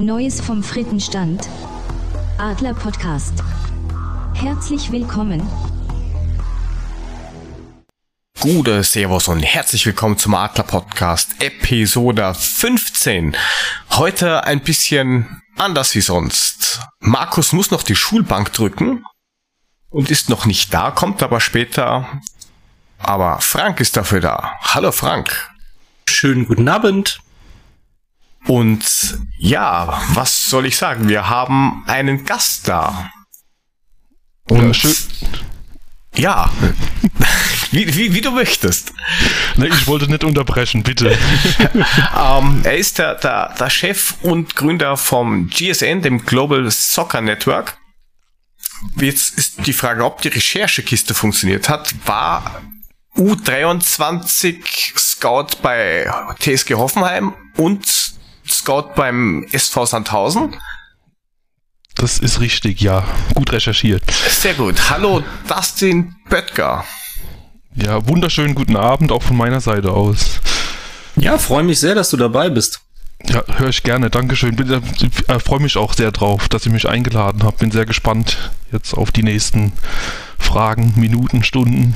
Neues vom Frittenstand. Adler Podcast. Herzlich willkommen. Gute Servus und herzlich willkommen zum Adler Podcast Episode 15. Heute ein bisschen anders wie sonst. Markus muss noch die Schulbank drücken und ist noch nicht da, kommt aber später. Aber Frank ist dafür da. Hallo Frank. Schönen guten Abend. Und ja, was soll ich sagen? Wir haben einen Gast da. Und ja, schön. Ja, wie, wie, wie du möchtest. Ne, ich wollte nicht unterbrechen, bitte. ähm, er ist der, der, der Chef und Gründer vom GSN, dem Global Soccer Network. Jetzt ist die Frage, ob die Recherchekiste funktioniert hat. War U23 Scout bei TSG Hoffenheim und Scout beim SV Sandhausen? Das ist richtig, ja. Gut recherchiert. Sehr gut. Hallo, Dustin Böttger. Ja, wunderschönen guten Abend auch von meiner Seite aus. Ja, freue mich sehr, dass du dabei bist. Ja, höre ich gerne. Dankeschön. Bin, äh, freue mich auch sehr drauf, dass ihr mich eingeladen habt. Bin sehr gespannt jetzt auf die nächsten Fragen, Minuten, Stunden.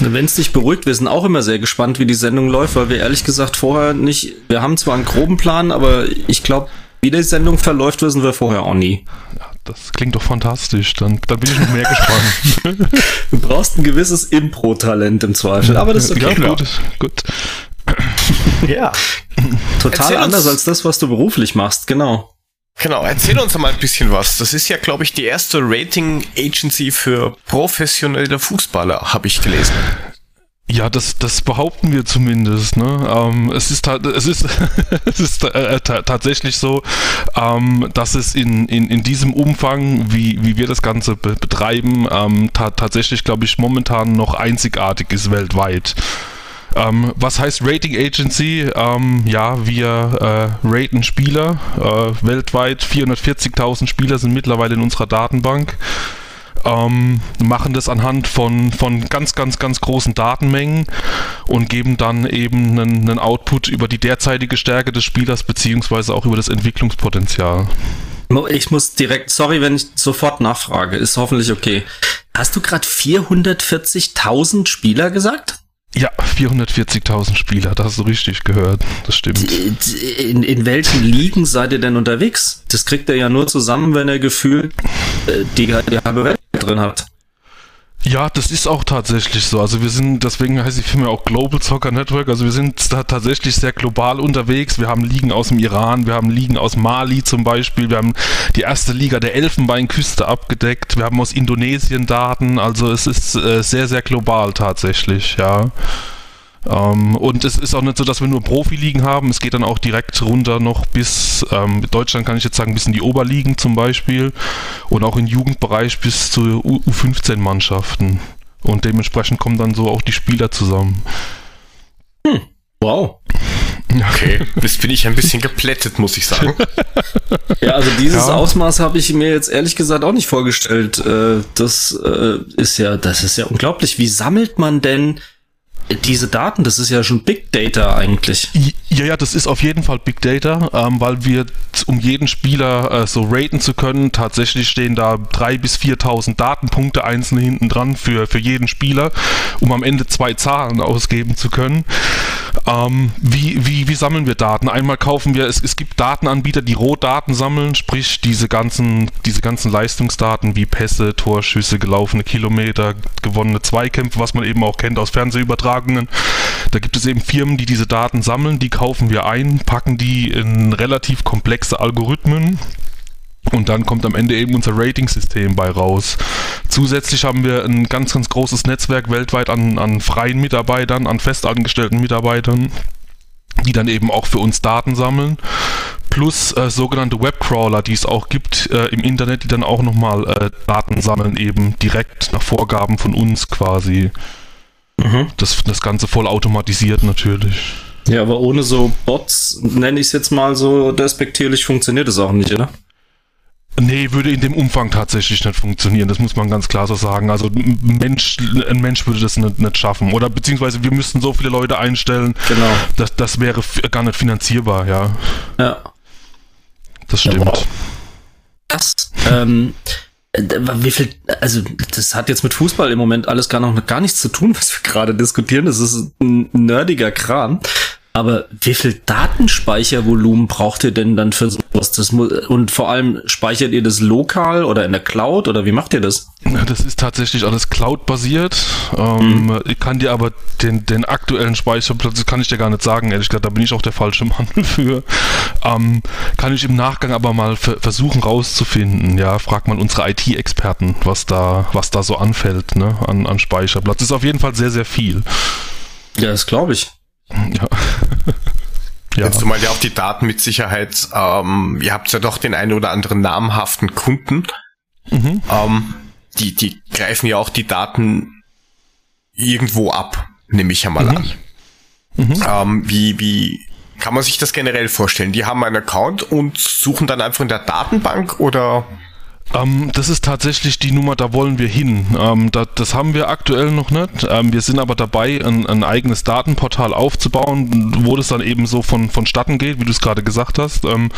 Wenn es dich beruhigt, wir sind auch immer sehr gespannt, wie die Sendung läuft, weil wir ehrlich gesagt vorher nicht, wir haben zwar einen groben Plan, aber ich glaube, wie die Sendung verläuft, wissen wir vorher auch nie. Ja, das klingt doch fantastisch. Dann, dann bin ich noch mehr gespannt. du brauchst ein gewisses Impro-Talent im Zweifel, aber das ist okay. Ja, gut, gut. ja. Total Erzähl anders als das, was du beruflich machst, genau. Genau, erzähl uns mal ein bisschen was. Das ist ja, glaube ich, die erste Rating-Agency für professionelle Fußballer, habe ich gelesen. Ja, das, das behaupten wir zumindest. Ne? Ähm, es ist, es ist, es ist äh, tatsächlich so, ähm, dass es in, in, in diesem Umfang, wie, wie wir das Ganze be betreiben, ähm, ta tatsächlich, glaube ich, momentan noch einzigartig ist weltweit. Ähm, was heißt Rating Agency? Ähm, ja, wir äh, raten Spieler. Äh, weltweit 440.000 Spieler sind mittlerweile in unserer Datenbank. Ähm, machen das anhand von, von ganz, ganz, ganz großen Datenmengen und geben dann eben einen, einen Output über die derzeitige Stärke des Spielers beziehungsweise auch über das Entwicklungspotenzial. Ich muss direkt, sorry, wenn ich sofort nachfrage, ist hoffentlich okay. Hast du gerade 440.000 Spieler gesagt? Ja, 440.000 Spieler, das hast du richtig gehört. Das stimmt. In, in welchen Ligen seid ihr denn unterwegs? Das kriegt er ja nur zusammen, wenn er gefühlt äh, die, die halbe Welt drin hat. Ja, das ist auch tatsächlich so. Also wir sind, deswegen heißt die Firma auch Global Soccer Network. Also wir sind da tatsächlich sehr global unterwegs. Wir haben Ligen aus dem Iran, wir haben Ligen aus Mali zum Beispiel, wir haben die erste Liga der Elfenbeinküste abgedeckt, wir haben aus Indonesien Daten. Also es ist äh, sehr, sehr global tatsächlich, ja. Ähm, und es ist auch nicht so, dass wir nur Profiligen haben. Es geht dann auch direkt runter noch bis ähm, Deutschland kann ich jetzt sagen, bis in die Oberligen zum Beispiel und auch im Jugendbereich bis zu U15-Mannschaften. Und dementsprechend kommen dann so auch die Spieler zusammen. Hm. Wow. Okay, das bin ich ein bisschen geplättet, muss ich sagen. Ja, also dieses ja. Ausmaß habe ich mir jetzt ehrlich gesagt auch nicht vorgestellt. Äh, das äh, ist ja, das ist ja unglaublich. Wie sammelt man denn diese Daten, das ist ja schon Big Data eigentlich. Ja, ja, das ist auf jeden Fall Big Data, ähm, weil wir, um jeden Spieler äh, so raten zu können, tatsächlich stehen da 3.000 bis 4.000 Datenpunkte einzeln hinten dran für, für jeden Spieler, um am Ende zwei Zahlen ausgeben zu können. Ähm, wie, wie, wie sammeln wir Daten? Einmal kaufen wir, es, es gibt Datenanbieter, die Rohdaten sammeln, sprich diese ganzen, diese ganzen Leistungsdaten wie Pässe, Torschüsse, gelaufene Kilometer, gewonnene Zweikämpfe, was man eben auch kennt aus Fernsehübertragungen. Da gibt es eben Firmen, die diese Daten sammeln, die kaufen wir ein, packen die in relativ komplexe Algorithmen. Und dann kommt am Ende eben unser Rating-System bei raus. Zusätzlich haben wir ein ganz, ganz großes Netzwerk weltweit an, an freien Mitarbeitern, an festangestellten Mitarbeitern, die dann eben auch für uns Daten sammeln. Plus äh, sogenannte Webcrawler, die es auch gibt äh, im Internet, die dann auch nochmal äh, Daten sammeln, eben direkt nach Vorgaben von uns quasi. Mhm. Das, das Ganze voll automatisiert natürlich. Ja, aber ohne so Bots, nenne ich es jetzt mal so despektierlich, funktioniert es auch nicht, oder? Nee, würde in dem Umfang tatsächlich nicht funktionieren. Das muss man ganz klar so sagen. Also ein Mensch, ein Mensch würde das nicht, nicht schaffen. Oder beziehungsweise wir müssten so viele Leute einstellen. Genau. Das, das wäre gar nicht finanzierbar, ja. Ja. Das stimmt. Das, ähm, äh, wie viel, also das hat jetzt mit Fußball im Moment alles gar noch gar nichts zu tun, was wir gerade diskutieren. Das ist ein nerdiger Kram. Aber wie viel Datenspeichervolumen braucht ihr denn dann für sowas? Das muss, und vor allem speichert ihr das lokal oder in der Cloud oder wie macht ihr das? Das ist tatsächlich alles Cloud-basiert. Ähm, mhm. Ich kann dir aber den, den aktuellen Speicherplatz, das kann ich dir gar nicht sagen, ehrlich gesagt, da bin ich auch der falsche Mann für. Ähm, kann ich im Nachgang aber mal versuchen rauszufinden. Ja, frag mal unsere IT-Experten, was da, was da so anfällt, ne, an, an Speicherplatz. Das ist auf jeden Fall sehr, sehr viel. Ja, das glaube ich. Ja. Ja. Jetzt mal ja auch die Daten mit Sicherheit, ähm, ihr habt ja doch den einen oder anderen namhaften Kunden. Mhm. Ähm, die, die greifen ja auch die Daten irgendwo ab, nehme ich ja mal mhm. an. Mhm. Ähm, wie, wie kann man sich das generell vorstellen? Die haben einen Account und suchen dann einfach in der Datenbank oder ähm, das ist tatsächlich die Nummer, da wollen wir hin. Ähm, da, das haben wir aktuell noch nicht. Ähm, wir sind aber dabei, ein, ein, eigenes Datenportal aufzubauen, wo das dann eben so von, vonstatten geht, wie du es gerade gesagt hast, ähm,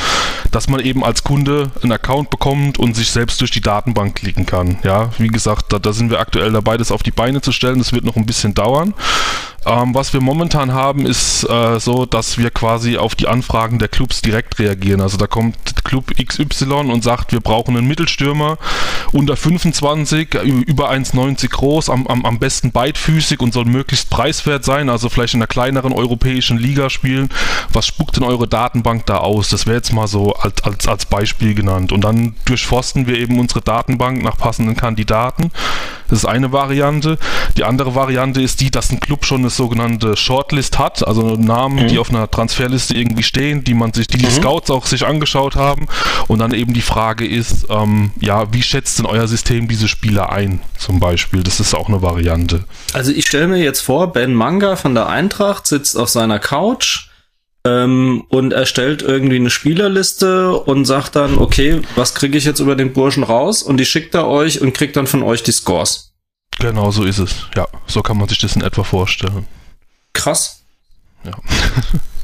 dass man eben als Kunde einen Account bekommt und sich selbst durch die Datenbank klicken kann. Ja, wie gesagt, da, da sind wir aktuell dabei, das auf die Beine zu stellen. Das wird noch ein bisschen dauern. Ähm, was wir momentan haben, ist äh, so, dass wir quasi auf die Anfragen der Clubs direkt reagieren. Also da kommt Club XY und sagt, wir brauchen einen Mittelstürmer unter 25, über 1,90 groß, am, am, am besten beidfüßig und soll möglichst preiswert sein, also vielleicht in einer kleineren europäischen Liga spielen. Was spuckt denn eure Datenbank da aus? Das wäre jetzt mal so als, als, als Beispiel genannt. Und dann durchforsten wir eben unsere Datenbank nach passenden Kandidaten. Das ist eine Variante. Die andere Variante ist die, dass ein Club schon eine sogenannte Shortlist hat, also Namen, mhm. die auf einer Transferliste irgendwie stehen, die man sich, die die mhm. Scouts auch sich angeschaut haben. Und dann eben die Frage ist, ähm, ja, wie schätzt denn euer System diese Spieler ein, zum Beispiel? Das ist auch eine Variante. Also ich stelle mir jetzt vor, Ben Manga von der Eintracht sitzt auf seiner Couch ähm, und erstellt irgendwie eine Spielerliste und sagt dann, okay, was kriege ich jetzt über den Burschen raus? Und die schickt er euch und kriegt dann von euch die Scores. Genau, so ist es. Ja, so kann man sich das in etwa vorstellen. Krass. Ja.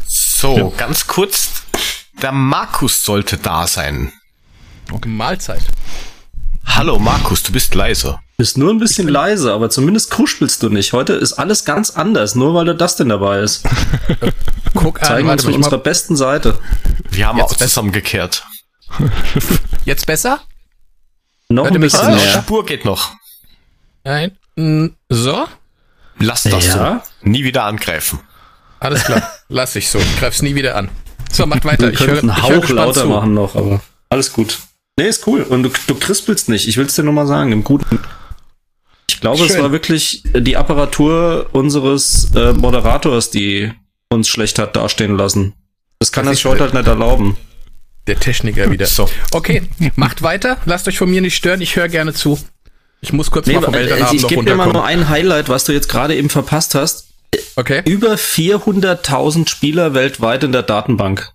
so, ja. ganz kurz. Der Markus sollte da sein. Okay. Mahlzeit. Hallo Markus, du bist leise. Bist nur ein bisschen leise, aber zumindest kuschelst du nicht. Heute ist alles ganz anders, nur weil der Dustin dabei ist. Guck an, Zeigen uns von unserer besten Seite. Wir haben Jetzt auch zusammengekehrt. Jetzt besser? Noch ein bisschen mehr. Spur geht noch. Nein. So? Lass das ja. so. Nie wieder angreifen. Alles klar. Lass ich so. Greif's nie wieder an. So, macht weiter. Wir ich höre einen Hauch hör lauter zu. machen noch, aber alles gut. Nee, ist cool. Und du, du krispelst nicht. Ich will's dir nur mal sagen, im Guten. Ich glaube, Schön. es war wirklich die Apparatur unseres äh, Moderators, die uns schlecht hat dastehen lassen. Das kann das, das Short halt nicht erlauben. Der Techniker wieder. So. Okay, macht weiter. Lasst euch von mir nicht stören. Ich höre gerne zu. Ich muss kurz nee, mal vom Elternabend äh, Ich gebe dir mal nur ein Highlight, was du jetzt gerade eben verpasst hast. Okay. Über 400.000 Spieler weltweit in der Datenbank.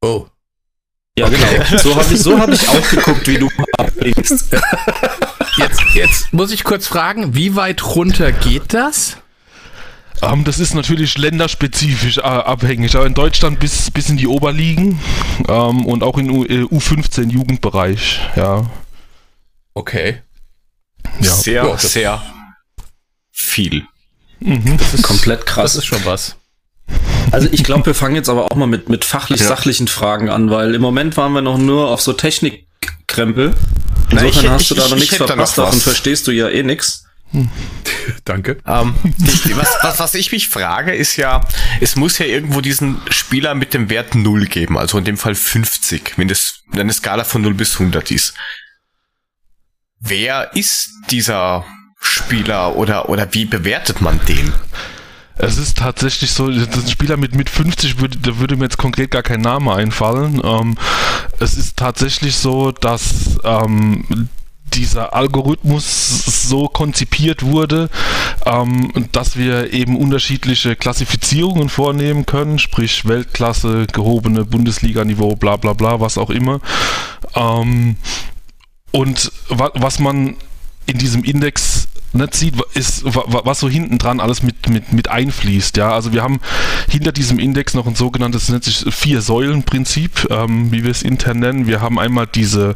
Oh. Ja, okay. genau. So habe ich, so hab ich auch geguckt, wie du abblinkst. Jetzt, jetzt muss ich kurz fragen, wie weit runter geht das? Um, ähm, das ist natürlich länderspezifisch äh, abhängig, aber in Deutschland bis, bis in die Oberligen ähm, und auch in U, äh, U15 Jugendbereich, ja. Okay. Ja. Sehr, ja, sehr viel. Mhm. Das ist komplett krass. Das ist schon was. Also ich glaube, wir fangen jetzt aber auch mal mit, mit fachlich-sachlichen ja. Fragen an, weil im Moment waren wir noch nur auf so Technikkrempel. Insofern Na, ich, hast du da noch nichts verpasst, davon verstehst du ja eh nix. Hm. Danke. Ähm, was, was, was ich mich frage, ist ja, es muss ja irgendwo diesen Spieler mit dem Wert 0 geben, also in dem Fall 50, wenn das wenn eine Skala von 0 bis 100 ist wer ist dieser Spieler oder, oder wie bewertet man den? Es ist tatsächlich so, ein Spieler mit, mit 50 würde, da würde mir jetzt konkret gar kein Name einfallen. Ähm, es ist tatsächlich so, dass ähm, dieser Algorithmus so konzipiert wurde, ähm, dass wir eben unterschiedliche Klassifizierungen vornehmen können, sprich Weltklasse, gehobene Bundesliga-Niveau, bla bla bla, was auch immer. Ähm, und wa was man in diesem Index nicht sieht, ist, was so hinten dran alles mit, mit, mit einfließt. Ja, also wir haben hinter diesem Index noch ein sogenanntes, nennt sich Vier-Säulen-Prinzip, ähm, wie wir es intern nennen. Wir haben einmal diese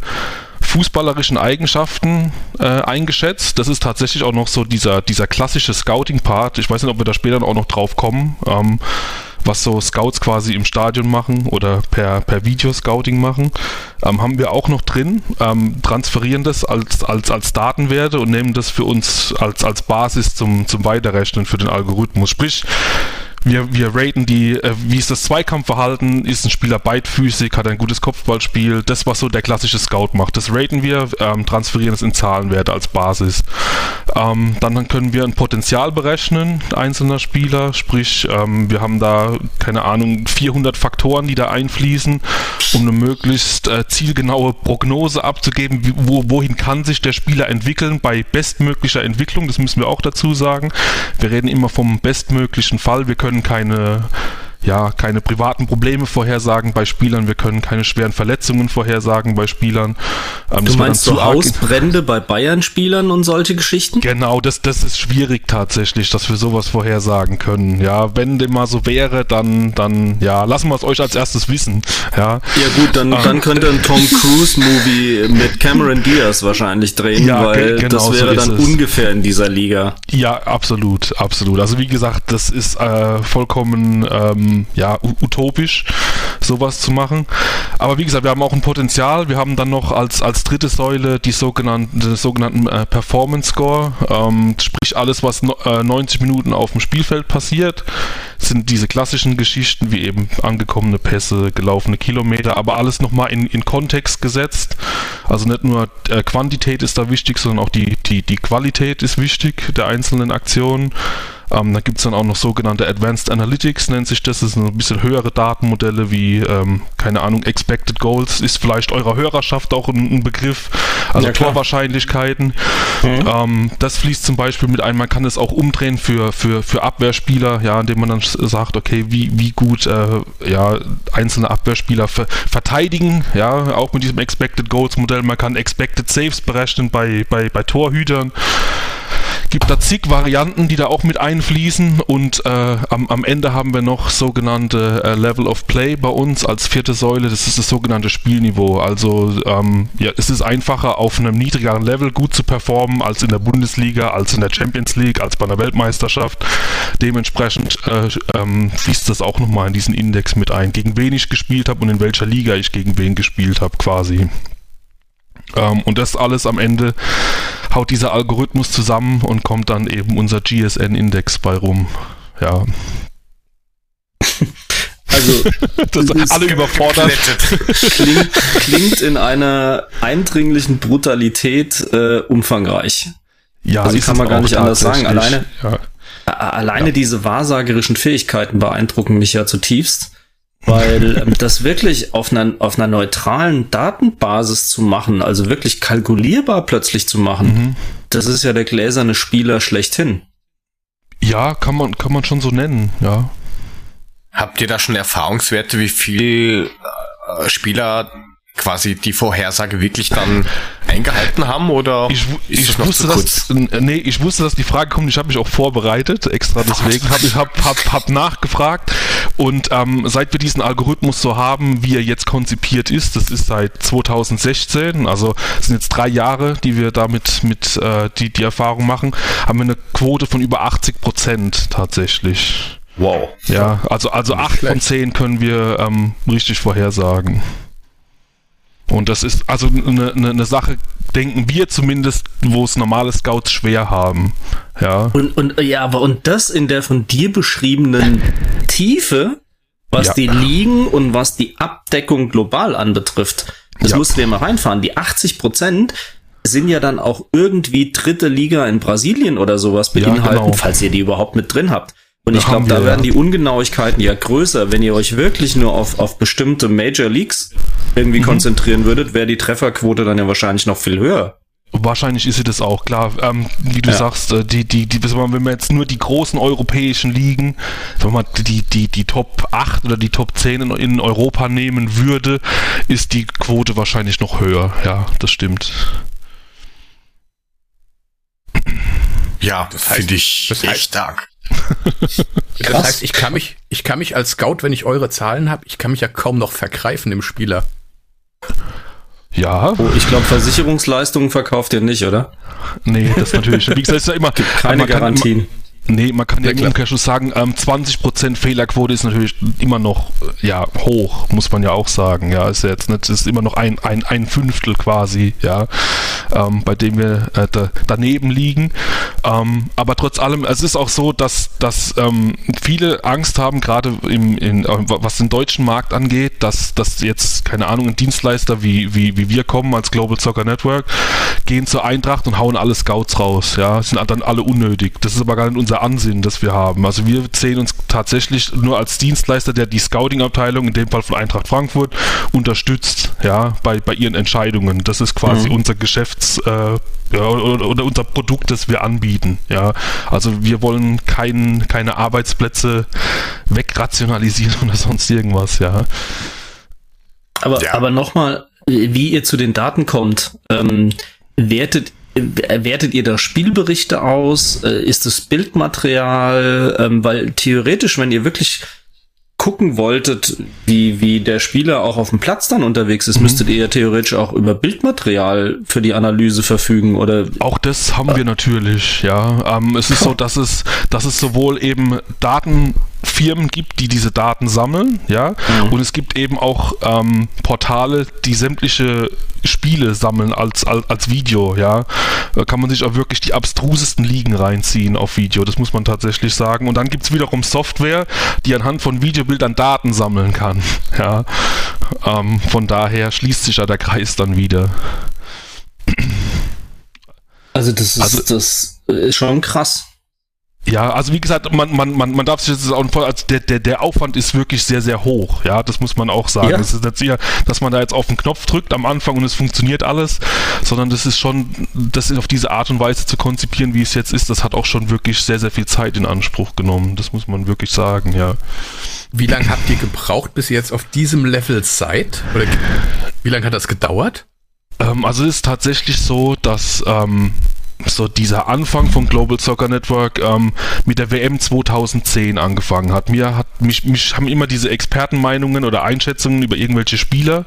fußballerischen Eigenschaften äh, eingeschätzt. Das ist tatsächlich auch noch so dieser, dieser klassische Scouting-Part. Ich weiß nicht, ob wir da später auch noch drauf kommen. Ähm, was so Scouts quasi im Stadion machen oder per, per Videoscouting machen, ähm, haben wir auch noch drin, ähm, transferieren das als, als, als Datenwerte und nehmen das für uns als, als Basis zum, zum Weiterrechnen für den Algorithmus. Sprich, wir, wir raten die, äh, wie ist das Zweikampfverhalten, ist ein Spieler beidfüßig, hat ein gutes Kopfballspiel, das, was so der klassische Scout macht. Das raten wir, ähm, transferieren es in Zahlenwerte als Basis. Ähm, dann können wir ein Potenzial berechnen, einzelner Spieler, sprich, ähm, wir haben da, keine Ahnung, 400 Faktoren, die da einfließen, um eine möglichst äh, zielgenaue Prognose abzugeben, wo, wohin kann sich der Spieler entwickeln? Bei bestmöglicher Entwicklung, das müssen wir auch dazu sagen. Wir reden immer vom bestmöglichen Fall, wir können können keine ja, keine privaten Probleme vorhersagen bei Spielern, wir können keine schweren Verletzungen vorhersagen bei Spielern. Ähm, du meinst so Ausbrände bei Bayern-Spielern und solche Geschichten? Genau, das, das ist schwierig tatsächlich, dass wir sowas vorhersagen können. Ja, wenn dem mal so wäre, dann, dann, ja, lassen wir es euch als erstes wissen. Ja, ja gut, dann, ähm, dann könnte ein Tom Cruise-Movie mit Cameron Diaz wahrscheinlich drehen, ja, weil genau das wäre so dann es. ungefähr in dieser Liga. Ja, absolut, absolut. Also wie gesagt, das ist äh, vollkommen ähm, ja, utopisch, sowas zu machen. Aber wie gesagt, wir haben auch ein Potenzial. Wir haben dann noch als, als dritte Säule die sogenannten, sogenannten äh, Performance Score, ähm, sprich alles, was no, äh, 90 Minuten auf dem Spielfeld passiert, sind diese klassischen Geschichten wie eben angekommene Pässe, gelaufene Kilometer, aber alles nochmal in, in Kontext gesetzt. Also nicht nur äh, Quantität ist da wichtig, sondern auch die, die, die Qualität ist wichtig der einzelnen Aktionen. Ähm, da gibt es dann auch noch sogenannte Advanced Analytics, nennt sich das. Das sind ein bisschen höhere Datenmodelle wie, ähm, keine Ahnung, Expected Goals ist vielleicht eurer Hörerschaft auch ein, ein Begriff. Also ja, Torwahrscheinlichkeiten. Mhm. Ähm, das fließt zum Beispiel mit ein. Man kann es auch umdrehen für, für, für Abwehrspieler, ja, indem man dann sagt, okay, wie, wie gut äh, ja, einzelne Abwehrspieler ver verteidigen, ja, auch mit diesem Expected Goals Modell. Man kann Expected Saves berechnen bei, bei, bei Torhütern gibt da zig Varianten, die da auch mit einfließen und äh, am, am Ende haben wir noch sogenannte äh, Level of Play bei uns als vierte Säule. Das ist das sogenannte Spielniveau. Also ähm, ja, es ist einfacher auf einem niedrigeren Level gut zu performen als in der Bundesliga, als in der Champions League, als bei einer Weltmeisterschaft. Dementsprechend äh, ähm, fließt das auch nochmal in diesen Index mit ein, gegen wen ich gespielt habe und in welcher Liga ich gegen wen gespielt habe quasi. Ähm, und das alles am Ende haut dieser Algorithmus zusammen und kommt dann eben unser GSN-Index bei rum. Ja. Also, das alle überfordert. Klingt, klingt in einer eindringlichen Brutalität äh, umfangreich. Ja, also kann man gar nicht anders sagen. Alleine, ja. alleine ja. diese wahrsagerischen Fähigkeiten beeindrucken mich ja zutiefst. Weil ähm, das wirklich auf einer, auf einer neutralen Datenbasis zu machen, also wirklich kalkulierbar plötzlich zu machen, mhm. das ist ja der gläserne Spieler schlechthin. Ja, kann man, kann man schon so nennen, ja. Habt ihr da schon Erfahrungswerte, wie viel äh, Spieler quasi die Vorhersage wirklich dann eingehalten haben oder ich, ich wusste, dass, nee, ich wusste, dass die Frage kommt. Ich habe mich auch vorbereitet, extra deswegen habe ich hab, hab, hab nachgefragt und ähm, seit wir diesen Algorithmus so haben, wie er jetzt konzipiert ist, das ist seit 2016, also sind jetzt drei Jahre, die wir damit mit äh, die die Erfahrung machen, haben wir eine Quote von über 80 Prozent tatsächlich. Wow. Ja, also also acht von zehn können wir ähm, richtig vorhersagen. Und das ist also eine, eine, eine Sache, denken wir zumindest, wo es normale Scouts schwer haben. Ja. Und, und ja, aber und das in der von dir beschriebenen Tiefe, was ja. die Ligen und was die Abdeckung global anbetrifft. Das ja. musst du dir mal reinfahren. Die 80 Prozent sind ja dann auch irgendwie dritte Liga in Brasilien oder sowas beinhalten, ja, genau. falls ihr die überhaupt mit drin habt. Und da ich glaube, da wir, werden die Ungenauigkeiten ja größer. Wenn ihr euch wirklich nur auf, auf bestimmte Major Leagues irgendwie mhm. konzentrieren würdet, wäre die Trefferquote dann ja wahrscheinlich noch viel höher. Wahrscheinlich ist sie das auch, klar. Ähm, wie du ja. sagst, äh, die, die, die, wenn man jetzt nur die großen europäischen Ligen, wenn man die, die, die Top 8 oder die Top 10 in, Europa nehmen würde, ist die Quote wahrscheinlich noch höher. Ja, das stimmt. Ja, das finde ich das heißt, echt stark. das heißt, ich kann mich, ich kann mich als Scout, wenn ich eure Zahlen habe, ich kann mich ja kaum noch vergreifen im Spieler. Ja. Oh, ich glaube, Versicherungsleistungen verkauft ihr nicht, oder? Nee, das natürlich. Wie gesagt, ist ja immer. Gibt keine Garantien. Immer, Nee, man kann ja, ja im Umkehrschluss sagen, ähm, 20% Fehlerquote ist natürlich immer noch ja hoch, muss man ja auch sagen. Ja, ist ja jetzt nicht, ist immer noch ein, ein, ein Fünftel quasi, ja, ähm, bei dem wir äh, da, daneben liegen. Ähm, aber trotz allem, es ist auch so, dass, dass ähm, viele Angst haben, gerade im, in, äh, was den deutschen Markt angeht, dass, dass jetzt, keine Ahnung, ein Dienstleister wie, wie, wie wir kommen als Global Soccer Network, gehen zur Eintracht und hauen alle Scouts raus, ja, sind dann alle unnötig. Das ist aber gar nicht unser unser Ansinnen, das wir haben. Also wir sehen uns tatsächlich nur als Dienstleister, der die Scouting-Abteilung, in dem Fall von Eintracht Frankfurt, unterstützt, ja, bei, bei ihren Entscheidungen. Das ist quasi mhm. unser Geschäfts, äh, ja, oder, oder, unser Produkt, das wir anbieten, ja. Also wir wollen kein, keine Arbeitsplätze wegrationalisieren oder sonst irgendwas, ja. Aber, ja. aber nochmal, wie ihr zu den Daten kommt, ähm, wertet wertet ihr da Spielberichte aus? Äh, ist es Bildmaterial? Ähm, weil theoretisch, wenn ihr wirklich gucken wolltet, wie, wie der Spieler auch auf dem Platz dann unterwegs ist, mhm. müsstet ihr ja theoretisch auch über Bildmaterial für die Analyse verfügen, oder? Auch das haben wir natürlich, ja. Ähm, es ist so, dass es, dass es sowohl eben Daten Firmen gibt, die diese Daten sammeln, ja, mhm. und es gibt eben auch ähm, Portale, die sämtliche Spiele sammeln als, als, als Video, ja. Da kann man sich auch wirklich die abstrusesten Ligen reinziehen auf Video, das muss man tatsächlich sagen. Und dann gibt es wiederum Software, die anhand von Videobildern Daten sammeln kann, ja. Ähm, von daher schließt sich ja der Kreis dann wieder. Also das ist, also, das ist schon krass. Ja, also wie gesagt, man, man, man, man darf sich das auch also der, der, der Aufwand ist wirklich sehr, sehr hoch. Ja, das muss man auch sagen. Ja. Es ist nicht sicher, dass man da jetzt auf den Knopf drückt am Anfang und es funktioniert alles, sondern das ist schon, das auf diese Art und Weise zu konzipieren, wie es jetzt ist, das hat auch schon wirklich sehr, sehr viel Zeit in Anspruch genommen. Das muss man wirklich sagen, ja. Wie lange habt ihr gebraucht, bis ihr jetzt auf diesem Level seid? Oder wie lange hat das gedauert? Ähm, also es ist tatsächlich so, dass ähm, so dieser Anfang von Global Soccer Network ähm, mit der WM 2010 angefangen hat. Mir hat mich, mich haben immer diese Expertenmeinungen oder Einschätzungen über irgendwelche Spieler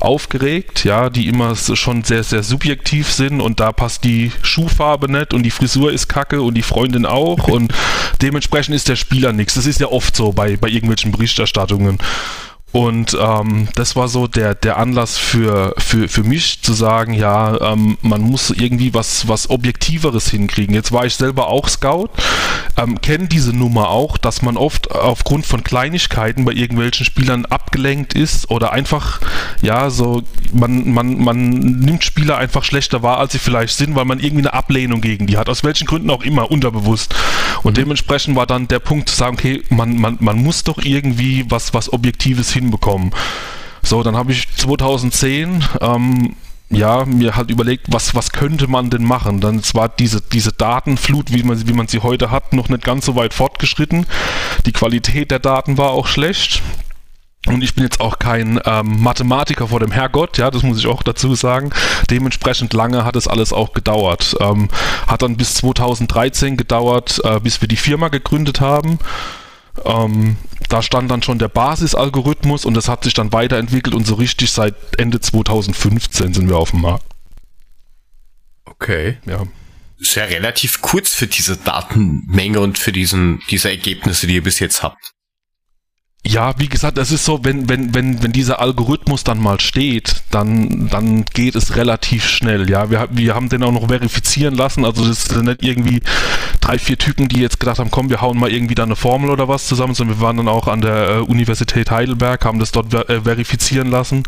aufgeregt, ja, die immer schon sehr sehr subjektiv sind und da passt die Schuhfarbe nicht und die Frisur ist kacke und die Freundin auch und dementsprechend ist der Spieler nichts. Das ist ja oft so bei bei irgendwelchen Berichterstattungen. Und ähm, das war so der, der Anlass für, für, für mich zu sagen, ja, ähm, man muss irgendwie was, was Objektiveres hinkriegen. Jetzt war ich selber auch Scout, ähm, kenne diese Nummer auch, dass man oft aufgrund von Kleinigkeiten bei irgendwelchen Spielern abgelenkt ist oder einfach, ja, so, man, man, man nimmt Spieler einfach schlechter wahr, als sie vielleicht sind, weil man irgendwie eine Ablehnung gegen die hat, aus welchen Gründen auch immer, unterbewusst. Und mhm. dementsprechend war dann der Punkt zu sagen, okay, man, man, man muss doch irgendwie was, was Objektives hinbekommen. So, dann habe ich 2010 ähm, ja, mir halt überlegt, was, was könnte man denn machen? Dann war diese, diese Datenflut, wie man, wie man sie heute hat, noch nicht ganz so weit fortgeschritten. Die Qualität der Daten war auch schlecht. Und ich bin jetzt auch kein ähm, Mathematiker vor dem Herrgott, ja, das muss ich auch dazu sagen. Dementsprechend lange hat es alles auch gedauert. Ähm, hat dann bis 2013 gedauert, äh, bis wir die Firma gegründet haben. Ähm, da stand dann schon der Basisalgorithmus und das hat sich dann weiterentwickelt und so richtig seit Ende 2015 sind wir auf dem Markt. Okay. Ja. Ist ja relativ kurz für diese Datenmenge und für diesen, diese Ergebnisse, die ihr bis jetzt habt. Ja, wie gesagt, es ist so, wenn, wenn, wenn, wenn dieser Algorithmus dann mal steht, dann, dann geht es relativ schnell. Ja, wir, wir haben den auch noch verifizieren lassen. Also das sind nicht irgendwie drei, vier Typen, die jetzt gedacht haben, komm, wir hauen mal irgendwie da eine Formel oder was zusammen, sondern wir waren dann auch an der äh, Universität Heidelberg, haben das dort ver äh, verifizieren lassen,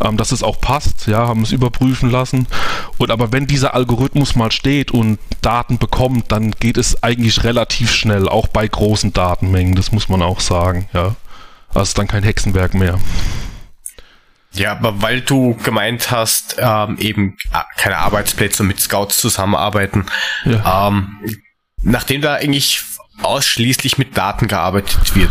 ähm, dass es auch passt. Ja, haben es überprüfen lassen. Und aber wenn dieser Algorithmus mal steht und Daten bekommt, dann geht es eigentlich relativ schnell, auch bei großen Datenmengen. Das muss man auch sagen. Ja. Also dann kein Hexenwerk mehr. Ja, aber weil du gemeint hast, ähm, eben äh, keine Arbeitsplätze mit Scouts zusammenarbeiten, ja. ähm, nachdem da eigentlich ausschließlich mit Daten gearbeitet wird,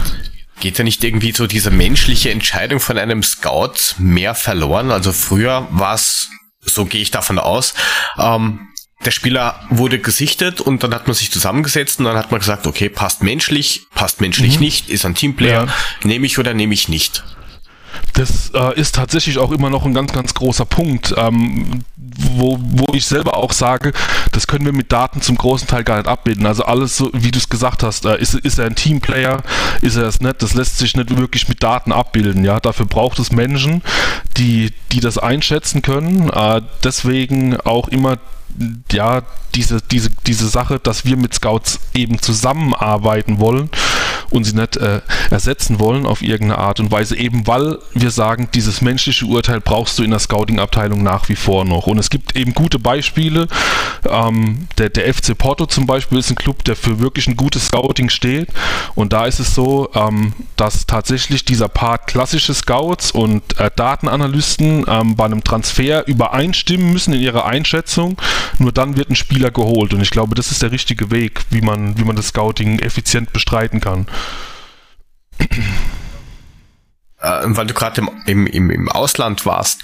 geht ja nicht irgendwie so diese menschliche Entscheidung von einem Scout mehr verloren? Also früher war es, so gehe ich davon aus, ähm, der Spieler wurde gesichtet und dann hat man sich zusammengesetzt und dann hat man gesagt, okay, passt menschlich, passt menschlich mhm. nicht, ist ein Teamplayer, ja. nehme ich oder nehme ich nicht. Das äh, ist tatsächlich auch immer noch ein ganz, ganz großer Punkt, ähm, wo, wo ich selber auch sage, das können wir mit Daten zum großen Teil gar nicht abbilden. Also alles, so, wie du es gesagt hast, äh, ist, ist er ein Teamplayer, ist er es nicht, das lässt sich nicht wirklich mit Daten abbilden. Ja, dafür braucht es Menschen, die, die das einschätzen können. Äh, deswegen auch immer ja, diese, diese, diese Sache, dass wir mit Scouts eben zusammenarbeiten wollen und sie nicht äh, ersetzen wollen auf irgendeine Art und Weise, eben weil wir sagen, dieses menschliche Urteil brauchst du in der Scouting-Abteilung nach wie vor noch. Und es gibt eben gute Beispiele. Ähm, der, der FC Porto zum Beispiel ist ein Club, der für wirklich ein gutes Scouting steht. Und da ist es so, ähm, dass tatsächlich dieser Part klassische Scouts und äh, Datenanalysten ähm, bei einem Transfer übereinstimmen müssen in ihrer Einschätzung. Nur dann wird ein Spieler geholt. Und ich glaube, das ist der richtige Weg, wie man, wie man das Scouting effizient bestreiten kann. Äh, weil du gerade im, im, im Ausland warst.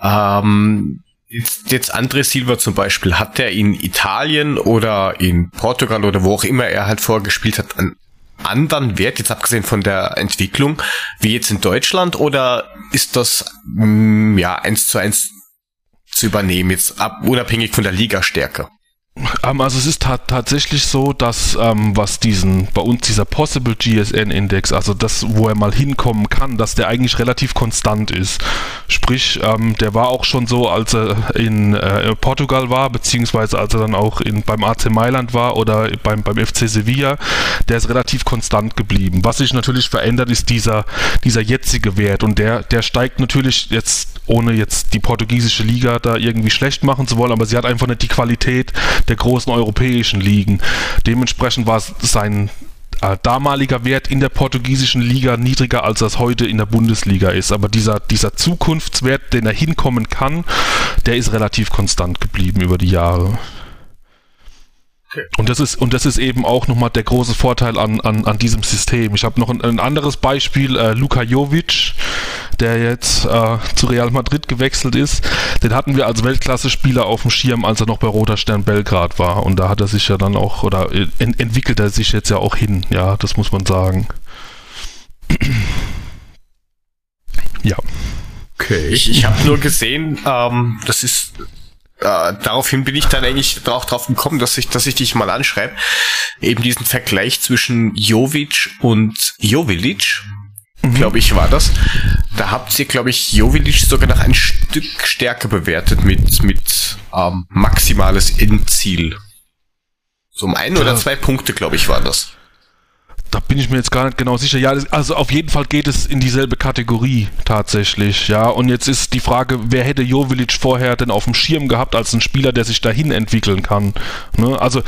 Ähm, jetzt, jetzt André Silva zum Beispiel, hat der in Italien oder in Portugal oder wo auch immer er halt vorgespielt hat, einen anderen Wert, jetzt abgesehen von der Entwicklung, wie jetzt in Deutschland, oder ist das mh, mm, ja eins zu eins zu übernehmen, jetzt ab, unabhängig von der Ligastärke? Ähm, also es ist ta tatsächlich so, dass ähm, was diesen bei uns dieser Possible GSN Index, also das, wo er mal hinkommen kann, dass der eigentlich relativ konstant ist. Sprich, ähm, der war auch schon so, als er in äh, Portugal war, beziehungsweise als er dann auch in, beim AC Mailand war oder beim, beim FC Sevilla, der ist relativ konstant geblieben. Was sich natürlich verändert, ist dieser, dieser jetzige Wert und der, der steigt natürlich jetzt, ohne jetzt die portugiesische Liga da irgendwie schlecht machen zu wollen, aber sie hat einfach nicht die Qualität, der großen europäischen Ligen. Dementsprechend war sein äh, damaliger Wert in der portugiesischen Liga niedriger, als das heute in der Bundesliga ist. Aber dieser, dieser Zukunftswert, den er hinkommen kann, der ist relativ konstant geblieben über die Jahre. Und das ist, und das ist eben auch nochmal der große Vorteil an, an, an diesem System. Ich habe noch ein, ein, anderes Beispiel, äh, Luka Jovic, der jetzt äh, zu Real Madrid gewechselt ist. Den hatten wir als Weltklasse-Spieler auf dem Schirm, als er noch bei Roter Stern Belgrad war. Und da hat er sich ja dann auch, oder ent entwickelt er sich jetzt ja auch hin, ja, das muss man sagen. ja. Okay. Ich, ich habe nur gesehen, ähm, das ist äh, daraufhin bin ich dann eigentlich auch drauf gekommen, dass ich, dass ich dich mal anschreibe. Eben diesen Vergleich zwischen Jovic und Jovilic, mhm. glaube ich, war das. Da habt ihr, glaube ich, Jovilic sogar noch ein Stück stärker bewertet mit, mit ähm, maximales Endziel. So um ein oder zwei Punkte, glaube ich, war das. Da bin ich mir jetzt gar nicht genau sicher. Ja, also auf jeden Fall geht es in dieselbe Kategorie tatsächlich. Ja, und jetzt ist die Frage, wer hätte Jovilic vorher denn auf dem Schirm gehabt als ein Spieler, der sich dahin entwickeln kann? Ne? Also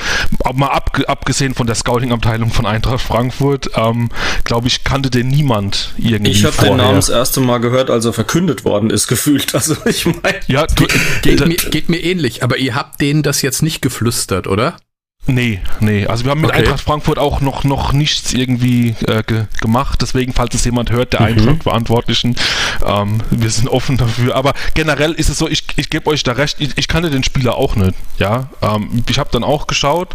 mal ab, abgesehen von der Scouting-Abteilung von Eintracht Frankfurt, ähm, glaube ich, kannte den niemand irgendwie. Ich habe den Namen das erste Mal gehört, als er verkündet worden ist, gefühlt. Also ich meine, ja, geht, mir, geht mir ähnlich. Aber ihr habt denen das jetzt nicht geflüstert, oder? Nee, nee. Also wir haben mit okay. Eintracht Frankfurt auch noch, noch nichts irgendwie äh, ge gemacht. Deswegen, falls es jemand hört, der mhm. Eintracht-Verantwortlichen, ähm, wir sind offen dafür. Aber generell ist es so, ich, ich gebe euch da recht, ich, ich kannte den Spieler auch nicht. Ja, ähm, Ich habe dann auch geschaut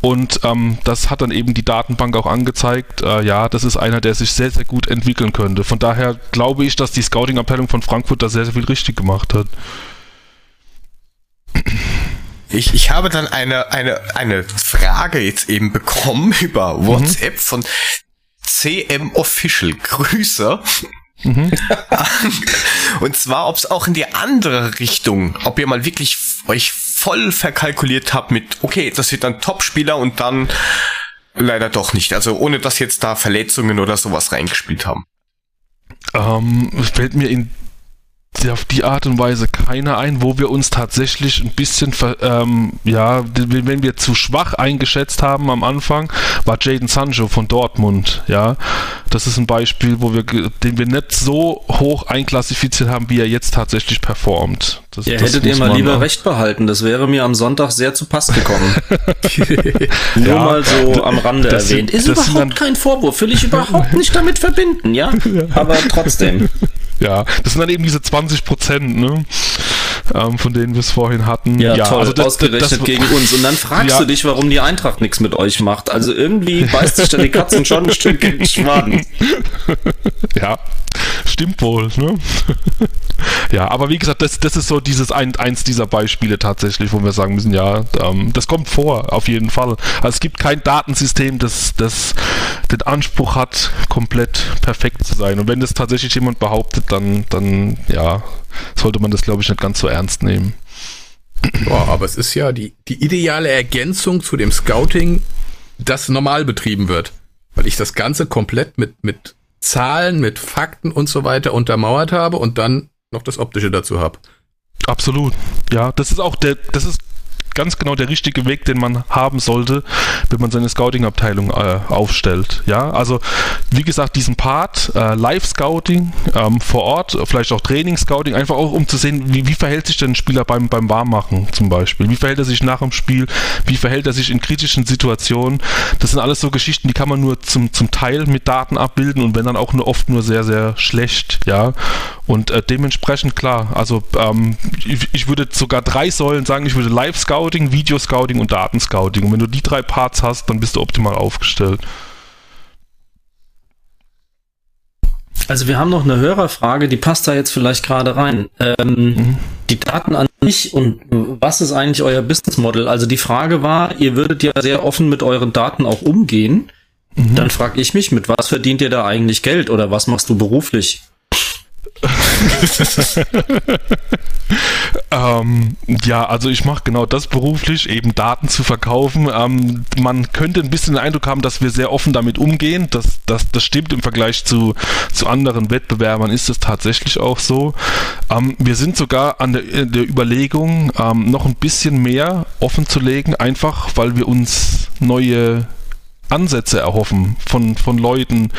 und ähm, das hat dann eben die Datenbank auch angezeigt. Äh, ja, das ist einer, der sich sehr, sehr gut entwickeln könnte. Von daher glaube ich, dass die Scouting-Abteilung von Frankfurt da sehr, sehr viel richtig gemacht hat. Ich, ich habe dann eine, eine, eine Frage jetzt eben bekommen über WhatsApp mhm. von CM Official. Grüße. Mhm. Und zwar, ob es auch in die andere Richtung, ob ihr mal wirklich euch voll verkalkuliert habt mit, okay, das wird dann Topspieler und dann leider doch nicht. Also ohne dass jetzt da Verletzungen oder sowas reingespielt haben. Ähm, fällt mir in auf die Art und Weise keiner ein, wo wir uns tatsächlich ein bisschen, ähm, ja, wenn wir zu schwach eingeschätzt haben am Anfang, war Jaden Sancho von Dortmund, ja. Das ist ein Beispiel, wo wir, den wir nicht so hoch einklassifiziert haben, wie er jetzt tatsächlich performt. Das, ja, das hättet ihr mal lieber auch. recht behalten. Das wäre mir am Sonntag sehr zu Pass gekommen. Nur ja, mal so am Rande erwähnt. Sind, ist überhaupt kein Vorwurf, will ich überhaupt nicht damit verbinden, ja. Aber trotzdem. Ja, das sind dann eben diese 20 Prozent, ne? ähm, von denen wir es vorhin hatten. Ja, ja toll, also das, ausgerechnet das, das, gegen uns. Und dann fragst ja. du dich, warum die Eintracht nichts mit euch macht. Also irgendwie beißt sich da die Katzen schon ein Stück in den Schwaden. Ja, stimmt wohl. Ne? ja, aber wie gesagt, das, das ist so dieses ein, eins dieser Beispiele tatsächlich, wo wir sagen müssen, ja, ähm, das kommt vor, auf jeden Fall. Also es gibt kein Datensystem, das, das den Anspruch hat, komplett perfekt zu sein. Und wenn das tatsächlich jemand behauptet, dann, dann ja, sollte man das, glaube ich, nicht ganz so ernst nehmen. Boah, aber es ist ja die, die ideale Ergänzung zu dem Scouting, das normal betrieben wird. Weil ich das Ganze komplett mit, mit Zahlen, mit Fakten und so weiter untermauert habe und dann noch das Optische dazu habe. Absolut. Ja, das ist auch der, das ist ganz genau der richtige Weg, den man haben sollte, wenn man seine Scouting-Abteilung äh, aufstellt. Ja, also wie gesagt, diesen Part äh, Live-Scouting ähm, vor Ort, vielleicht auch Training-Scouting, einfach auch um zu sehen, wie, wie verhält sich denn ein Spieler beim, beim Warmmachen zum Beispiel, wie verhält er sich nach dem Spiel, wie verhält er sich in kritischen Situationen. Das sind alles so Geschichten, die kann man nur zum, zum Teil mit Daten abbilden und wenn dann auch nur oft nur sehr, sehr schlecht. Ja, und äh, dementsprechend klar, also ähm, ich, ich würde sogar drei Säulen sagen, ich würde Live-Scouting Scouting, Video-Scouting und Datenscouting. Und wenn du die drei Parts hast, dann bist du optimal aufgestellt. Also wir haben noch eine Hörerfrage, die passt da jetzt vielleicht gerade rein. Ähm, mhm. Die Daten an sich und was ist eigentlich euer Business Model? Also die Frage war, ihr würdet ja sehr offen mit euren Daten auch umgehen. Mhm. Dann frage ich mich, mit was verdient ihr da eigentlich Geld oder was machst du beruflich? Ähm, ja, also ich mache genau das beruflich, eben Daten zu verkaufen. Ähm, man könnte ein bisschen den Eindruck haben, dass wir sehr offen damit umgehen. Das, das, das stimmt im Vergleich zu, zu anderen Wettbewerbern, ist es tatsächlich auch so. Ähm, wir sind sogar an der, der Überlegung, ähm, noch ein bisschen mehr offen zu legen, einfach weil wir uns neue Ansätze erhoffen von, von Leuten,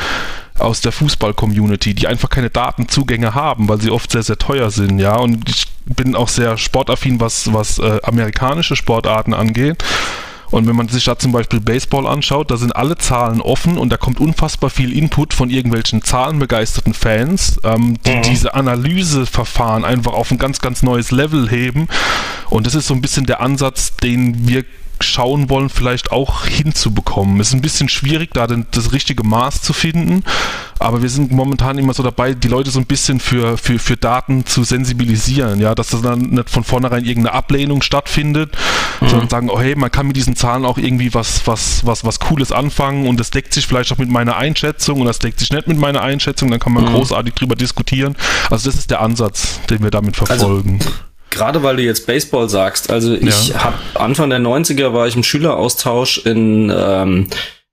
aus der Fußball-Community, die einfach keine Datenzugänge haben, weil sie oft sehr, sehr teuer sind, ja. Und ich bin auch sehr sportaffin, was, was äh, amerikanische Sportarten angeht. Und wenn man sich da zum Beispiel Baseball anschaut, da sind alle Zahlen offen und da kommt unfassbar viel Input von irgendwelchen zahlenbegeisterten Fans, ähm, die mhm. diese Analyseverfahren einfach auf ein ganz, ganz neues Level heben. Und das ist so ein bisschen der Ansatz, den wir schauen wollen, vielleicht auch hinzubekommen. Es ist ein bisschen schwierig, da das richtige Maß zu finden, aber wir sind momentan immer so dabei, die Leute so ein bisschen für, für, für Daten zu sensibilisieren, ja, dass das dann nicht von vornherein irgendeine Ablehnung stattfindet, mhm. sondern sagen, oh hey, man kann mit diesen Zahlen auch irgendwie was, was, was, was Cooles anfangen und das deckt sich vielleicht auch mit meiner Einschätzung und das deckt sich nicht mit meiner Einschätzung, dann kann man mhm. großartig drüber diskutieren. Also das ist der Ansatz, den wir damit also verfolgen. Also gerade weil du jetzt Baseball sagst, also ich ja. habe Anfang der 90er war ich im Schüleraustausch in ähm,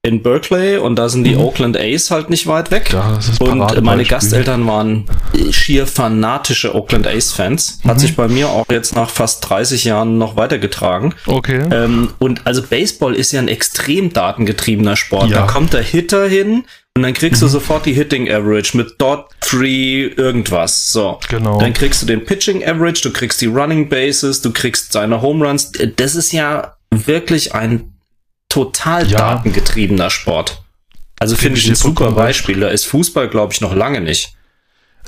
in Berkeley und da sind die mhm. Oakland A's halt nicht weit weg. Ja, und meine Gasteltern waren schier fanatische Oakland A's Fans. Hat mhm. sich bei mir auch jetzt nach fast 30 Jahren noch weitergetragen. Okay. Ähm, und also Baseball ist ja ein extrem datengetriebener Sport. Ja. Da kommt der Hitter hin und dann kriegst mhm. du sofort die Hitting Average mit Dot, Three, irgendwas. So. Genau. Dann kriegst du den Pitching Average, du kriegst die Running Bases, du kriegst seine Home Runs. Das ist ja wirklich ein total ja. datengetriebener Sport. Also finde ich ein super Beispiel. Da ist Fußball, glaube ich, noch lange nicht.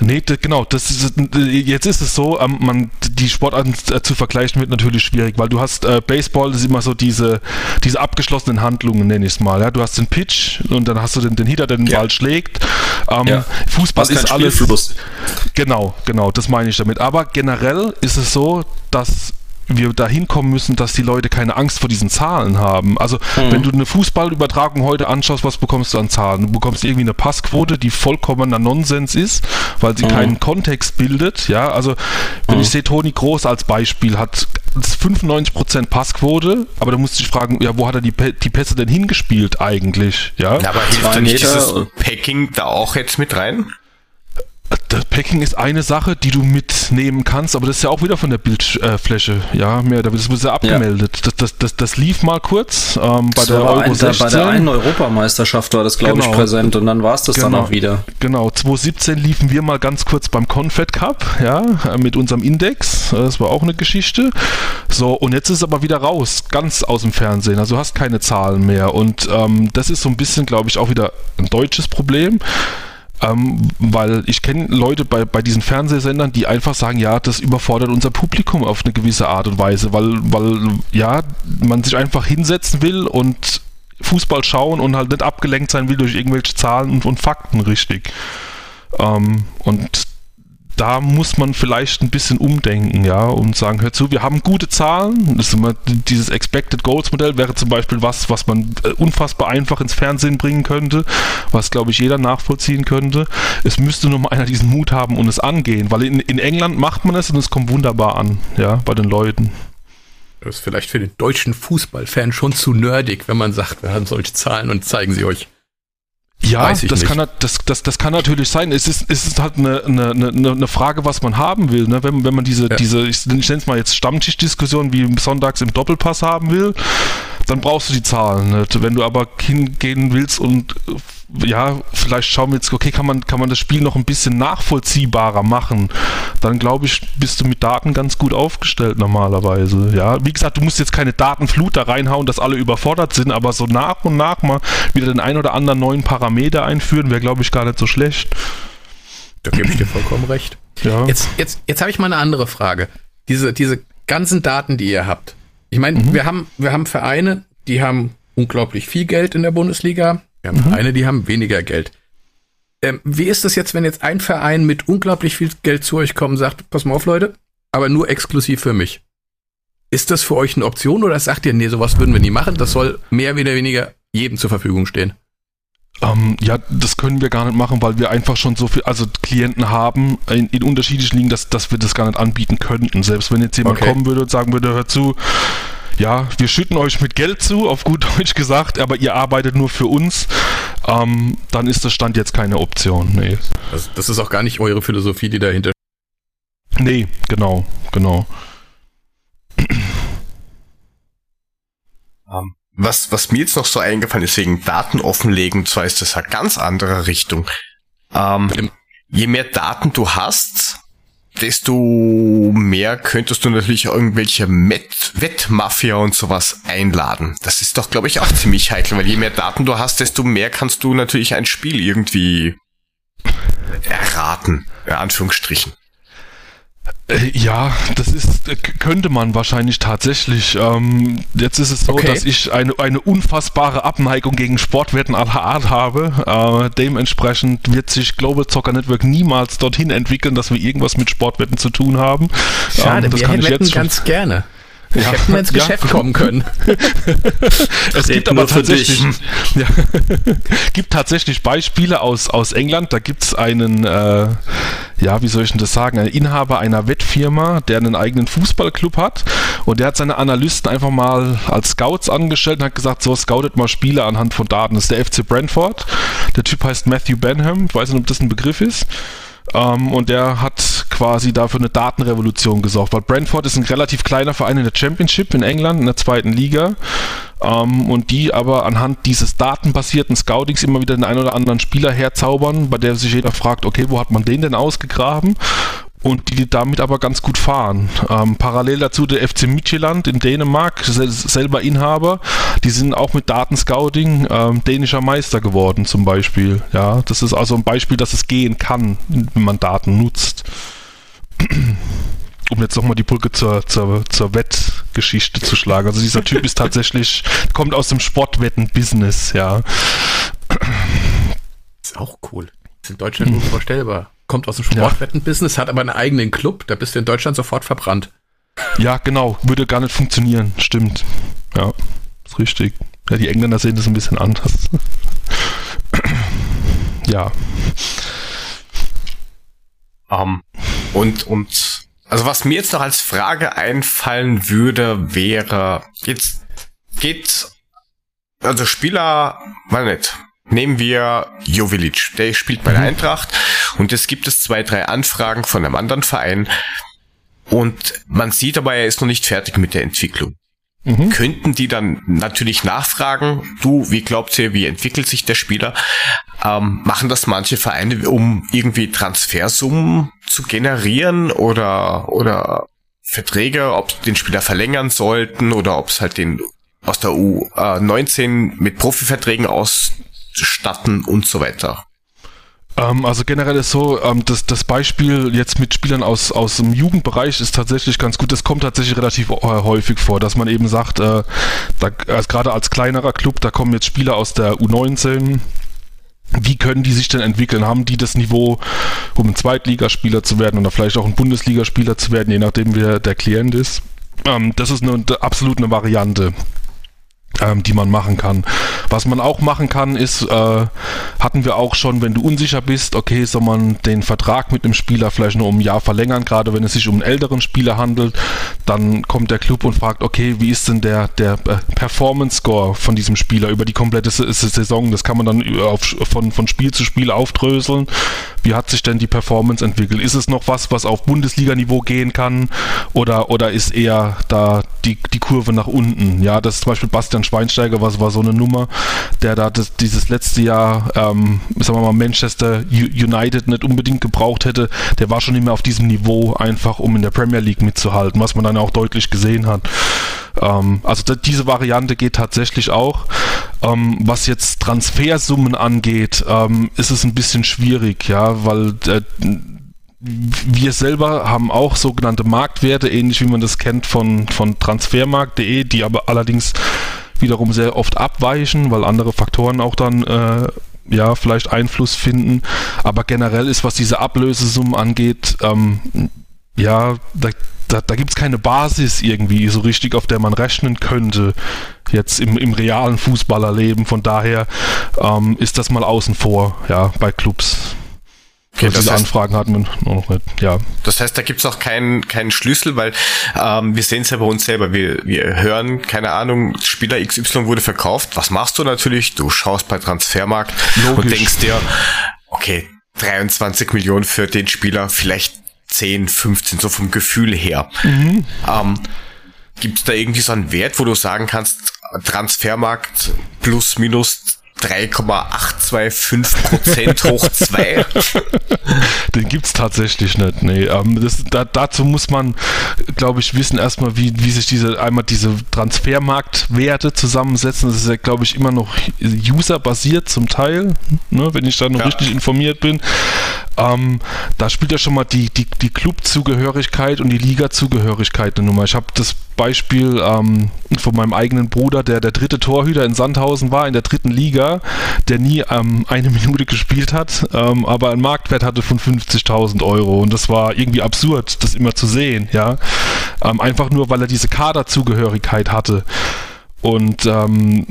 Nee, genau, das ist, jetzt ist es so, ähm, man, die Sportarten zu vergleichen wird natürlich schwierig, weil du hast äh, Baseball, das ist immer so diese, diese abgeschlossenen Handlungen, nenne ich es mal. Ja? Du hast den Pitch und dann hast du den, den Hitter, der den ja. Ball schlägt. Ähm, ja. Fußball ist alles. Genau, genau, das meine ich damit. Aber generell ist es so, dass wir dahin kommen müssen, dass die Leute keine Angst vor diesen Zahlen haben. Also mhm. wenn du eine Fußballübertragung heute anschaust, was bekommst du an Zahlen? Du bekommst irgendwie eine Passquote, die vollkommener Nonsens ist, weil sie mhm. keinen Kontext bildet. Ja, also wenn mhm. ich sehe, Toni Groß als Beispiel hat 95% Passquote, aber da musst du dich fragen, ja, wo hat er die, die Pässe denn hingespielt eigentlich? Ja, ja aber hilft da nicht dieses Packing da auch jetzt mit rein? Das Packing ist eine Sache, die du mitnehmen kannst, aber das ist ja auch wieder von der Bildfläche, ja, mehr, das wird ja abgemeldet. Ja. Das, das, das, das lief mal kurz ähm, bei der Euro ein, 16. Bei der einen Europameisterschaft war das, glaube genau. ich, präsent und dann war es das genau. dann auch wieder. Genau, 2017 liefen wir mal ganz kurz beim Confed Cup, ja, mit unserem Index, das war auch eine Geschichte. So, und jetzt ist es aber wieder raus, ganz aus dem Fernsehen, also du hast keine Zahlen mehr und ähm, das ist so ein bisschen, glaube ich, auch wieder ein deutsches Problem Ähm, weil ich kenne Leute bei, bei diesen Fernsehsendern, die einfach sagen, ja, das überfordert unser Publikum auf eine gewisse Art und Weise, weil, weil ja, man sich einfach hinsetzen will und Fußball schauen und halt nicht abgelenkt sein will durch irgendwelche Zahlen und, und Fakten richtig. Ähm, und da muss man vielleicht ein bisschen umdenken, ja, und sagen, hör zu, wir haben gute Zahlen. Das immer, dieses Expected Goals Modell wäre zum Beispiel was, was man äh, unfassbar einfach ins Fernsehen bringen könnte, was, glaube ich, jeder nachvollziehen könnte. Es müsste nur mal einer diesen Mut haben und es angehen, weil in, in England macht man es und es kommt wunderbar an, ja, bei den Leuten. Das ist vielleicht für den deutschen Fußballfan schon zu nerdig, wenn man sagt, wir haben solche Zahlen und zeigen sie euch. Ja, das kann, das, das, das kann natürlich sein. Es ist, es ist halt eine, eine, eine, eine Frage, was man haben will. Ne? Wenn, wenn man diese, ja. diese ich nenne es mal jetzt Stammtischdiskussion wie sonntags im Doppelpass haben will, dann brauchst du die Zahlen. Nicht? Wenn du aber hingehen willst und ja, vielleicht schauen wir jetzt, okay, kann man, kann man das Spiel noch ein bisschen nachvollziehbarer machen, dann glaube ich, bist du mit Daten ganz gut aufgestellt normalerweise. Ja, wie gesagt, du musst jetzt keine Datenflut da reinhauen, dass alle überfordert sind, aber so nach und nach mal wieder den ein oder anderen neuen Parameter einführen, wäre, glaube ich, gar nicht so schlecht. Da gebe ich dir vollkommen recht. Ja. Jetzt, jetzt, jetzt habe ich mal eine andere Frage. Diese, diese ganzen Daten, die ihr habt. Ich meine, mhm. wir haben, wir haben Vereine, die haben unglaublich viel Geld in der Bundesliga. Wir haben mhm. eine, die haben weniger Geld. Ähm, wie ist das jetzt, wenn jetzt ein Verein mit unglaublich viel Geld zu euch kommt und sagt, pass mal auf, Leute, aber nur exklusiv für mich? Ist das für euch eine Option oder sagt ihr, nee, sowas würden wir nie machen? Das soll mehr oder weniger jedem zur Verfügung stehen. Ähm, ja, das können wir gar nicht machen, weil wir einfach schon so viel, also Klienten haben in, in unterschiedlichen Ligen, dass, dass wir das gar nicht anbieten könnten. Selbst wenn jetzt jemand okay. kommen würde und sagen würde, hör zu, ja, wir schütten euch mit Geld zu, auf gut Deutsch gesagt, aber ihr arbeitet nur für uns, ähm, dann ist das Stand jetzt keine Option. Nee. Das, das ist auch gar nicht eure Philosophie, die dahinter Nee, genau, genau. Um, ähm, was, was mir jetzt noch so eingefallen ist, wegen Daten offenlegen, zwar ist das eine ganz andere Richtung. Ähm, je mehr Daten du hast, desto mehr könntest du natürlich irgendwelche Wettmafia und sowas einladen. Das ist doch, glaube ich, auch ziemlich heikel, weil je mehr Daten du hast, desto mehr kannst du natürlich ein Spiel irgendwie erraten, in Anführungsstrichen. Äh, ja, das ist, äh, könnte man wahrscheinlich tatsächlich. Ähm, jetzt ist es so, okay. dass ich eine, eine unfassbare Abneigung gegen Sportwetten aller Art habe. Äh, dementsprechend wird sich Global Soccer Network niemals dorthin entwickeln, dass wir irgendwas mit Sportwetten zu tun haben. Schade, ähm, das wir kann ich jetzt ganz gerne. Ja. Hätten wir ins Geschäft ja. kommen können. es gibt aber tatsächlich, ja, gibt tatsächlich Beispiele aus, aus England. Da gibt es einen, äh, ja, wie soll ich denn das sagen, einen Inhaber einer Wettfirma, der einen eigenen Fußballclub hat. Und der hat seine Analysten einfach mal als Scouts angestellt und hat gesagt, so scoutet mal Spiele anhand von Daten. Das ist der FC Brentford. Der Typ heißt Matthew Benham. Ich weiß nicht, ob das ein Begriff ist. Ähm, und der hat quasi dafür eine Datenrevolution gesorgt, weil Brentford ist ein relativ kleiner Verein in der Championship in England, in der zweiten Liga. Ähm, und die aber anhand dieses datenbasierten Scoutings immer wieder den einen oder anderen Spieler herzaubern, bei der sich jeder fragt, okay, wo hat man den denn ausgegraben? und die damit aber ganz gut fahren. Ähm, parallel dazu der FC Midtjylland in Dänemark, selber Inhaber, die sind auch mit Datenscouting ähm, dänischer Meister geworden zum Beispiel. Ja, das ist also ein Beispiel, dass es gehen kann, wenn man Daten nutzt. Um jetzt nochmal die Brücke zur, zur, zur Wettgeschichte zu schlagen. Also dieser Typ ist tatsächlich, kommt aus dem Sportwetten-Business, ja. Ist auch cool. Ist in Deutschland unvorstellbar kommt aus dem Sportwettenbusiness, hat aber einen eigenen Club, da bist du in Deutschland sofort verbrannt. Ja, genau, würde gar nicht funktionieren, stimmt. Ja, ist richtig. Ja, die Engländer sehen das ein bisschen anders. ja. Um, und, und, also was mir jetzt noch als Frage einfallen würde, wäre, jetzt geht, also Spieler, mal nicht, Nehmen wir Jovilic, der spielt bei der mhm. Eintracht und es gibt es zwei, drei Anfragen von einem anderen Verein und man sieht aber, er ist noch nicht fertig mit der Entwicklung. Mhm. Könnten die dann natürlich nachfragen, du, wie glaubt ihr, wie entwickelt sich der Spieler? Ähm, machen das manche Vereine, um irgendwie Transfersummen zu generieren oder, oder Verträge, ob den Spieler verlängern sollten oder ob es halt den aus der U19 mit Profiverträgen aus statten und so weiter. Ähm, also generell ist so, ähm, das, das Beispiel jetzt mit Spielern aus, aus dem Jugendbereich ist tatsächlich ganz gut. Das kommt tatsächlich relativ äh, häufig vor, dass man eben sagt, äh, da, also gerade als kleinerer Club, da kommen jetzt Spieler aus der U19, wie können die sich denn entwickeln? Haben die das Niveau, um ein Zweitligaspieler zu werden oder vielleicht auch ein Bundesligaspieler zu werden, je nachdem wer der Klient ist? Ähm, das ist eine, absolut eine Variante ähm, die man machen kann. Was man auch machen kann, ist, äh, hatten wir auch schon, wenn du unsicher bist, okay, soll man den Vertrag mit einem Spieler vielleicht nur um ein Jahr verlängern, gerade wenn es sich um einen älteren Spieler handelt, dann kommt der Club und fragt, okay, wie ist denn der, der äh, Performance Score von diesem Spieler über die komplette Saison? Das kann man dann auf, von, von Spiel zu Spiel aufdröseln. Wie hat sich denn die Performance entwickelt? Ist es noch was, was auf Bundesliga-Niveau gehen kann? Oder, oder ist eher da die, die Kurve nach unten? Ja, das ist zum Beispiel Bastian Schweinsteiger, was war so eine Nummer, der da das, dieses letzte Jahr, ähm, sagen wir mal, Manchester United nicht unbedingt gebraucht hätte. Der war schon nicht mehr auf diesem Niveau, einfach um in der Premier League mitzuhalten, was man dann auch deutlich gesehen hat. Ähm, also da, diese Variante geht tatsächlich auch. Ähm, was jetzt Transfersummen angeht, ähm, ist es ein bisschen schwierig, ja, weil äh, wir selber haben auch sogenannte Marktwerte, ähnlich wie man das kennt von, von transfermarkt.de, die aber allerdings wiederum sehr oft abweichen, weil andere Faktoren auch dann äh, ja vielleicht Einfluss finden. Aber generell ist, was diese Ablösesummen angeht, ähm, ja, da, da, da gibt es keine Basis irgendwie so richtig, auf der man rechnen könnte, jetzt im, im realen Fußballerleben. Von daher ähm, ist das mal außen vor, ja, bei Clubs. Okay, diese heißt, Anfragen hatten wir noch nicht, ja. Das heißt, da gibt's auch keinen keinen Schlüssel, weil ähm, wir sehen es ja bei uns selber. Wir, wir hören, keine Ahnung, Spieler XY wurde verkauft. Was machst du natürlich? Du schaust bei Transfermarkt Logisch. und denkst dir, okay, 23 Millionen für den Spieler, vielleicht 10, 15, so vom Gefühl her. Mhm. Ähm, Gibt da irgendwie so einen Wert, wo du sagen kannst, Transfermarkt plus minus 3,825 Prozent hoch 2. Den gibt's tatsächlich nicht. Nee, ähm, das, da, dazu muss man, glaube ich, wissen erstmal, wie, wie sich diese einmal diese Transfermarktwerte zusammensetzen. Das ist ja, glaube ich, immer noch userbasiert zum Teil, ne, wenn ich da noch ja. richtig informiert bin. Ähm, da spielt ja schon mal die, die, die Clubzugehörigkeit und die Liga-Zugehörigkeit eine Nummer. Ich habe das Beispiel ähm, von meinem eigenen Bruder, der der dritte Torhüter in Sandhausen war, in der dritten Liga, der nie ähm, eine Minute gespielt hat, ähm, aber einen Marktwert hatte von 50.000 Euro. Und das war irgendwie absurd, das immer zu sehen, ja. Ähm, einfach nur, weil er diese Kaderzugehörigkeit hatte. Und ähm,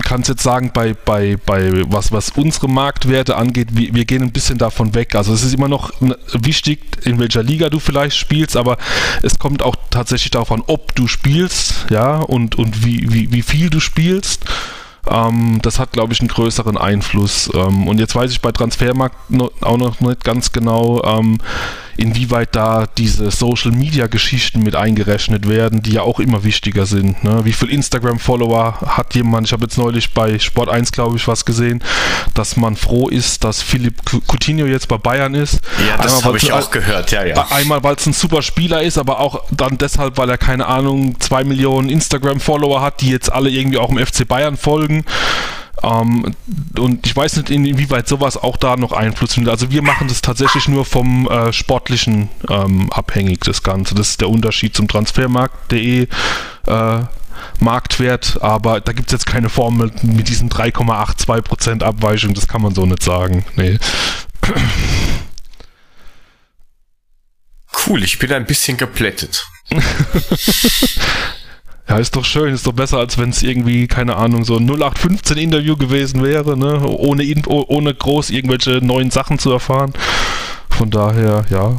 kannst jetzt sagen, bei, bei, bei was, was unsere Marktwerte angeht, wir, wir gehen ein bisschen davon weg. Also es ist immer noch wichtig, in welcher Liga du vielleicht spielst, aber es kommt auch tatsächlich darauf an, ob du spielst, ja, und, und wie, wie, wie viel du spielst. Ähm, das hat, glaube ich, einen größeren Einfluss. Ähm, und jetzt weiß ich bei Transfermarkt auch noch nicht ganz genau, ähm, inwieweit da diese Social Media Geschichten mit eingerechnet werden, die ja auch immer wichtiger sind. Ne? Wie viel Instagram Follower hat jemand? Ich habe jetzt neulich bei Sport 1, glaube ich, was gesehen, dass man froh ist, dass Philipp Coutinho jetzt bei Bayern ist. Ja, das habe ich auch gehört, ja, ja. Einmal, weil es ein super Spieler ist, aber auch dann deshalb, weil er keine Ahnung, zwei Millionen Instagram Follower hat, die jetzt alle irgendwie auch im FC Bayern folgen. Ähm, und ich weiß nicht, inwieweit sowas auch da noch Einfluss nimmt. Also wir machen das tatsächlich nur vom äh, Sportlichen ähm, abhängig, das Ganze. Das ist der Unterschied zum Transfermarkt.de äh, Marktwert, aber da gibt es jetzt keine Formel mit diesen 3,82% Abweichung, das kann man so nicht sagen. Nee. Cool, ich bin ein bisschen geplättet. Ja, ist doch schön, ist doch besser, als wenn es irgendwie, keine Ahnung, so ein 0815-Interview gewesen wäre, ne? Ohne, ohne groß irgendwelche neuen Sachen zu erfahren. Von daher, ja.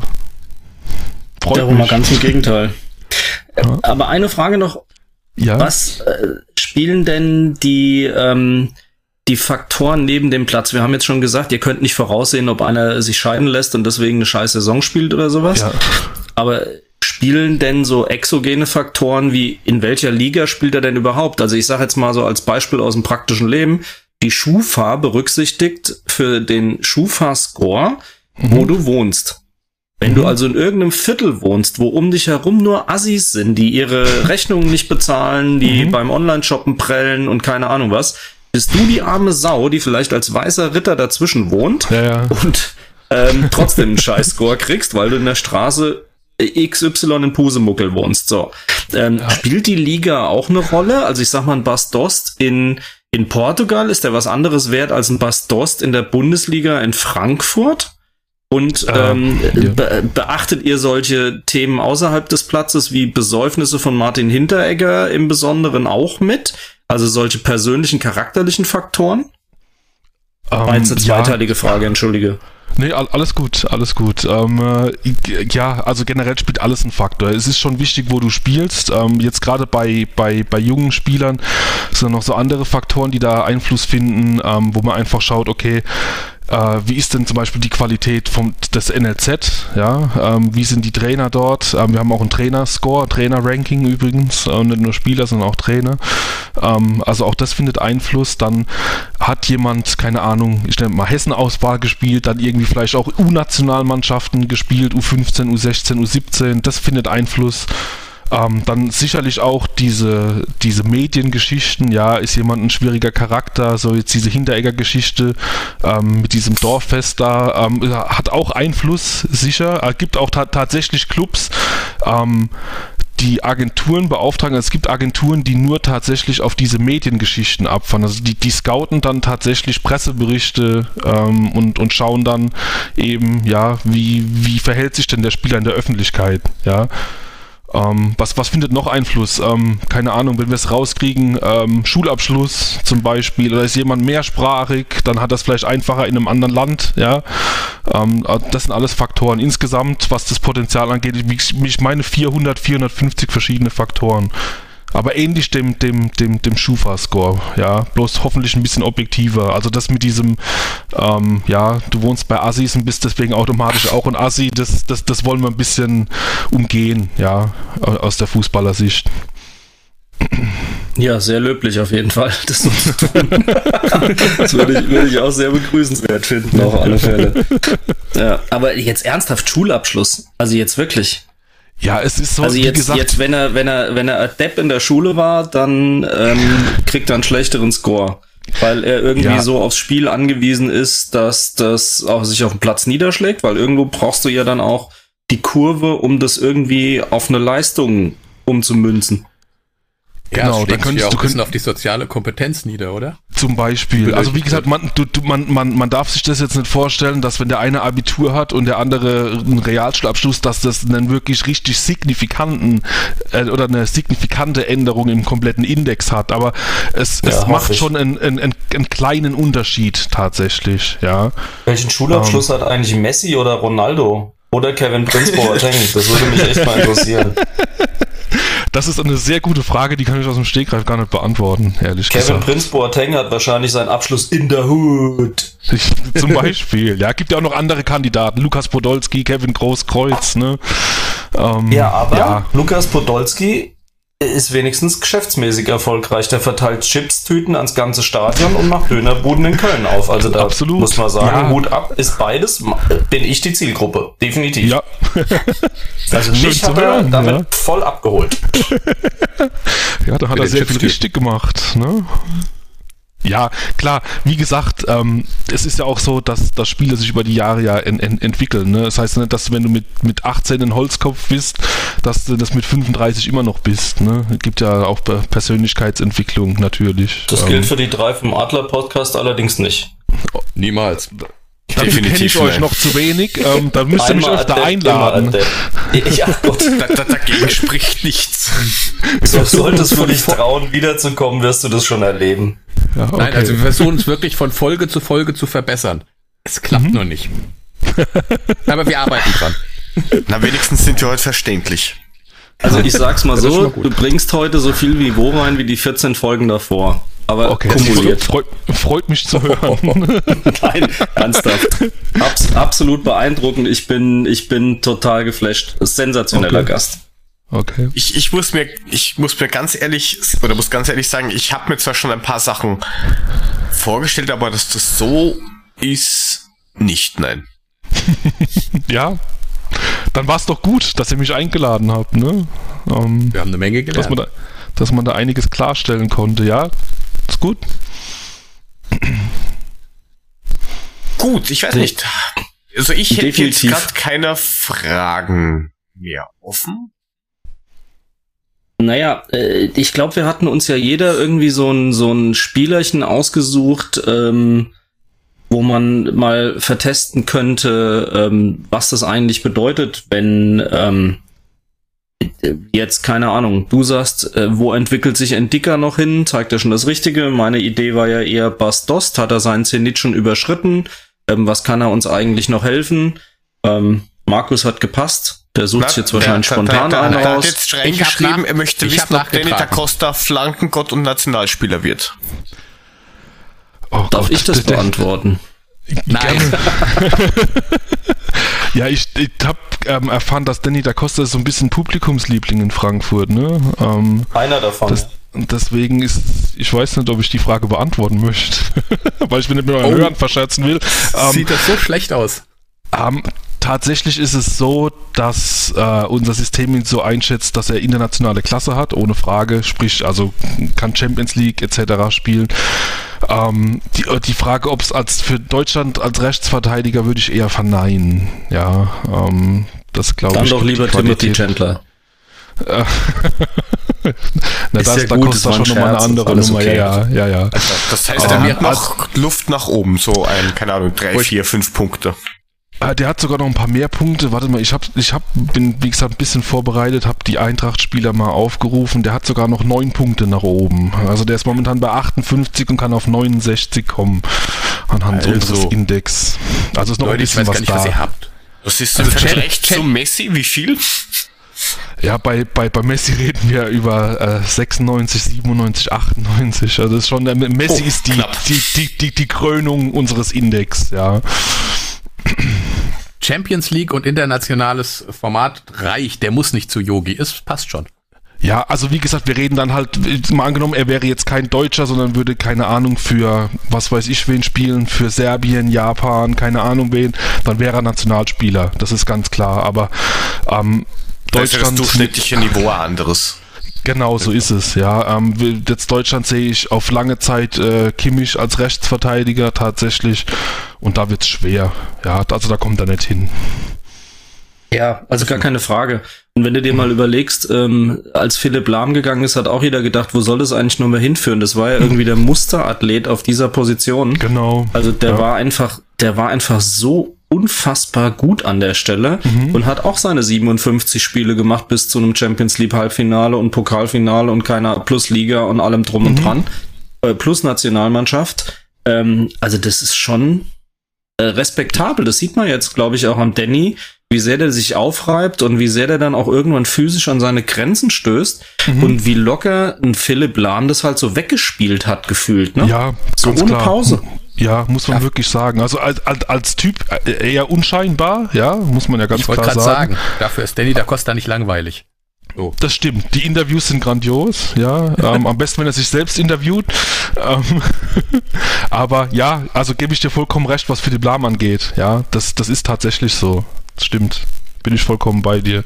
Freut Darum mich. mal ganz im Gegenteil. Ja. Aber eine Frage noch. Ja. Was äh, spielen denn die, ähm, die Faktoren neben dem Platz? Wir haben jetzt schon gesagt, ihr könnt nicht voraussehen, ob einer sich scheiden lässt und deswegen eine scheiß Saison spielt oder sowas. Ja. Aber spielen denn so exogene Faktoren wie in welcher Liga spielt er denn überhaupt? Also ich sage jetzt mal so als Beispiel aus dem praktischen Leben, die Schufa berücksichtigt für den Schufa-Score, mhm. wo du wohnst. Wenn mhm. du also in irgendeinem Viertel wohnst, wo um dich herum nur Assis sind, die ihre Rechnungen nicht bezahlen, die mhm. beim Online-Shoppen prellen und keine Ahnung was, bist du die arme Sau, die vielleicht als weißer Ritter dazwischen wohnt Ja, ja. und ähm, trotzdem einen Scheiß-Score kriegst, weil du in der Straße XY in Pusemuckel wohnst. So. Ähm, Spielt die Liga auch eine Rolle? Also ich sag mal, ein Bastost in, in Portugal, ist der was anderes wert als ein Bastost in der Bundesliga in Frankfurt? Und ähm, ja. be beachtet ihr solche Themen außerhalb des Platzes wie Besäufnisse von Martin Hinteregger im Besonderen auch mit? Also solche persönlichen, charakterlichen Faktoren? War Ähm, jetzt eine ja. zweiteilige Frage, entschuldige. Nee, all- alles gut, alles gut. Ähm, äh, ja, also generell spielt alles ein Faktor. Es ist schon wichtig, wo du spielst. Ähm, jetzt gerade bei, bei, bei jungen Spielern sind noch so andere Faktoren, die da Einfluss finden, ähm, wo man einfach schaut, okay, äh, wie ist denn zum Beispiel die Qualität vom, des NLZ? Ja, ähm, wie sind die Trainer dort? Ähm, wir haben auch einen Trainer-Score, Trainer-Ranking übrigens, äh, nicht nur Spieler, sondern auch Trainer. Ähm, also auch das findet Einfluss. Dann hat jemand, keine Ahnung, ich nenne mal Hessen-Auswahl gespielt, dann irgendwie vielleicht auch U-Nationalmannschaften gespielt, U15, U16, U17, das findet Einfluss. Ähm, dann sicherlich auch diese, diese Mediengeschichten, ja, ist jemand ein schwieriger Charakter, so jetzt diese Hinteregger-Geschichte ähm, mit diesem Dorffest da, ähm, hat auch Einfluss, sicher. Es gibt auch ta tatsächlich Clubs, ähm, die Agenturen beauftragen, es gibt Agenturen, die nur tatsächlich auf diese Mediengeschichten abfahren. Also die, die scouten dann tatsächlich Presseberichte ähm, und, und schauen dann eben, ja, wie, wie verhält sich denn der Spieler in der Öffentlichkeit, ja. Ähm, was, was findet noch Einfluss? Ähm, keine Ahnung, wenn wir es rauskriegen, ähm, Schulabschluss zum Beispiel, oder ist jemand mehrsprachig, dann hat das vielleicht einfacher in einem anderen Land, ja. Ähm, äh, das sind alles Faktoren. Insgesamt, was das Potenzial angeht, ich, ich meine 400, 450 verschiedene Faktoren. Aber ähnlich dem, dem, dem, dem Schufa-Score, ja. Bloß hoffentlich ein bisschen objektiver. Also das mit diesem, ähm, ja, du wohnst bei Assis und bist deswegen automatisch auch ein Assi, das, das, das wollen wir ein bisschen umgehen, ja, aus der Fußballersicht. Ja, sehr löblich auf jeden Fall. Das, das würde, ich, würde ich auch sehr begrüßenswert finden, auf alle Fälle. Ja, aber jetzt ernsthaft Schulabschluss. Also jetzt wirklich. Ja, es ist so, Also wie jetzt, gesagt, jetzt wenn er, wenn er, wenn er Adept in der Schule war, dann ähm, kriegt er einen schlechteren Score. Weil er irgendwie Ja. so aufs Spiel angewiesen ist, dass das auch sich auf dem Platz niederschlägt, weil irgendwo brauchst du ja dann auch die Kurve, um das irgendwie auf eine Leistung umzumünzen. Ja, Genau, das da könntest ja auch du- ein bisschen auf die soziale Kompetenz nieder, oder? Zum Beispiel. Also wie gesagt, man, du, du, man, man, man darf sich das jetzt nicht vorstellen, dass wenn der eine Abitur hat und der andere einen Realschulabschluss, dass das einen wirklich richtig signifikanten äh, oder eine signifikante Änderung im kompletten Index hat. Aber es, Ja, es macht ich. schon einen, einen, einen, einen kleinen Unterschied tatsächlich, ja. Welchen Schulabschluss hat eigentlich Messi oder Ronaldo? Oder Kevin Prince Boateng? Das würde mich echt mal interessieren. Das ist eine sehr gute Frage, die kann ich aus dem Stegreif gar nicht beantworten, ehrlich Kevin gesagt. Prince Boateng hat wahrscheinlich seinen Abschluss in der Hood. Ich, zum Beispiel, ja, gibt ja auch noch andere Kandidaten. Lukas Podolski, Kevin Groß-Kreuz, ne? Ähm, Ja, aber ja. Lukas Podolski ist wenigstens geschäftsmäßig erfolgreich. Der verteilt Chipstüten ans ganze Stadion und macht Dönerbuden in Köln auf. Also da Absolut. muss man sagen, Ja. Hut ab, ist beides, bin ich die Zielgruppe. Definitiv. Ja, also mich hat er hören, damit ja. voll abgeholt. Ja, da hat er sehr viel richtig gemacht, ne? Ja, klar, wie gesagt, ähm, es ist ja auch so, dass, dass Spiele sich über die Jahre ja en, en, entwickeln. Ne? Das heißt nicht, dass wenn du mit, mit 18 ein Holzkopf bist, dass du das mit 35 immer noch bist. Ne? Es gibt ja auch Pe- Persönlichkeitsentwicklung natürlich. Das Ähm, gilt für die drei vom Adler Podcast allerdings nicht. Niemals. Dafür kenne ich Definitiv euch noch zu wenig. Ähm, da müsst ihr mich öfter Adept, einladen. Ja, Gott. Da, da, dagegen spricht nichts. So, solltest du dich trauen, wiederzukommen, wirst du das schon erleben. Ja, okay. Nein, also wir versuchen es wirklich von Folge zu Folge zu verbessern. Es klappt Mhm. nur nicht. Aber wir arbeiten dran. Na, wenigstens sind wir heute verständlich. Also ich sag's mal so, du bringst heute so viel Niveau rein wie die 14 Folgen davor. Aber okay. kumuliert. Freut, freut mich zu hören. Nein, ernsthaft. Abs absolut beeindruckend. Ich bin, ich bin total geflasht. Sensationeller Okay. Gast. Okay. Ich, ich muss mir, ich muss mir ganz ehrlich, oder muss ganz ehrlich sagen, ich habe mir zwar schon ein paar Sachen vorgestellt, aber dass das so ist, nicht, nein. Ja. Dann war es doch gut, dass ihr mich eingeladen habt, ne? Ähm, Wir haben eine Menge dass, gelernt. man da, dass man da einiges klarstellen konnte, ja? Ist gut. Gut, ich weiß nicht. Also ich hätte Definitiv. jetzt gerade keine Fragen mehr offen. Naja, äh, ich glaube, wir hatten uns ja jeder irgendwie so ein, so ein Spielerchen ausgesucht, ähm, wo man mal vertesten könnte, ähm, was das eigentlich bedeutet, wenn ähm, jetzt keine Ahnung, du sagst, äh, wo entwickelt sich ein Dicker noch hin? Zeigt er schon das Richtige? Meine Idee war ja eher Bastost, hat er seinen Zenit schon überschritten? Ähm, was kann er uns eigentlich noch helfen? Ähm, Markus hat gepasst. Der sucht sich jetzt wahrscheinlich der, spontan der, der, einen aus. hat jetzt reingeschrieben, er möchte wissen, ob Danny da Costa Flankengott und Nationalspieler wird. Oh Darf Gott, ich das beantworten? Nein. ja, ich, ich habe ähm, erfahren, dass Danny da Costa ist so ein bisschen Publikumsliebling in Frankfurt. Ne? Ähm, Einer davon. Das, deswegen ist, ich weiß nicht, ob ich die Frage beantworten möchte, weil ich mir nicht mit euren oh. Hörern verscherzen will. Ähm, Sieht das so schlecht aus? Ähm, tatsächlich ist es so, dass äh, unser System ihn so einschätzt, dass er internationale Klasse hat, ohne Frage, sprich, also kann Champions League etc. spielen. Ähm, die, die Frage, ob es als für Deutschland als Rechtsverteidiger würde ich eher verneinen. Ja, ähm, das glaube ich. Dann doch lieber Timothy Chandler. Na, ist das, ja da gut, kostet schon nochmal eine andere Nummer. Okay. Ja, ja, ja. Also, das heißt, er hat noch Luft nach oben, so ein, keine Ahnung, drei, vier, fünf Punkte. Ah, der hat sogar noch ein paar mehr Punkte. Warte mal, ich hab, ich hab, bin wie gesagt ein bisschen vorbereitet, habe die Eintracht-Spieler mal aufgerufen. Der hat sogar noch neun Punkte nach oben. Also der ist momentan bei 58 und kann auf 69 kommen anhand also, unseres Index. Also ist noch Leute, ein bisschen ich weiß was gar nicht, da. was ihr habt. Was ist also Vergleich zu Messi? Wie viel? Ja, bei, bei, bei Messi reden wir über äh, 96, 97, 98. Also das ist schon, äh, Messi oh, ist die, die, die, die, die Krönung unseres Index, ja. Champions League und internationales Format reicht. Der muss nicht zu Yogi. Es passt schon. Ja, also wie gesagt, wir reden dann halt, mal angenommen, er wäre jetzt kein Deutscher, sondern würde, keine Ahnung, für was weiß ich wen spielen, für Serbien, Japan, keine Ahnung wen, dann wäre er Nationalspieler, das ist ganz klar. Aber ähm, Deutschland. Das, das durchschnittliche Niveau anderes. Genau, so ist es, ja. Ähm, jetzt Deutschland sehe ich auf lange Zeit äh, Kimmich als Rechtsverteidiger tatsächlich und da wird's schwer. Ja, also da kommt er nicht hin. Ja, also gar keine Frage. Und wenn du dir mal überlegst, ähm, als Philipp Lahm gegangen ist, hat auch jeder gedacht, wo soll das eigentlich nur mehr hinführen? Das war ja irgendwie der Musterathlet auf dieser Position. Genau. Also der ja. war einfach, der war einfach so unfassbar gut an der Stelle mhm. und hat auch seine 57 Spiele gemacht bis zu einem Champions League Halbfinale und Pokalfinale und keiner plus Liga und allem drum mhm. und dran äh, plus Nationalmannschaft. Ähm, also das ist schon äh, respektabel. Das sieht man jetzt, glaube ich, auch am Danny, wie sehr der sich aufreibt und wie sehr der dann auch irgendwann physisch an seine Grenzen stößt mhm. und wie locker ein Philipp Lahm das halt so weggespielt hat, gefühlt, ne? Ja, so ohne klar. Pause. Ja, muss man ja. wirklich sagen. Also als, als, als Typ äh, eher unscheinbar, ja, muss man ja ganz ich klar sagen. sagen. Dafür ist Danny da Costa nicht langweilig. Oh. Das stimmt. Die Interviews sind grandios, ja. ähm, am besten, wenn er sich selbst interviewt. Ähm, aber ja, also gebe ich dir vollkommen recht, was Philipp Lahm angeht. Ja, das, das ist tatsächlich so. Das stimmt. Bin ich vollkommen bei dir.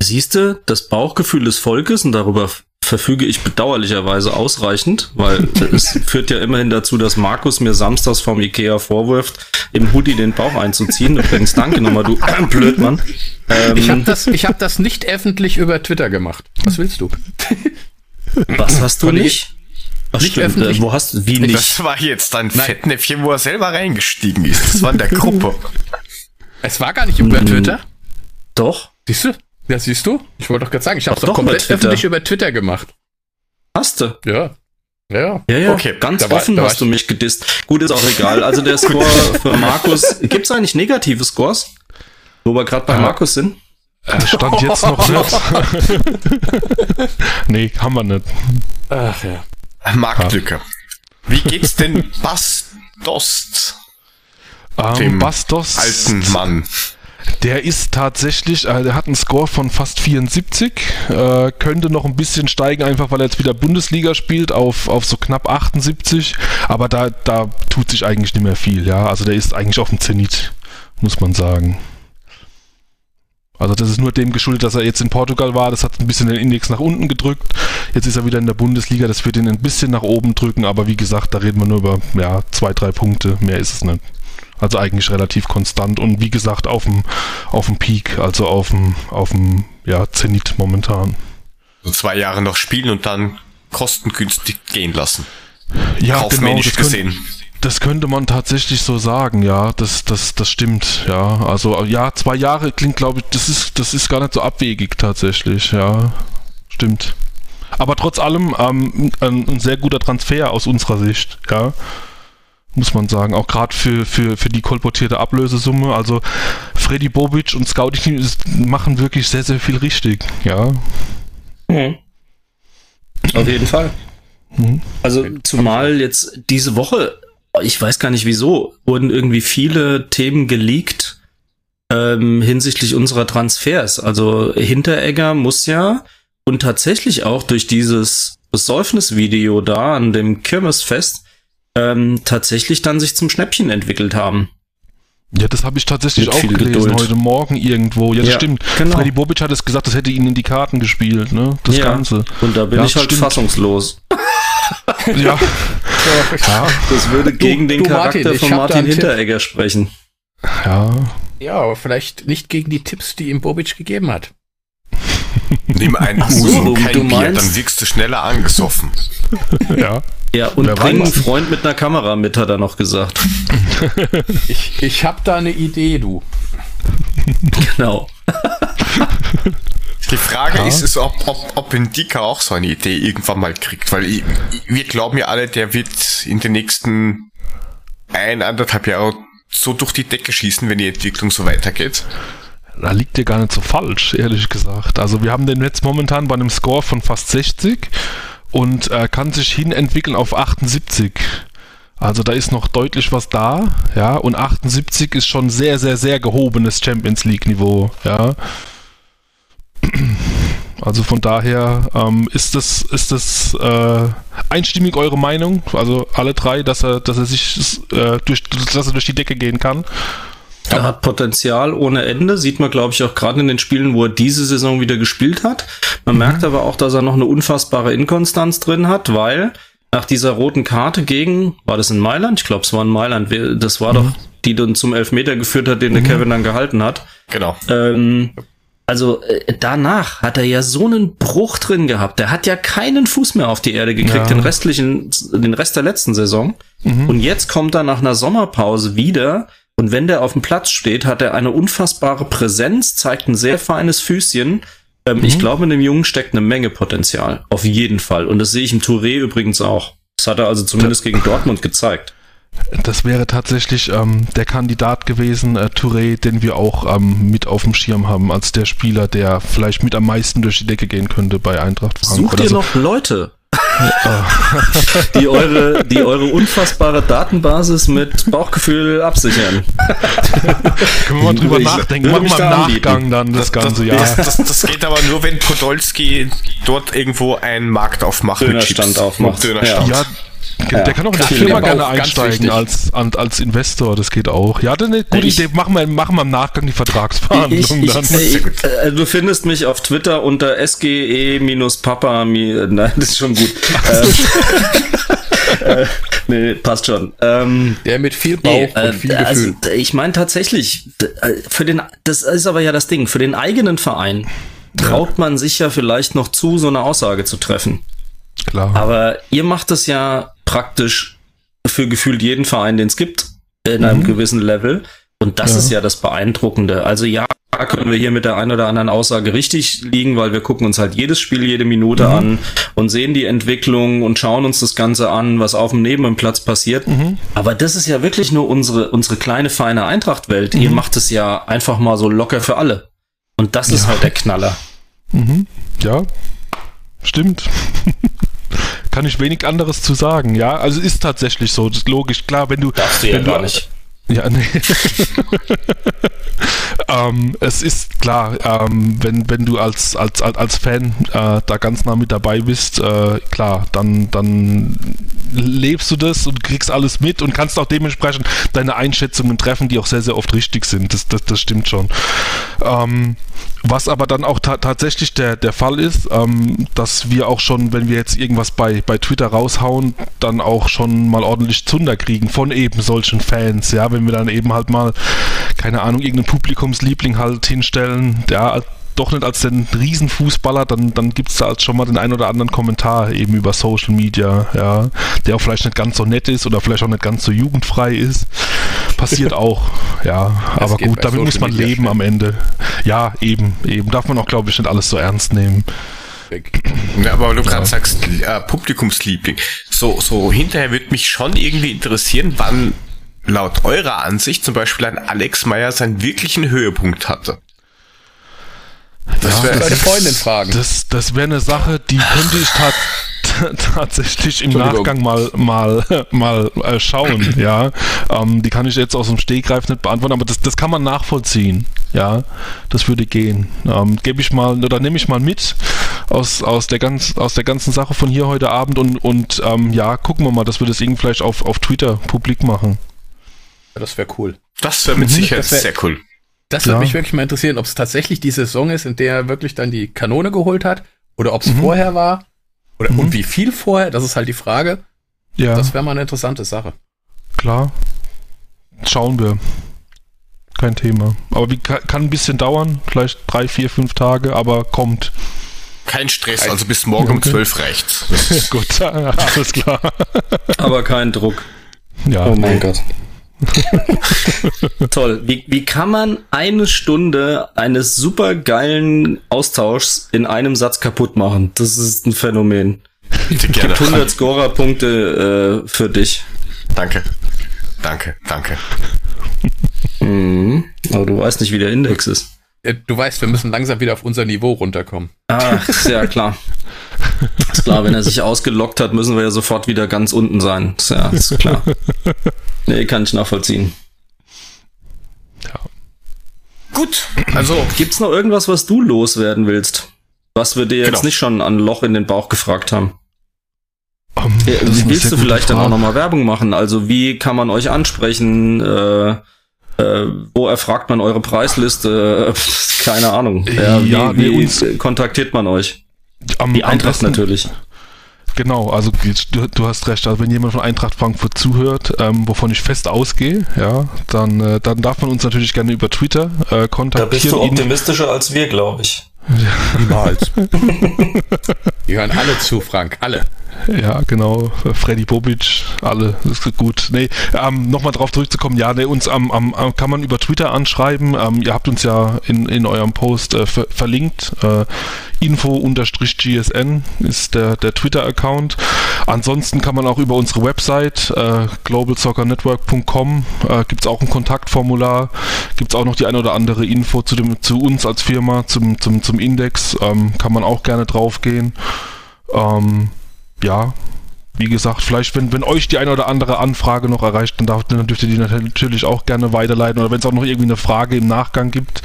Siehst du, das Bauchgefühl des Volkes, und darüber verfüge ich bedauerlicherweise ausreichend, weil es führt ja immerhin dazu, dass Markus mir samstags vom Ikea vorwirft, im Hoodie den Bauch einzuziehen. Übrigens, danke nochmal, du Blödmann. Ähm, ich habe das, ich hab das nicht öffentlich über Twitter gemacht. Was willst du? Was hast du nicht? Ach, nicht stimmt, öffentlich. Äh, wo hast du, wie nicht? Das war jetzt ein Nein. Fettnäpfchen, wo er selber reingestiegen ist. Das war in der Gruppe. Es war gar nicht über hm. Twitter. Doch. Siehst du? Ja, siehst du? Ich wollte doch gerade sagen, ich habe es doch, doch komplett öffentlich über Twitter gemacht. Hast du? Ja. Ja, ja, ja. Okay, ganz da offen war, hast du mich gedisst. Gut, ist auch egal. Also der Score für Markus. Gibt es eigentlich negative Scores? Wo wir gerade bei ja. Markus sind? Äh, stand jetzt noch nicht. nee, haben wir nicht. Ach ja. Marktlücke. Wie geht's denn Bastost? Ähm, dem Bastos alten Mann. Der ist tatsächlich, äh, der hat einen Score von fast 74, äh, könnte noch ein bisschen steigen, einfach weil er jetzt wieder Bundesliga spielt, auf, auf so knapp 78, aber da, da tut sich eigentlich nicht mehr viel, ja. Also der ist eigentlich auf dem Zenit, muss man sagen. Also das ist nur dem geschuldet, dass er jetzt in Portugal war. Das hat ein bisschen den Index nach unten gedrückt. Jetzt ist er wieder in der Bundesliga, das wird ihn ein bisschen nach oben drücken, aber wie gesagt, da reden wir nur über ja, zwei, drei Punkte, mehr ist es nicht. Also eigentlich relativ konstant und wie gesagt auf dem auf dem Peak, also auf dem auf dem ja, Zenit momentan. So zwei Jahre noch spielen und dann kostengünstig gehen lassen. Ja, genau, das gesehen. Können, das könnte man tatsächlich so sagen, ja, das, das, das stimmt, ja. Also ja, zwei Jahre klingt, glaube ich, das ist, das ist gar nicht so abwegig tatsächlich, ja. Stimmt. Aber trotz allem ähm, ein, ein sehr guter Transfer aus unserer Sicht, ja muss man sagen. Auch gerade für, für, für die kolportierte Ablösesumme. Also Freddy Bobic und Scouting machen wirklich sehr, sehr viel richtig, ja. Mhm. Auf jeden Fall. Mhm. Also zumal jetzt diese Woche ich weiß gar nicht wieso, wurden irgendwie viele Themen geleakt ähm, hinsichtlich unserer Transfers. Also Hinteregger muss ja und tatsächlich auch durch dieses Besäufnisvideo da an dem Kirmesfest ähm, tatsächlich dann sich zum Schnäppchen entwickelt haben. Ja, das habe ich tatsächlich auch gelesen Geduld. heute Morgen irgendwo. Ja, das ja, stimmt. Genau. Freddy Bobic hat es gesagt, das hätte ihnen in die Karten gespielt, ne? Das ja. Ganze. Und da bin ja, ich halt stimmt. fassungslos. ja. ja. Das würde gegen du, den du Charakter Martin, von Martin Hinteregger sprechen. Ja. Ja, aber vielleicht nicht gegen die Tipps, die ihm Bobic gegeben hat. Nimm einen Ach so, kein du Bier, dann wirkst du schneller angesoffen. ja. Ja, und Wer bring einen Freund mit einer Kamera mit, hat er noch gesagt. ich ich habe da eine Idee, du. Genau. Die Frage ja. ist, ist ob, ob, ob Indika auch so eine Idee irgendwann mal kriegt, weil ich, wir glauben ja alle, der wird in den nächsten ein, anderthalb Jahren so durch die Decke schießen, wenn die Entwicklung so weitergeht. Da liegt dir gar nicht so falsch, ehrlich gesagt. Also wir haben den jetzt momentan bei einem Score von fast 60 und äh, kann sich hin entwickeln auf 78. Also da ist noch deutlich was da, ja, und 78 ist schon sehr, sehr, sehr gehobenes Champions League Niveau, ja. Also von daher ähm, ist das, ist das äh, einstimmig eure Meinung, also alle drei, dass er, dass er sich äh, durch, dass er durch die Decke gehen kann. Er hat Potenzial ohne Ende, sieht man, glaube ich, auch gerade in den Spielen, wo er diese Saison wieder gespielt hat. Man mhm. merkt aber auch, dass er noch eine unfassbare Inkonstanz drin hat, weil nach dieser roten Karte gegen, war das in Mailand? Ich glaube, es war in Mailand. Das war mhm. doch, die dann zum Elfmeter geführt hat, den mhm. der Kevin dann gehalten hat. Genau. Ähm, also äh, danach hat er ja so einen Bruch drin gehabt. Der hat ja keinen Fuß mehr auf die Erde gekriegt, ja. den restlichen, den Rest der letzten Saison. Mhm. Und jetzt kommt er nach einer Sommerpause wieder. Und wenn der auf dem Platz steht, hat er eine unfassbare Präsenz, zeigt ein sehr feines Füßchen. Ähm, mhm. Ich glaube, in dem Jungen steckt eine Menge Potenzial. Auf jeden Fall. Und das sehe ich im Touré übrigens auch. Das hat er also zumindest gegen Dortmund gezeigt. Das wäre tatsächlich ähm, der Kandidat gewesen, äh, Touré, den wir auch ähm, mit auf dem Schirm haben, als der Spieler, der vielleicht mit am meisten durch die Decke gehen könnte bei Eintracht Frankfurt. Sucht ihr also, noch Leute? die eure, die eure unfassbare Datenbasis mit Bauchgefühl absichern. Können wir mal drüber nachdenken. Machen wir im Nachgang dann das, das Ganze, das, ja. Das, das, geht aber nur, wenn Podolski dort irgendwo einen Markt aufmacht. Dönerstand aufmacht. Dönerstand. Ja. Ja, der kann auch in der Firma gerne einsteigen als, als Investor, das geht auch. Ja, dann eine gute ich, Idee. Machen wir, machen wir im Nachgang die Vertragsverhandlungen dann. Ich, äh, du findest mich auf Twitter unter SGE-Papa. Nein, das ist schon gut. äh, nee, passt schon. Ähm, der mit viel Bauch nee, und viel also, Gefühl. Also, ich meine tatsächlich, äh, für den, das ist aber ja das Ding, für den eigenen Verein traut ja. man sich ja vielleicht noch zu, so eine Aussage zu treffen. Klar. Aber ihr macht es ja praktisch für gefühlt jeden Verein, den es gibt, in einem mhm. gewissen Level. Und das ja. ist ja das Beeindruckende. Also ja, können wir hier mit der einen oder anderen Aussage richtig liegen, weil wir gucken uns halt jedes Spiel jede Minute mhm. an und sehen die Entwicklung und schauen uns das Ganze an, was auf dem Neben im Platz passiert. Mhm. Aber das ist ja wirklich nur unsere, unsere kleine, feine Eintracht-Welt. Ihr mhm. macht es ja einfach mal so locker für alle. Und das ist halt der Knaller. Mhm. Ja, stimmt. kann ich wenig anderes zu sagen. Ja, also ist tatsächlich so. Das ist logisch. Klar, wenn du. Darfst du ja gar nicht. Ja, nee. ähm, es ist klar, ähm, wenn, wenn du als, als, als Fan äh, da ganz nah mit dabei bist, äh, klar, dann, dann lebst du das und kriegst alles mit und kannst auch dementsprechend deine Einschätzungen treffen, die auch sehr, sehr oft richtig sind. Das, das, das stimmt schon. Ähm, Was aber dann auch ta tatsächlich der, der Fall ist, ähm, dass wir auch schon, wenn wir jetzt irgendwas bei, bei Twitter raushauen, dann auch schon mal ordentlich Zunder kriegen von eben solchen Fans, ja, wenn wir dann eben halt mal, keine Ahnung, irgendeinen Publikumsliebling halt hinstellen, ja, doch nicht als den Riesenfußballer, dann, dann gibt es da halt schon mal den einen oder anderen Kommentar eben über Social Media, ja, der auch vielleicht nicht ganz so nett ist oder vielleicht auch nicht ganz so jugendfrei ist. Passiert auch, ja. Das aber gut, damit muss man Media leben schnell. am Ende. Ja, eben, eben. Darf man auch, glaube ich, nicht alles so ernst nehmen. Ja, aber du gerade sagst, äh, Publikumsliebling. So, so hinterher würde mich schon irgendwie interessieren, wann laut eurer Ansicht zum Beispiel ein Alex Meyer seinen wirklichen Höhepunkt hatte. Das ja, wäre eine Freundin fragen. Das, das wäre eine Sache, die könnte ich tatsächlich im Nachgang mal mal mal äh, schauen. ja, ähm, die kann ich jetzt aus dem Stegreif nicht beantworten, aber das, das kann man nachvollziehen. Ja, das würde gehen. Ähm, Gebe ich mal oder nehme ich mal mit aus aus der ganz aus der ganzen Sache von hier heute Abend und und ähm, ja, gucken wir mal, dass wir das irgendwie vielleicht auf auf Twitter publik machen. Ja, das wäre cool. Das wäre mit mhm, Sicherheit sehr cool. Das würde ja. mich wirklich mal interessieren, ob es tatsächlich die Saison ist, in der er wirklich dann die Kanone geholt hat, oder ob es mhm. vorher war, oder mhm. und wie viel vorher, das ist halt die Frage. Ja. Das wäre mal eine interessante Sache. Klar. Schauen wir. Kein Thema. Aber wie, kann, ein bisschen dauern, vielleicht drei, vier, fünf Tage, aber kommt. Kein Stress, also bis morgen okay. um zwölf reicht's. Gut, alles klar. aber kein Druck. Ja. Oh mein. Gott. Toll. Wie, wie kann man eine Stunde eines super geilen Austauschs in einem Satz kaputt machen? Das ist ein Phänomen. Bitte gerne. 100 Scorer-Punkte äh, für dich. Danke. Danke, danke. Mhm. Aber du weißt nicht, wie der Index ist. Du weißt, wir müssen langsam wieder auf unser Niveau runterkommen. Ah, ist ja klar. Ist klar, wenn er sich ausgelockt hat, müssen wir ja sofort wieder ganz unten sein. Ist ja, ist klar. Nee, kann ich nachvollziehen. Ja. Gut, also. Gibt's noch irgendwas, was du loswerden willst? Was wir dir jetzt genau. nicht schon an Loch in den Bauch gefragt haben? Um, ja, willst du vielleicht dann auch nochmal Werbung machen? Also wie kann man euch ansprechen? Äh, äh, wo erfragt man eure Preisliste? keine Ahnung. Ja, ja wie, wie kontaktiert man euch? Am, Die Eintracht natürlich. Genau, also du, du, hast recht. Also wenn jemand von Eintracht Frankfurt zuhört, ähm, wovon ich fest ausgehe, ja, dann, äh, dann darf man uns natürlich gerne über Twitter äh, kontaktieren. Da bist du optimistischer als wir, glaube ich. Ja. Niemals. Die hören alle zu, Frank, alle. Ja, genau. Freddy Bobic, alle, das ist gut. Nee, ähm, nochmal drauf zurückzukommen, ja, nee, uns am, am, kann man über Twitter anschreiben. Ähm, ihr habt uns ja in, in eurem Post äh, ver verlinkt. Äh, Info-GSN ist der, der Twitter-Account. Ansonsten kann man auch über unsere Website äh, globalsoccernetwork.com äh, gibt es auch ein Kontaktformular, gibt es auch noch die ein oder andere Info zu, dem, zu uns als Firma, zum, zum, zum Index, ähm, kann man auch gerne draufgehen. Ähm, ja, wie gesagt, vielleicht, wenn, wenn euch die eine oder andere Anfrage noch erreicht, dann, darf, dann dürft ihr die natürlich auch gerne weiterleiten. Oder wenn es auch noch irgendwie eine Frage im Nachgang gibt,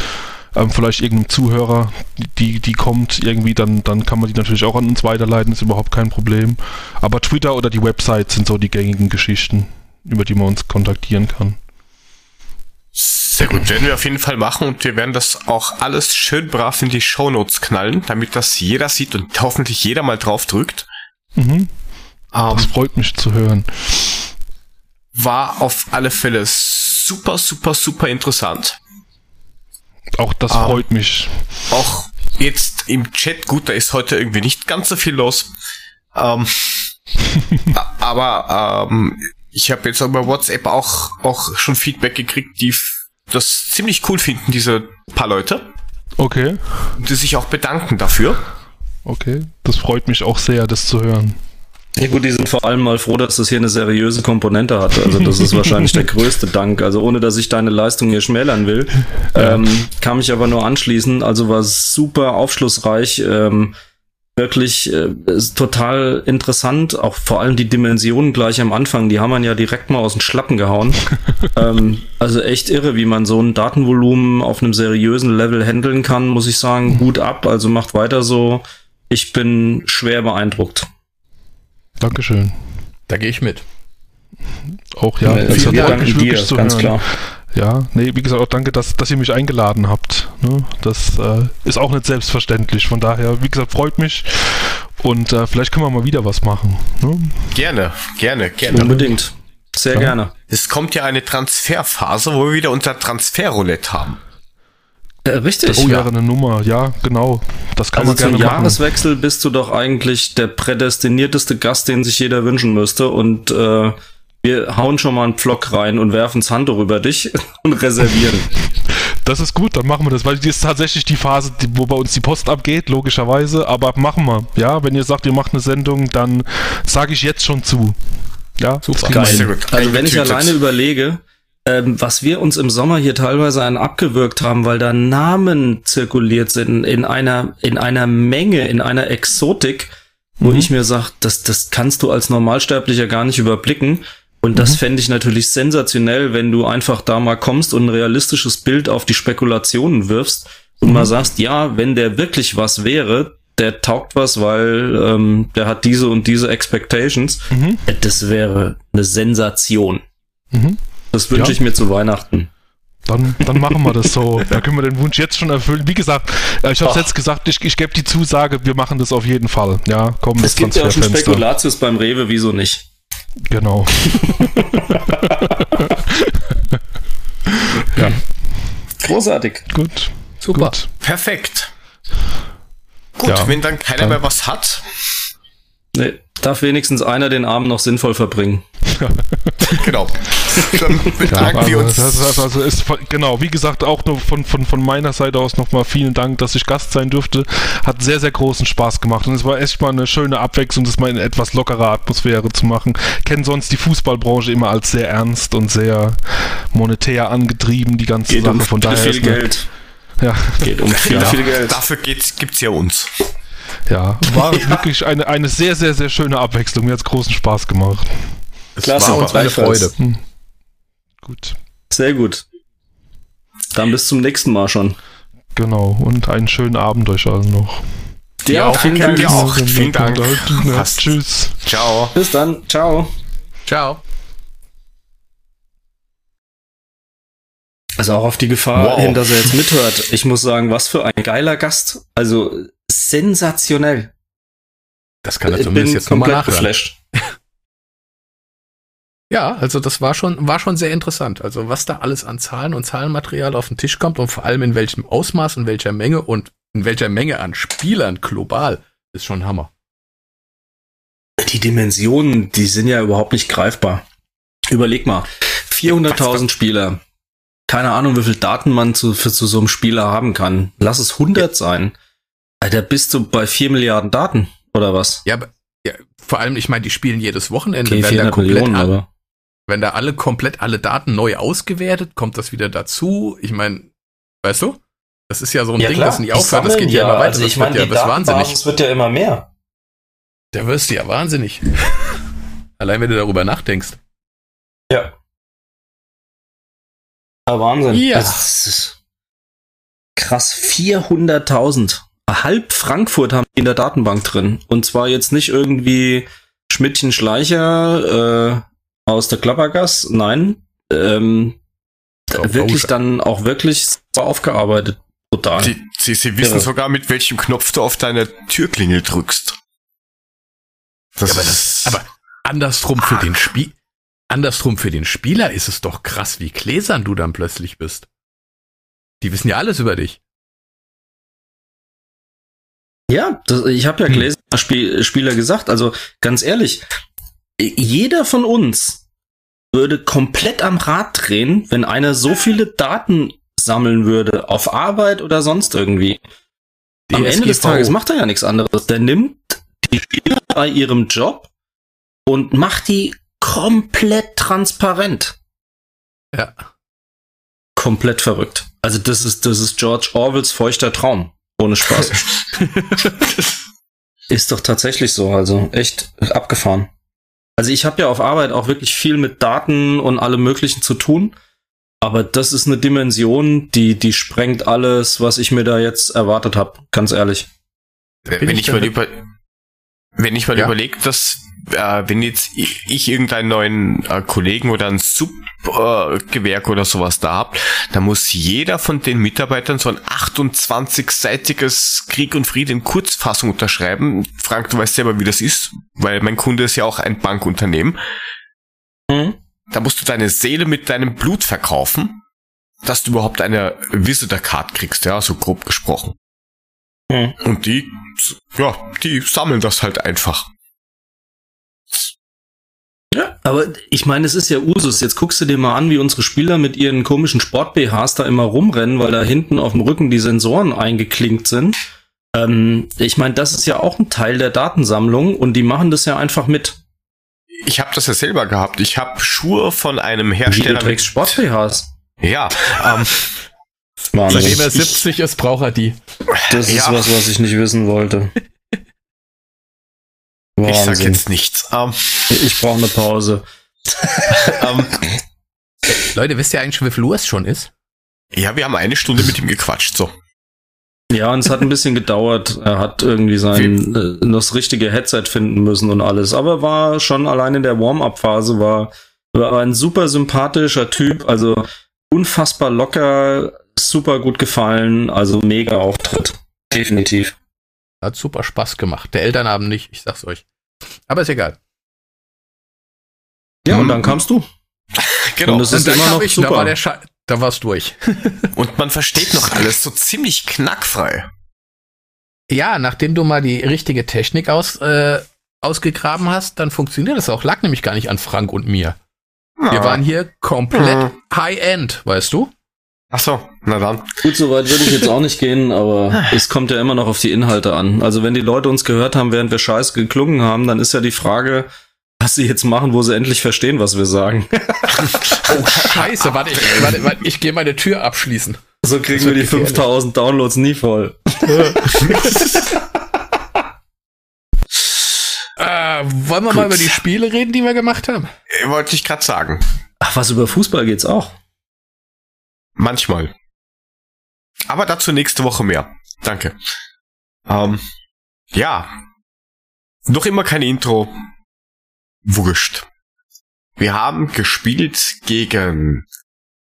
ähm, vielleicht irgendeinem Zuhörer, die, die kommt irgendwie, dann, dann kann man die natürlich auch an uns weiterleiten, ist überhaupt kein Problem. Aber Twitter oder die Website sind so die gängigen Geschichten, über die man uns kontaktieren kann. Sehr gut, werden wir auf jeden Fall machen und wir werden das auch alles schön brav in die Shownotes knallen, damit das jeder sieht und hoffentlich jeder mal drauf drückt. Mhm. Um, das freut mich zu hören. War auf alle Fälle super, super, super interessant. Auch das um, freut mich. Auch jetzt im Chat, gut, da ist heute irgendwie nicht ganz so viel los. Um, aber ähm, ich habe jetzt über WhatsApp auch, auch schon Feedback gekriegt, die das ziemlich cool finden, diese paar Leute. Okay. Die sich auch bedanken dafür. Okay, das freut mich auch sehr, das zu hören. Ja gut, die sind vor allem mal froh, dass das hier eine seriöse Komponente hat. Also das ist wahrscheinlich der größte Dank. Also ohne, dass ich deine Leistung hier schmälern will, ja. ähm, kann mich aber nur anschließen. Also war super aufschlussreich. Ähm, wirklich äh, total interessant. Auch vor allem die Dimensionen gleich am Anfang, die haben man ja direkt mal aus den Schlappen gehauen. ähm, also echt irre, wie man so ein Datenvolumen auf einem seriösen Level handeln kann, muss ich sagen. Gut ab, also macht weiter so. Ich bin schwer beeindruckt. Dankeschön. Da gehe ich mit. Auch ja, äh, das hat wirklich dir, zu ganz hören. klar. Ja, nee, wie gesagt, auch danke, dass, dass ihr mich eingeladen habt. Ne? Das äh, ist auch nicht selbstverständlich. Von daher, wie gesagt, freut mich. Und äh, vielleicht können wir mal wieder was machen. Ne? Gerne, gerne, gerne. Unbedingt. Sehr ja. gerne. Es kommt ja eine Transferphase, wo wir wieder unser Transferroulette haben. Äh, richtig. Das wäre ja. eine Nummer, ja, genau. Das kann also man gerne zum Jahreswechsel bist du doch eigentlich der prädestinierteste Gast, den sich jeder wünschen müsste. Und äh, wir hauen schon mal einen Pflock rein und werfen das Handtuch über dich und reservieren. Das ist gut, dann machen wir das, weil das ist tatsächlich die Phase, wo bei uns die Post abgeht, logischerweise, aber machen wir. Ja, wenn ihr sagt, ihr macht eine Sendung, dann sage ich jetzt schon zu. Ja, super. Geil. Also wenn ich alleine überlege, ähm, was wir uns im Sommer hier teilweise an abgewirkt haben, weil da Namen zirkuliert sind in einer, in einer Menge, in einer Exotik, wo mhm. ich mir sage, das, das kannst du als Normalsterblicher gar nicht überblicken. Und das mhm. fände ich natürlich sensationell, wenn du einfach da mal kommst und ein realistisches Bild auf die Spekulationen wirfst und mhm. mal sagst, ja, wenn der wirklich was wäre, der taugt was, weil ähm, der hat diese und diese Expectations. Mhm. Das wäre eine Sensation. Mhm. Das wünsche ja. ich mir zu Weihnachten. Dann, dann machen wir das so. da können wir den Wunsch jetzt schon erfüllen. Wie gesagt, äh, ich habe jetzt gesagt, ich, ich gebe die Zusage, wir machen das auf jeden Fall. Ja, komm, es gibt ja auch schon Spekulatius beim Rewe, wieso nicht? Genau. ja. Großartig. Gut. Super. Gut. Perfekt. Gut, ja, wenn dann keiner dann. mehr was hat. Nee, darf wenigstens einer den Abend noch sinnvoll verbringen. genau. Dann bedanken ja, wir uns. Das, das, also ist, genau, wie gesagt, auch nur von, von, von meiner Seite aus nochmal vielen Dank, dass ich Gast sein durfte. Hat sehr, sehr großen Spaß gemacht und es war echt mal eine schöne Abwechslung, das mal in etwas lockerer Atmosphäre zu machen. Kennen sonst die Fußballbranche immer als sehr ernst und sehr monetär angetrieben, die ganze Geht Sache. Um von daher viel Geld. Ja. Geht um viel, ja. viel Geld. Dafür geht's, gibt's ja uns. Ja, war ja. wirklich eine, eine sehr, sehr, sehr schöne Abwechslung. Mir hat es großen Spaß gemacht. Es Klasse, war uns eine Freude. Hm. Gut. Sehr gut. Dann bis zum nächsten Mal schon. Genau, und einen schönen Abend euch allen noch. Dir auch, vielen Dank. Dir auch. Vielen Dank. Ja, tschüss. Ciao. Bis dann. Ciao. Ciao. Also auch auf die Gefahr wow. hin, dass er jetzt mithört. Ich muss sagen, was für ein geiler Gast. Also sensationell. Das kann er zumindest jetzt nochmal nachhören. Geflasht. Ja, also das war schon, war schon sehr interessant. Also was da alles an Zahlen und Zahlenmaterial auf den Tisch kommt und vor allem in welchem Ausmaß und welcher Menge und in welcher Menge an Spielern global, ist schon Hammer. Die Dimensionen, die sind ja überhaupt nicht greifbar. Überleg mal, 400.000 Spieler. Keine Ahnung, wie viel Daten man zu, für zu so einem Spieler haben kann. Lass es 100 ja. sein. Alter, bist du bei 4 Milliarden Daten, oder was? Ja, ja, vor allem, ich meine, die spielen jedes Wochenende. Okay, wenn, da komplett Millionen, alle, aber. wenn da alle komplett alle Daten neu ausgewertet, kommt das wieder dazu. Ich meine, weißt du? Das ist ja so ein ja, Ding, klar, das nicht aufhört. Das geht ja, immer weiter. Also ich meine, ja, das wahnsinnig. wird ja immer mehr. Da wirst du ja wahnsinnig. Allein wenn du darüber nachdenkst. Ja. Ja, Wahnsinn. Ja. Also, krass, 400.000 halb Frankfurt haben die in der Datenbank drin. Und zwar jetzt nicht irgendwie Schmidtchen Schleicher äh, aus der Klappergass, nein. Ähm, oh, wirklich dann auch wirklich aufgearbeitet. Total. Sie, sie, sie wissen ja. sogar, mit welchem Knopf du auf deine Türklingel drückst. Das ja, aber, das, aber andersrum für den Spiel, andersrum für den Spieler ist es doch krass, wie gläsern du dann plötzlich bist. Die wissen ja alles über dich. Ja, das, ich habe ja hm. gelesen, Spiel, Spieler gesagt, also ganz ehrlich, jeder von uns würde komplett am Rad drehen, wenn einer so viele Daten sammeln würde, auf Arbeit oder sonst irgendwie. Am Ende des Tages macht er ja nichts anderes. Der nimmt die Spieler bei ihrem Job und macht die komplett transparent. Ja. Komplett verrückt. Also das ist, das ist George Orwells feuchter Traum. Ohne Spaß. ist doch tatsächlich so, also echt abgefahren. Also ich habe ja auf Arbeit auch wirklich viel mit Daten und allem möglichen zu tun, aber das ist eine Dimension, die die sprengt alles, was ich mir da jetzt erwartet habe, ganz ehrlich. Wenn, wenn ich, mal über, wenn ich mal ja. überlege, dass äh, wenn jetzt ich, irgendeinen neuen äh, Kollegen oder ein Subgewerk äh, oder sowas da hab, dann muss jeder von den Mitarbeitern so ein 28-seitiges Krieg und Frieden Kurzfassung unterschreiben. Frank, du weißt selber, wie das ist, weil mein Kunde ist ja auch ein Bankunternehmen. Mhm. Da musst du deine Seele mit deinem Blut verkaufen, dass du überhaupt eine Visitor Card kriegst, ja, so grob gesprochen. Mhm. Und die, ja, die sammeln das halt einfach. Aber ich meine, es ist ja Usus. Jetzt guckst du dir mal an, wie unsere Spieler mit ihren komischen Sport-BHs da immer rumrennen, weil da hinten auf dem Rücken die Sensoren eingeklinkt sind. Ähm, ich meine, das ist ja auch ein Teil der Datensammlung und die machen das ja einfach mit. Ich habe das ja selber gehabt. Ich habe Schuhe von einem Hersteller. Wie, du trägst Sport-BHs? Ja. Ähm, Seitdem er 70 ist, braucht er die. Das ist ja. was, was ich nicht wissen wollte. Wahnsinn. Ich sag jetzt nichts. Um, ähm, ich brauche eine Pause. um, ähm, Leute, wisst ihr eigentlich schon, wie viel Uhr es schon ist? Ja, wir haben eine Stunde mit ihm gequatscht, so. Ja, und es hat ein bisschen gedauert. Er hat irgendwie sein äh, das richtige Headset finden müssen und alles. Aber war schon allein in der Warm-up-Phase war, war ein super sympathischer Typ. Also unfassbar locker, super gut gefallen. Also mega Auftritt. Definitiv. Hat super Spaß gemacht. Der Elternabend nicht, ich sag's euch. Aber ist egal. Ja, und dann mhm. kamst du. genau. Und das ist immer noch ich, super. Da, war der da war's durch. und man versteht noch alles so ziemlich knackfrei. Ja, nachdem du mal die richtige Technik aus, äh, ausgegraben hast, dann funktioniert das auch. Lag nämlich gar nicht an Frank und mir. Ja. Wir waren hier komplett ja. High-End, weißt du? Ach so, na dann. Gut, so weit würde ich jetzt auch nicht gehen, aber es kommt ja immer noch auf die Inhalte an. Also wenn die Leute uns gehört haben, während wir scheiße geklungen haben, dann ist ja die Frage, was sie jetzt machen, wo sie endlich verstehen, was wir sagen. oh, scheiße, warte, ich, warte, warte, ich gehe meine Tür abschließen. So kriegen wir die 5000 Downloads nie voll. äh, wollen wir Gut. mal über die Spiele reden, die wir gemacht haben? Wollte ich gerade sagen. Ach, was über Fußball geht's auch. Manchmal. Aber dazu nächste Woche mehr. Danke. Ähm, ja. Noch immer kein Intro. Wurscht. Wir haben gespielt gegen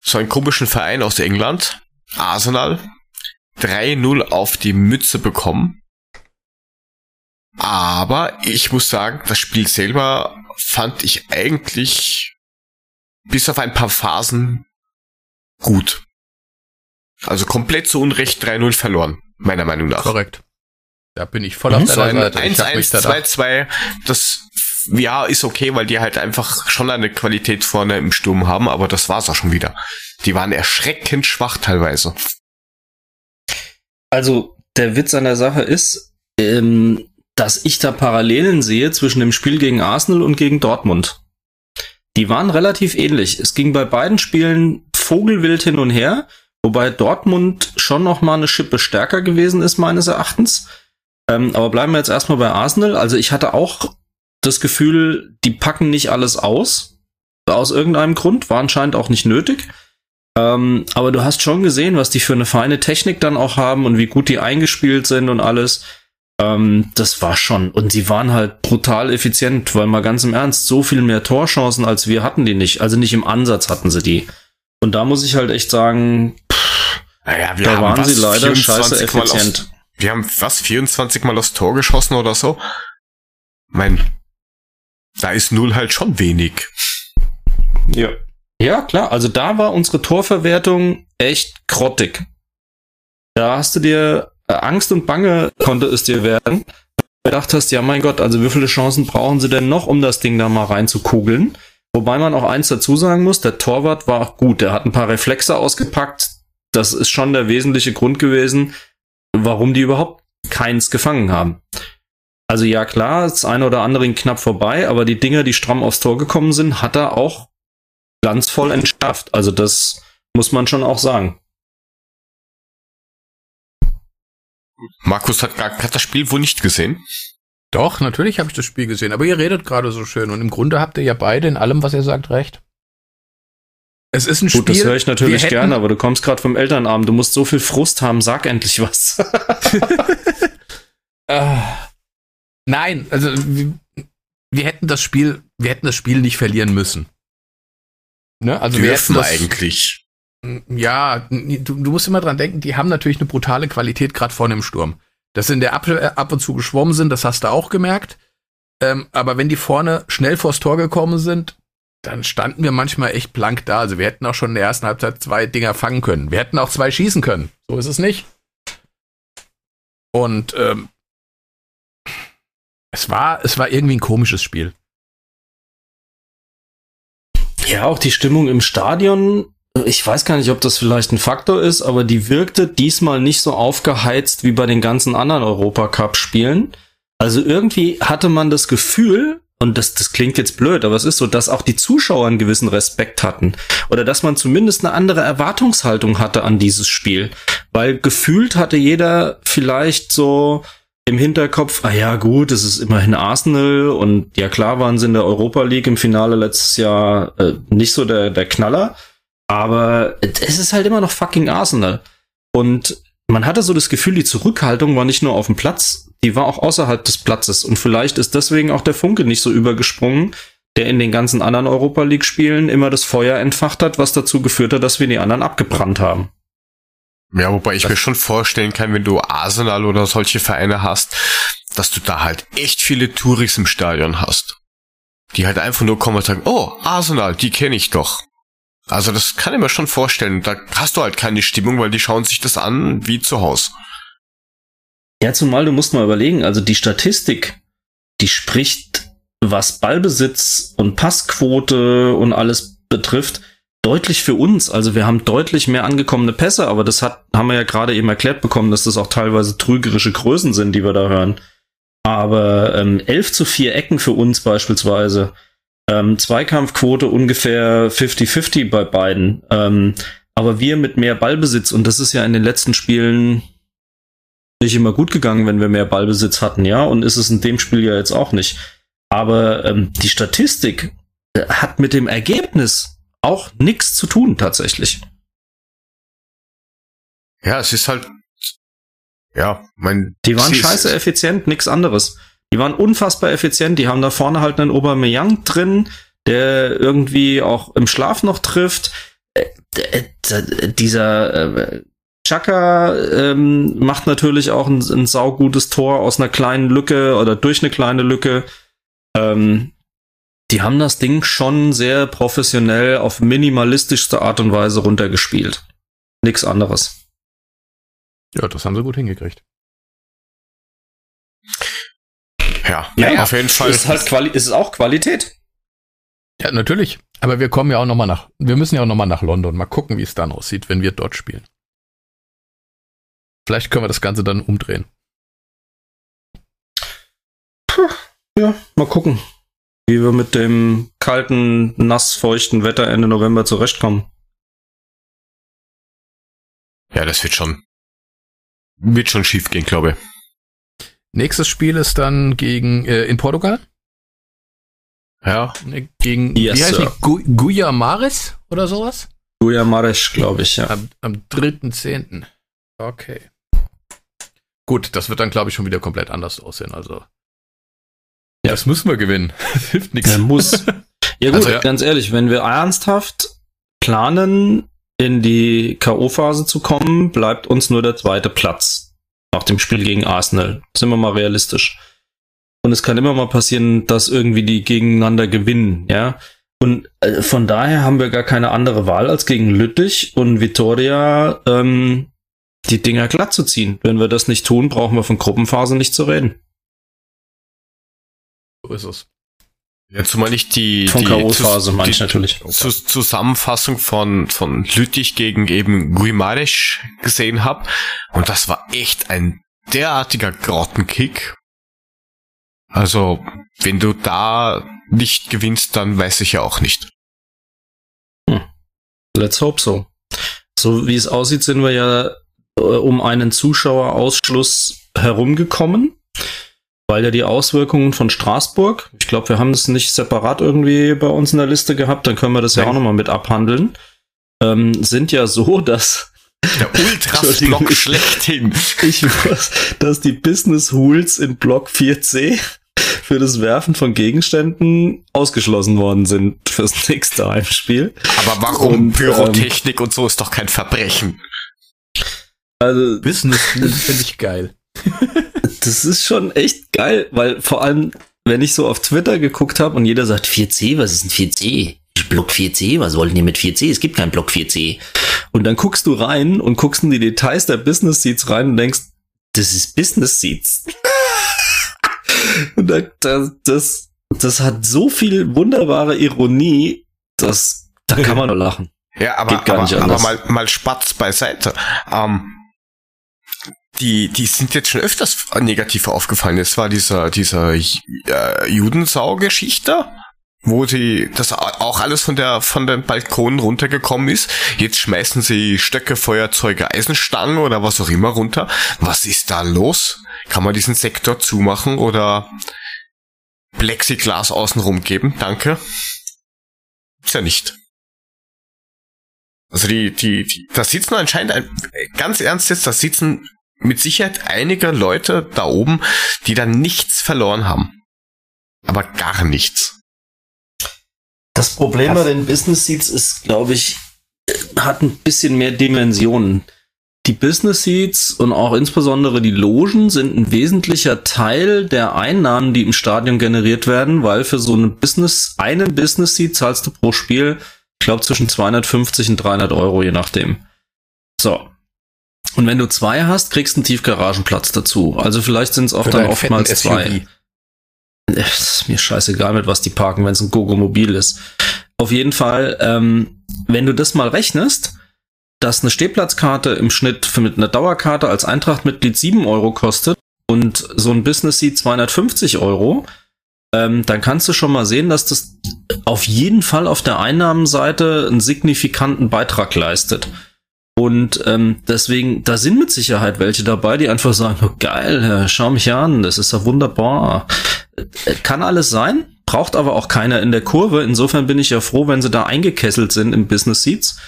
so einen komischen Verein aus England, Arsenal. 3-0 auf die Mütze bekommen. Aber ich muss sagen, das Spiel selber fand ich eigentlich bis auf ein paar Phasen gut. Also komplett zu Unrecht 3-0 verloren, meiner Meinung nach. Korrekt. Da bin ich voll mhm. auf so deiner Seite. 1-1, 2-2, das ja, ist okay, weil die halt einfach schon eine Qualität vorne im Sturm haben, aber das war's auch schon wieder. Die waren erschreckend schwach teilweise. Also, der Witz an der Sache ist, ähm, dass ich da Parallelen sehe zwischen dem Spiel gegen Arsenal und gegen Dortmund. Die waren relativ ähnlich. Es ging bei beiden Spielen vogelwild hin und her, wobei Dortmund schon noch mal eine Schippe stärker gewesen ist meines Erachtens. Ähm, aber bleiben wir jetzt erstmal bei Arsenal. Also ich hatte auch das Gefühl, die packen nicht alles aus. Aus irgendeinem Grund. War anscheinend auch nicht nötig. Ähm, aber du hast schon gesehen, was die für eine feine Technik dann auch haben und wie gut die eingespielt sind und alles. Ähm, das war schon. Und sie waren halt brutal effizient, weil mal ganz im Ernst, so viel mehr Torchancen als wir hatten die nicht. Also nicht im Ansatz hatten sie die. Und da muss ich halt echt sagen, pff, naja, wir da waren sie leider scheiße effizient. Aus, wir haben was, 24 Mal aufs Tor geschossen oder so? Mein, da ist null halt schon wenig. Ja. Ja, klar. Also da war unsere Torverwertung echt grottig. Da hast du dir äh, Angst und Bange konnte es dir werden. Du gedacht hast, ja mein Gott, also wie viele Chancen brauchen sie denn noch, um das Ding da mal reinzukugeln? Wobei man auch eins dazu sagen muss, der Torwart war auch gut. Der hat ein paar Reflexe ausgepackt. Das ist schon der wesentliche Grund gewesen, warum die überhaupt keins gefangen haben. Also ja klar, das eine oder andere ging knapp vorbei, aber die Dinger, die stramm aufs Tor gekommen sind, hat er auch glanzvoll entschärft. Also das muss man schon auch sagen. Markus hat, hat das Spiel wohl nicht gesehen. Doch, natürlich habe ich das Spiel gesehen, aber ihr redet gerade so schön und im Grunde habt ihr ja beide in allem, was ihr sagt, recht. Es ist ein Gut, Spiel. Das höre ich natürlich gerne, aber du kommst gerade vom Elternabend, du musst so viel Frust haben, sag endlich was. uh, nein, also wir hätten das Spiel, wir hätten das Spiel nicht verlieren müssen. Ne? Also wir hätten das, eigentlich. Ja, du, du musst immer dran denken, die haben natürlich eine brutale Qualität gerade vorne im Sturm. Dass sie in der ab, ab und zu geschwommen sind, das hast du auch gemerkt. Ähm, aber wenn die vorne schnell vors Tor gekommen sind, dann standen wir manchmal echt blank da. Also wir hätten auch schon in der ersten Halbzeit zwei Dinger fangen können. Wir hätten auch zwei schießen können. So ist es nicht. Und ähm, es war, es war irgendwie ein komisches Spiel. Ja, auch die Stimmung im Stadion. Ich weiß gar nicht, ob das vielleicht ein Faktor ist, aber die wirkte diesmal nicht so aufgeheizt wie bei den ganzen anderen Europacup-Spielen. Also irgendwie hatte man das Gefühl, und das, das klingt jetzt blöd, aber es ist so, dass auch die Zuschauer einen gewissen Respekt hatten. Oder dass man zumindest eine andere Erwartungshaltung hatte an dieses Spiel. Weil gefühlt hatte jeder vielleicht so im Hinterkopf, ah ja, gut, es ist immerhin Arsenal und ja klar waren sie in der Europa League im Finale letztes Jahr äh, nicht so der, der Knaller. Aber es ist halt immer noch fucking Arsenal. Und man hatte so das Gefühl, die Zurückhaltung war nicht nur auf dem Platz, die war auch außerhalb des Platzes. Und vielleicht ist deswegen auch der Funke nicht so übergesprungen, der in den ganzen anderen Europa League-Spielen immer das Feuer entfacht hat, was dazu geführt hat, dass wir die anderen abgebrannt haben. Ja, wobei ich das mir schon vorstellen kann, wenn du Arsenal oder solche Vereine hast, dass du da halt echt viele Touris im Stadion hast. Die halt einfach nur kommen und sagen, oh, Arsenal, die kenne ich doch. Also das kann ich mir schon vorstellen. Da hast du halt keine Stimmung, weil die schauen sich das an wie zu Hause. Ja, zumal du musst mal überlegen, also die Statistik, die spricht, was Ballbesitz und Passquote und alles betrifft, deutlich für uns. Also wir haben deutlich mehr angekommene Pässe, aber das hat, haben wir ja gerade eben erklärt bekommen, dass das auch teilweise trügerische Größen sind, die wir da hören. Aber ähm, 11 zu 4 Ecken für uns beispielsweise. Ähm, Zweikampfquote ungefähr 50-50 bei beiden. Ähm, aber wir mit mehr Ballbesitz, und das ist ja in den letzten Spielen nicht immer gut gegangen, wenn wir mehr Ballbesitz hatten, ja, und ist es in dem Spiel ja jetzt auch nicht. Aber ähm, die Statistik äh, hat mit dem Ergebnis auch nichts zu tun, tatsächlich. Ja, es ist halt, ja, mein. Die waren scheiße effizient, nichts anderes. Die waren unfassbar effizient. Die haben da vorne halt einen Aubameyang drin, der irgendwie auch im Schlaf noch trifft. Äh, äh, dieser äh, Chaka ähm, macht natürlich auch ein, ein saugutes Tor aus einer kleinen Lücke oder durch eine kleine Lücke. Ähm, die haben das Ding schon sehr professionell auf minimalistischste Art und Weise runtergespielt. Nix anderes. Ja, das haben sie gut hingekriegt. Ja, ja, auf jeden Fall. Ist halt Quali ist auch Qualität. Ja, natürlich. Aber wir kommen ja auch noch mal nach, wir müssen ja auch noch mal nach London. Mal gucken, wie es dann aussieht, wenn wir dort spielen. Vielleicht können wir das Ganze dann umdrehen. Puh, ja, mal gucken wie wir mit dem kalten, nassfeuchten Wetter Ende November zurechtkommen. Ja, das wird schon, wird schon schief gehen, glaube ich. Nächstes Spiel ist dann gegen, äh, in Portugal? Ja. Gegen, yes, wie heißt Sir. die? Gu Guyamares oder sowas? Guyamares, glaube ich, ja. Am, am 3.10. Okay. Gut, das wird dann, glaube ich, schon wieder komplett anders aussehen, also. Ja, das müssen wir gewinnen. Das hilft nichts. Er muss. Ja gut, also, ja. ganz ehrlich, wenn wir ernsthaft planen, in die K.O.-Phase zu kommen, bleibt uns nur der zweite Platz nach dem Spiel gegen Arsenal. Sind wir mal realistisch. Und es kann immer mal passieren, dass irgendwie die gegeneinander gewinnen, ja. Und äh, von daher haben wir gar keine andere Wahl, als gegen Lüttich und Vitoria ähm, die Dinger glatt zu ziehen. Wenn wir das nicht tun, brauchen wir von Gruppenphase nicht zu reden. So ist es. Ja, zumal ich die, von K.O.-Phase meine ich natürlich. Zu, Zusammenfassung von, von Lüttich gegen eben Guimaraes gesehen habe. Und das war echt ein derartiger Grottenkick. Also, wenn du da nicht gewinnst, dann weiß ich ja auch nicht. Hm. Let's hope so. So wie es aussieht, sind wir ja äh, um einen Zuschauerausschluss herumgekommen weil ja die Auswirkungen von Straßburg, ich glaube, wir haben das nicht separat irgendwie bei uns in der Liste gehabt, dann können wir das Nein. ja auch nochmal mit abhandeln, ähm, sind ja so, dass der Ultras-Block schlechthin. Ich weiß, dass die Business Hools in Block 4c für das Werfen von Gegenständen ausgeschlossen worden sind fürs nächste Heimspiel. Aber warum und, Pyrotechnik ähm, und so ist doch kein Verbrechen. Also Business finde ich geil. Das ist schon echt geil, weil vor allem, wenn ich so auf Twitter geguckt habe und jeder sagt 4C, was ist ein 4C? Block 4C, was wollten die mit 4C? Es gibt keinen Block 4C. Und dann guckst du rein und guckst in die Details der Business Seats rein und denkst, das ist Business Seats. und das, das, das hat so viel wunderbare Ironie, dass da kann man nur lachen. Ja, aber, aber, aber mal, mal Spatz beiseite. Ähm, die, die sind jetzt schon öfters negativ aufgefallen. Es war dieser, dieser äh, Judensau-Geschichte, wo sie das auch alles von der von den Balkonen runtergekommen ist. Jetzt schmeißen sie Stöcke, Feuerzeuge, Eisenstangen oder was auch immer runter. Was ist da los? Kann man diesen Sektor zumachen oder Plexiglas außenrum geben? Danke. Ist ja nicht. Also die, die, die da sitzen anscheinend, ganz ernst jetzt, da sitzen mit Sicherheit einige Leute da oben, die da nichts verloren haben. Aber gar nichts. Das Problem bei den Business Seats ist, glaube ich, hat ein bisschen mehr Dimensionen. Die Business Seats und auch insbesondere die Logen sind ein wesentlicher Teil der Einnahmen, die im Stadion generiert werden, weil für so eine Business, einen Business Seat zahlst du pro Spiel, ich glaube, zwischen 250 und 300 Euro, je nachdem. So. Und wenn du zwei hast, kriegst du einen Tiefgaragenplatz dazu. Also vielleicht sind es auch dann oftmals zwei. ist mir scheißegal, mit was die parken, wenn es ein Gogo-Mobil ist. Auf jeden Fall, ähm, wenn du das mal rechnest, dass eine Stehplatzkarte im Schnitt für mit einer Dauerkarte als Eintrachtmitglied 7 Euro kostet und so ein Business Seat 250 Euro, ähm, dann kannst du schon mal sehen, dass das auf jeden Fall auf der Einnahmenseite einen signifikanten Beitrag leistet. Und ähm, deswegen, da sind mit Sicherheit welche dabei, die einfach sagen, oh, geil, schau mich an, das ist ja wunderbar. Äh, kann alles sein, braucht aber auch keiner in der Kurve. Insofern bin ich ja froh, wenn sie da eingekesselt sind im Business Seats.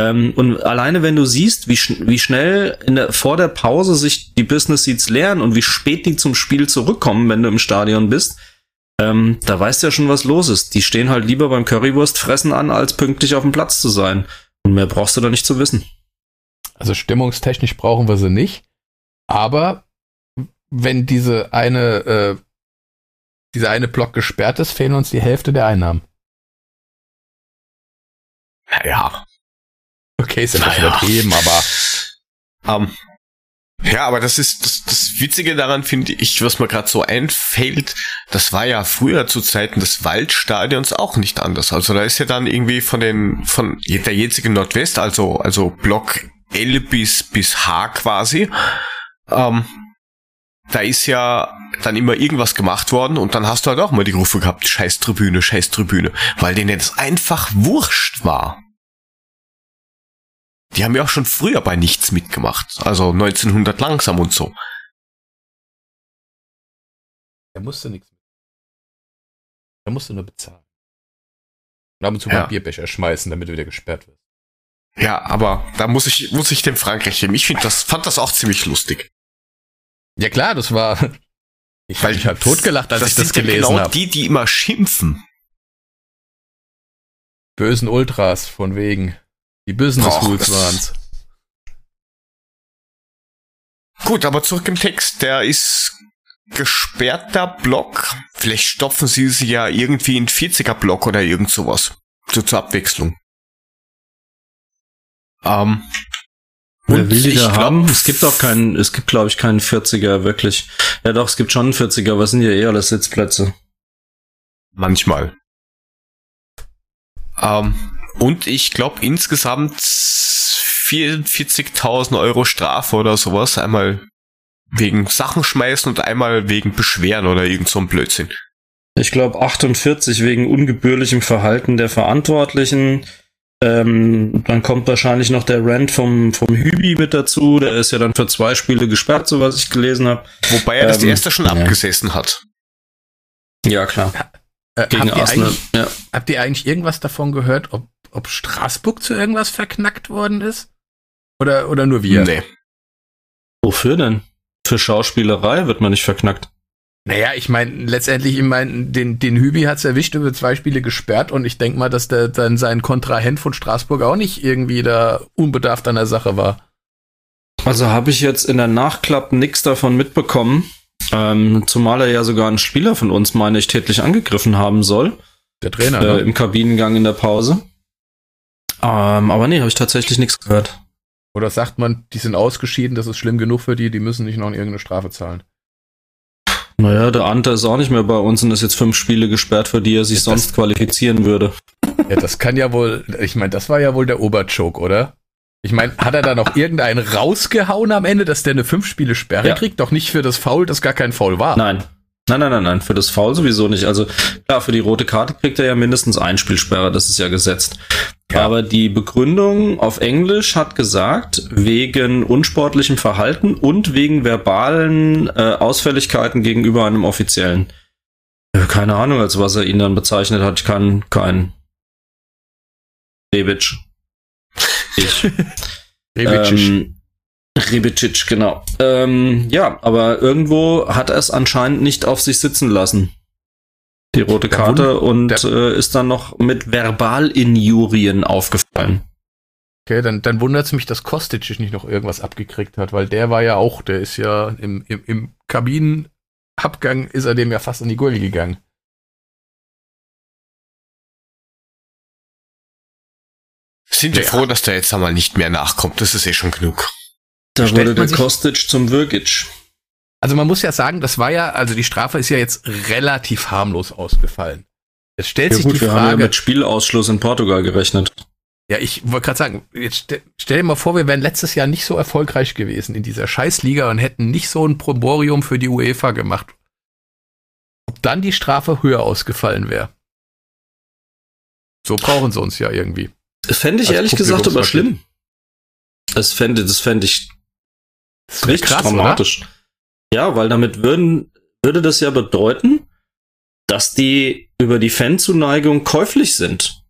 Ähm, und alleine wenn du siehst, wie, sch wie schnell der, vor der Pause sich die Business Seats leeren und wie spät die zum Spiel zurückkommen, wenn du im Stadion bist, ähm, da weißt du ja schon, was los ist. Die stehen halt lieber beim Currywurstfressen an, als pünktlich auf dem Platz zu sein. Und mehr brauchst du da nicht zu wissen. Also stimmungstechnisch brauchen wir sie nicht. Aber wenn diese eine, äh, dieser eine Block gesperrt ist, fehlen uns die Hälfte der Einnahmen. Naja. Okay, ist ja naja. übertrieben, aber. Um, ähm, ja, aber das ist das, das Witzige daran, finde ich, was mir gerade so einfällt, das war ja früher zu Zeiten des Waldstadions auch nicht anders. Also da ist ja dann irgendwie von den von der jetzigen Nordwest, also also Block L bis, bis H quasi. Ähm, da ist ja dann immer irgendwas gemacht worden und dann hast du halt auch mal die Rufe gehabt, scheiß Tribüne, scheiß Tribüne, weil denen das einfach wurscht war. Die haben ja auch schon früher bei nichts mitgemacht, also 1900 langsam und so. Er musste nichts mit. Er musste nur bezahlen. Und ab und zu ja. mal Bierbecher schmeißen, damit du wieder gesperrt wirst. Ja, aber da muss ich, muss ich dem Frank recht geben. Ich finde das, fand das auch ziemlich lustig. Ja klar, das war. Ich habe mich halt totgelacht, als ich das gelesen habe. Genau hab. die, die immer schimpfen. Bösen Ultras von wegen. Die Business Rules waren's. Gut, aber zurück im Text. Der ist gesperrter Block. Vielleicht stopfen sie sie ja irgendwie in 40er Block oder irgend sowas. So zur Abwechslung. Ähm, Wer will die da glaub, haben? Es gibt auch keinen, es gibt glaube ich keinen 40er wirklich. Ja doch, es gibt schon einen 40er, aber es sind ja eher alles Sitzplätze. Manchmal. Ähm, und ich glaube insgesamt 44.000 Euro Strafe oder sowas. Einmal wegen Sachen schmeißen und einmal wegen Beschweren oder irgend so ein Blödsinn. Ich glaube 48 wegen ungebührlichem Verhalten der Verantwortlichen, ähm, dann kommt wahrscheinlich noch der Rant vom, vom Hübi mit dazu. Der ist ja dann für zwei Spiele gesperrt, so was ich gelesen habe. Wobei er das ähm, erste schon ja. abgesessen hat. Ja, klar. Äh, Gegen habt, Arsenal, ihr ja. habt ihr eigentlich irgendwas davon gehört, ob, ob Straßburg zu irgendwas verknackt worden ist? Oder, oder nur wir? Nee. Wofür denn? Für Schauspielerei wird man nicht verknackt. Naja, ich meine, letztendlich, ich meine, den, den Hübi hat's erwischt, über zwei Spiele gesperrt und ich denk mal, dass der dann sein Kontrahent von Straßburg auch nicht irgendwie da unbedarft an der Sache war. Also habe ich jetzt in der Nachklapp nichts davon mitbekommen. Ähm, zumal er ja sogar einen Spieler von uns, meine ich, tätlich angegriffen haben soll. Der Trainer, äh, ne? Im Kabinengang in der Pause. Ähm, aber nee, habe ich tatsächlich nichts gehört. Oder sagt man, die sind ausgeschieden, das ist schlimm genug für die, die müssen nicht noch irgendeine Strafe zahlen. Naja, der Ante ist auch nicht mehr bei uns und ist jetzt fünf Spiele gesperrt, für die er sich Das- sonst qualifizieren würde. Ja, das kann ja wohl, ich meine, das war ja wohl der Oberjoke, oder? Ich meine, hat er da noch irgendeinen rausgehauen am Ende, dass der eine fünf Spiele Sperre Ja. kriegt? Doch nicht für das Foul, das gar kein Foul war. Nein. Nein, nein, nein, nein, für das Foul sowieso nicht. Also klar, für die rote Karte kriegt er ja mindestens ein Spielsperre, das ist ja gesetzt. Ja. Aber die Begründung auf Englisch hat gesagt, wegen unsportlichem Verhalten und wegen verbalen äh, Ausfälligkeiten gegenüber einem Offiziellen. Äh, Keine Ahnung, als was er ihn dann bezeichnet hat. Ich kann kein Rebic. Ich. Ähm, Rebicic, genau. Ähm, ja, aber irgendwo hat er es anscheinend nicht auf sich sitzen lassen. Die rote Der Karte und der- äh, ist dann noch mit Verbalinjurien aufgefallen. Okay, dann, dann wundert es mich, dass Kostic nicht noch irgendwas abgekriegt hat, weil der war ja auch, der ist ja im, im, im Kabinenabgang ist er dem ja fast in die Gurgel gegangen. Sind wir Ja. froh, dass der jetzt einmal nicht mehr nachkommt. Das ist eh schon genug. Da wurde der Kostic zum Virgic. Also man muss ja sagen, das war ja, also die Strafe ist ja jetzt relativ harmlos ausgefallen. Es stellt Ja sich gut, die wir haben ja Frage, mit Spielausschluss in Portugal gerechnet. ja, ich wollte gerade sagen, jetzt ste stell dir mal vor, wir wären letztes Jahr nicht so erfolgreich gewesen in dieser Scheißliga und hätten nicht so ein Proborium für die UEFA gemacht. Ob dann die Strafe höher ausgefallen wäre. So brauchen sie uns ja irgendwie. Fände ich Als ehrlich gesagt aber schlimm. Das fände, das fände ich Das wär richtig krass, dramatisch. Ja, weil damit würden, würde das ja bedeuten, dass die über die Fanzuneigung käuflich sind.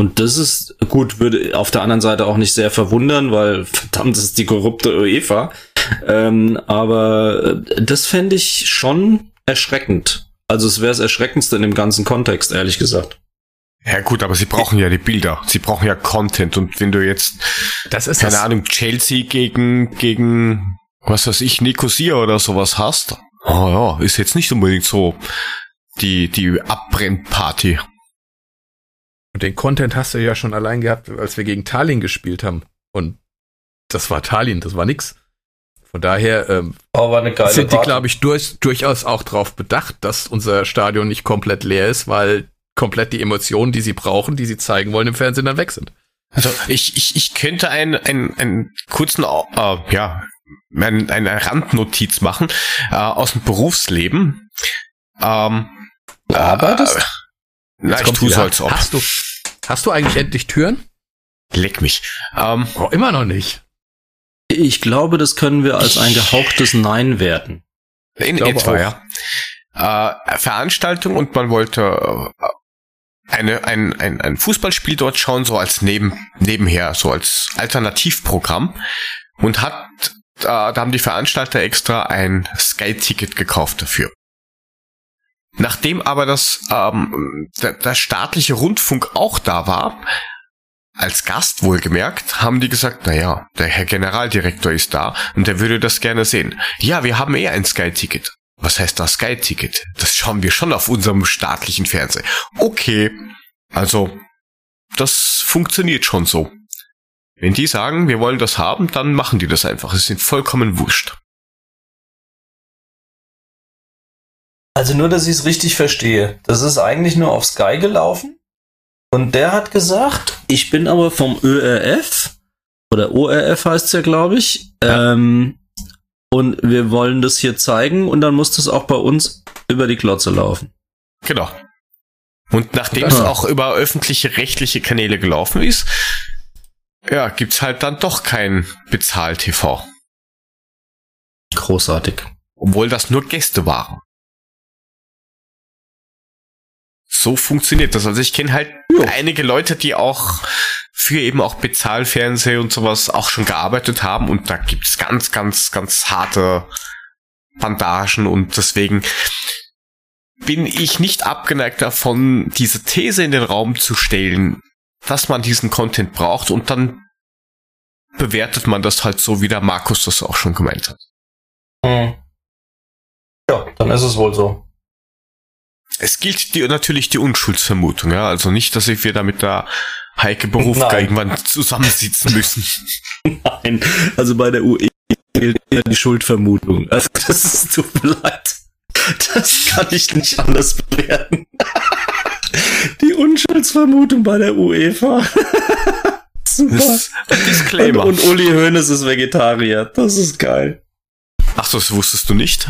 Und das ist, gut, würde auf der anderen Seite auch nicht sehr verwundern, weil verdammt, das ist die korrupte UEFA. Ähm, aber das fände ich schon erschreckend. Also es wäre das Erschreckendste in dem ganzen Kontext, ehrlich gesagt. Ja gut, aber sie brauchen ja die Bilder. Sie brauchen ja Content. Und wenn du jetzt, Das ist keine das. Ahnung, Chelsea gegen, gegen, was weiß ich, Nicosia oder sowas hast, oh ja, ist jetzt nicht unbedingt so die, die Abbrennparty. Und den Content hast du ja schon allein gehabt, als wir gegen Tallinn gespielt haben. Und das war Tallinn, das war nix. Von daher ähm, Oh, war eine geile sind die, glaube ich, durch, durchaus auch darauf bedacht, dass unser Stadion nicht komplett leer ist, weil komplett die Emotionen, die sie brauchen, die sie zeigen wollen, im Fernsehen dann weg sind. Also ich, ich, ich könnte einen, einen, einen kurzen, äh, ja, ein, eine Randnotiz machen äh, aus dem Berufsleben. Ähm, Arbeitest? Äh, na, ich tue so, als ob. Hast du, hast du eigentlich endlich Türen? Leck mich. Ähm, Oh, immer noch nicht. Ich glaube, das können wir als ein gehauchtes Nein werten. in etwa, auch. ja. Äh, Veranstaltung und man wollte äh, eine, ein, ein, ein Fußballspiel dort schauen, so als neben, nebenher, so als Alternativprogramm. Und hat, äh, da haben die Veranstalter extra ein Sky-Ticket gekauft dafür. Nachdem aber das, ähm, der, der staatliche Rundfunk auch da war, als Gast wohlgemerkt, haben die gesagt, na ja, der Herr Generaldirektor ist da und der würde das gerne sehen. Ja, wir haben eh ein Sky-Ticket. Was heißt das Sky-Ticket? Das schauen wir schon auf unserem staatlichen Fernseher. Okay, also das funktioniert schon so. Wenn die sagen, wir wollen das haben, dann machen die das einfach. Es sind vollkommen wurscht. Also nur, dass ich es richtig verstehe. Das ist eigentlich nur auf Sky gelaufen. Und der hat gesagt, ich bin aber vom ÖRF, oder ORF heißt es ja, glaube ich. Ähm, und wir wollen das hier zeigen und dann muss das auch bei uns über die Klotze laufen. Genau. Und nachdem es auch über öffentliche rechtliche Kanäle gelaufen ist, ja, gibt's halt dann doch kein Bezahl-TV. Großartig. Obwohl das nur Gäste waren. So funktioniert das. Also ich kenne halt einige Leute, die auch für eben auch Bezahlfernsehen und sowas auch schon gearbeitet haben und da gibt's ganz, ganz, ganz harte Bandagen und deswegen bin ich nicht abgeneigt davon, diese These in den Raum zu stellen, dass man diesen Content braucht und dann bewertet man das halt so, wie der Markus das auch schon gemeint hat. Hm. Ja, dann ist es wohl so. Es gilt die, natürlich die Unschuldsvermutung, ja. Also nicht, dass wir da mit der Heike Berufka irgendwann zusammensitzen müssen. Nein, also bei der UE gilt die Schuldvermutung. Also das ist tut mir leid. Das kann ich nicht anders bewerten. Unschuldsvermutung bei der UEFA. Super. Das, Disclaimer. Und, und Uli Hoeneß ist Vegetarier. Das ist geil. Ach, das wusstest du nicht?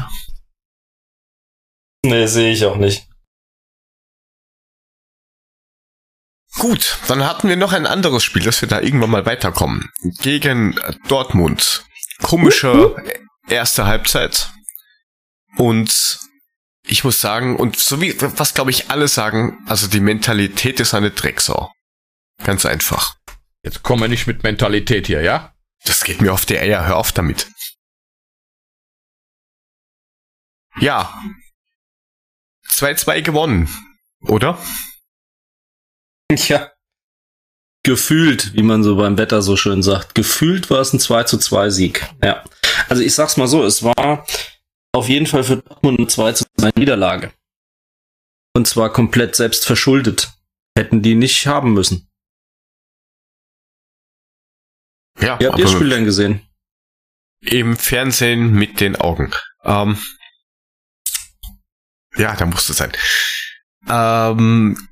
Nee, sehe ich auch nicht. Gut, dann hatten wir noch ein anderes Spiel, dass wir da irgendwann mal weiterkommen. Gegen Dortmund. Komische erste Halbzeit. Und ich muss sagen, und so wie, was glaube ich alle sagen, also die Mentalität ist eine Drecksau. Ganz einfach. Jetzt kommen wir nicht mit Mentalität hier, ja? Das geht mir auf die Eier, hör auf damit. Ja. 2-2 gewonnen, oder? Ja. Gefühlt, wie man so beim Wetter so schön sagt. Gefühlt war es ein 2 zu 2 Sieg. Ja. Also ich sag's mal so, es war auf jeden Fall für Dortmund eine 2 zu 2 Niederlage. Und zwar komplett selbst verschuldet. Hätten die nicht haben müssen. Ja, Wie habt ihr das Spiel denn gesehen? Im Fernsehen mit den Augen. Ähm, ja, da musste sein. Ähm,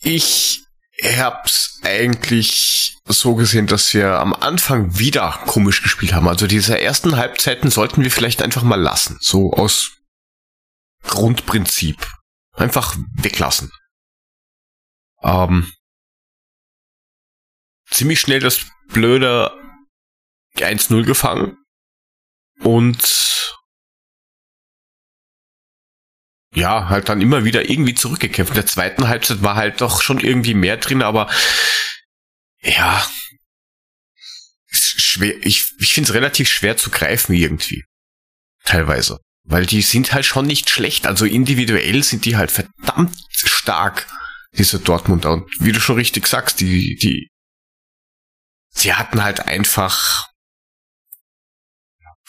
ich hab's eigentlich so gesehen, dass wir am Anfang wieder komisch gespielt haben. Also diese ersten Halbzeiten sollten wir vielleicht einfach mal lassen. So aus Grundprinzip. Einfach weglassen. Ähm, ziemlich schnell das blöde 1-0 gefangen. Und ja, halt dann immer wieder irgendwie zurückgekämpft. In der zweiten Halbzeit war halt doch schon irgendwie mehr drin, aber ja, schwer, ich, ich finde es relativ schwer zu greifen irgendwie. Teilweise. Weil die sind halt schon nicht schlecht. Also individuell sind die halt verdammt stark, diese Dortmunder. Und wie du schon richtig sagst, die, die, sie hatten halt einfach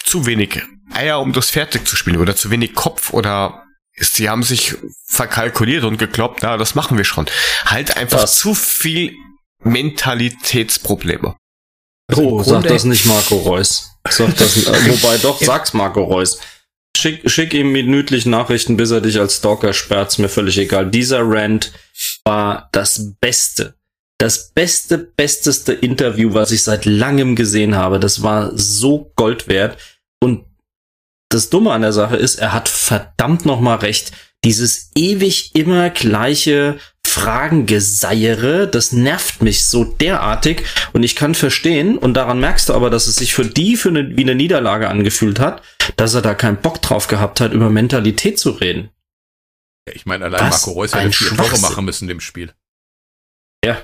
zu wenig Eier, um das fertig zu spielen oder zu wenig Kopf oder sie haben sich verkalkuliert und geglaubt, na, das machen wir schon. Halt einfach Was? zu viel Mentalitätsprobleme. Oh, sag das nicht Marco Reus. Sag das, äh, wobei doch, sag's Marco Reus. Schick, schick ihm minütlich Nachrichten, bis er dich als Stalker sperrt, mir völlig egal. Dieser Rant war das Beste. Das beste, besteste Interview, was ich seit langem gesehen habe. Das war so Gold wert. Das Dumme an der Sache ist, er hat verdammt nochmal recht. Dieses ewig immer gleiche Fragengeseiere, das nervt mich so derartig und ich kann verstehen und daran merkst du aber, dass es sich für die für eine, wie eine Niederlage angefühlt hat, dass er da keinen Bock drauf gehabt hat, über Mentalität zu reden. Ich meine, allein Was Marco Reus hätte vier Tore machen müssen im Spiel. Ja.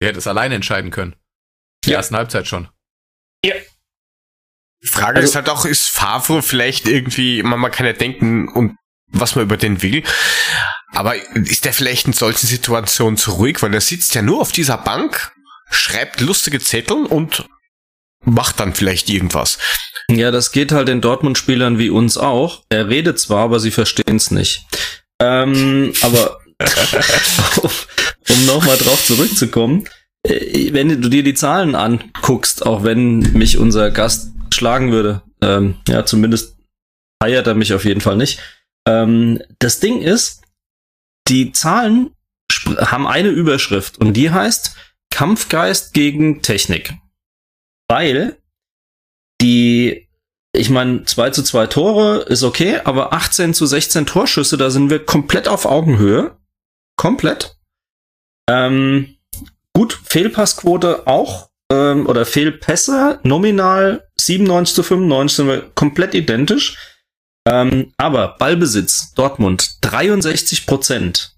Er hätte es alleine entscheiden können. Die ja. ersten Halbzeit schon. Ja. Die Frage also, ist halt auch, ist Favre vielleicht irgendwie, man, man kann ja denken und was man über den will, aber ist der vielleicht in solchen Situationen zu ruhig, weil er sitzt ja nur auf dieser Bank, schreibt lustige Zettel und macht dann vielleicht irgendwas. Ja, das geht halt den Dortmund-Spielern wie uns auch. Er redet zwar, aber sie verstehen es nicht. Ähm, aber um nochmal drauf zurückzukommen, äh, wenn du dir die Zahlen anguckst, auch wenn mich unser Gast schlagen würde. Ähm, ja, zumindest feiert er mich auf jeden Fall nicht. Ähm, das Ding ist, die Zahlen haben eine Überschrift und die heißt Kampfgeist gegen Technik. Weil die, ich meine, 2 zu 2 Tore ist okay, aber 18 zu 16 Torschüsse, da sind wir komplett auf Augenhöhe. Komplett. Ähm, gut, Fehlpassquote auch ähm, oder Fehlpässe nominal 97 zu 95 sind wir komplett identisch. Ähm, aber Ballbesitz Dortmund 63 Prozent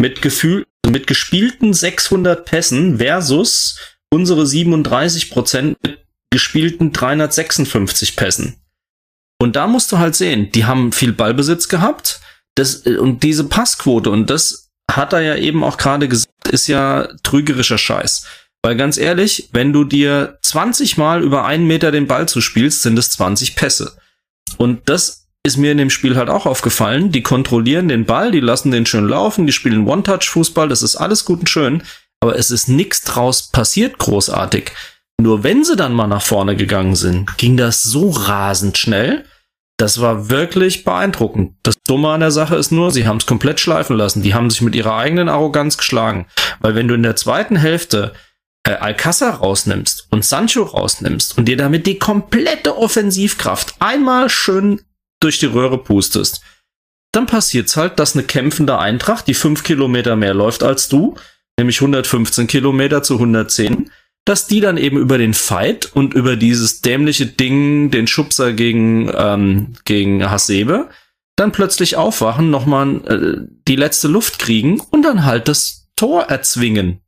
mit Gefühl mit gespielten 600 Pässen versus unsere 37 Prozent mit gespielten 356 Pässen. Und da musst du halt sehen, die haben viel Ballbesitz gehabt, das, äh, und diese Passquote, und das hat er ja eben auch gerade gesagt, ist ja trügerischer Scheiß. Weil ganz ehrlich, wenn du dir 20 Mal über einen Meter den Ball zuspielst, sind es 20 Pässe. Und das ist mir in dem Spiel halt auch aufgefallen. Die kontrollieren den Ball, die lassen den schön laufen, die spielen One-Touch-Fußball, das ist alles gut und schön. Aber es ist nichts draus passiert großartig. Nur wenn sie dann mal nach vorne gegangen sind, ging das so rasend schnell. Das war wirklich beeindruckend. Das Dumme an der Sache ist nur, sie haben es komplett schleifen lassen. Die haben sich mit ihrer eigenen Arroganz geschlagen. Weil wenn du in der zweiten Hälfte äh, Alcázar rausnimmst und Sancho rausnimmst und dir damit die komplette Offensivkraft einmal schön durch die Röhre pustest, dann passiert's halt, dass eine kämpfende Eintracht, die fünf Kilometer mehr läuft als du, nämlich 115 Kilometer zu 110, dass die dann eben über den Fight und über dieses dämliche Ding, den Schubser gegen, ähm, gegen Hasebe, dann plötzlich aufwachen, nochmal äh, die letzte Luft kriegen und dann halt das Tor erzwingen.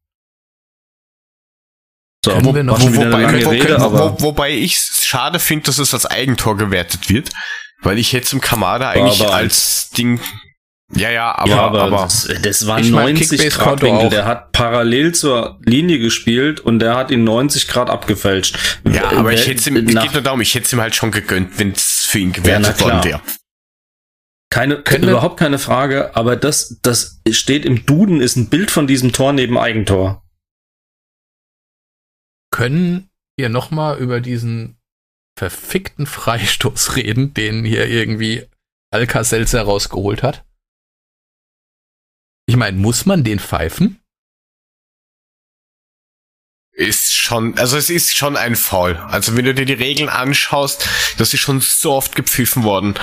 So, wo, wo, wobei, wo, Rede, wo, wobei ich es schade finde, dass es als Eigentor gewertet wird, weil ich jetzt im Kamada eigentlich aber als Ding ja, ja, aber, ja, aber, aber das, das war 90 Grad Winkel. Der hat parallel zur Linie gespielt und der hat ihn 90 Grad abgefälscht. Ja, aber ich hätte ihm, nach, geht nur darum, ich hätte ihm halt schon gegönnt, wenn es für ihn gewertet ja, worden wäre. Keine, Können überhaupt keine Frage, aber das, das steht im Duden, ist ein Bild von diesem Tor neben Eigentor. Können wir nochmal über diesen verfickten Freistoß reden, den hier irgendwie Alka-Seltzer rausgeholt hat? Ich meine, muss man den pfeifen? Ist schon, also es ist schon ein Foul. Also wenn du dir die Regeln anschaust, das ist schon so oft gepfiffen worden.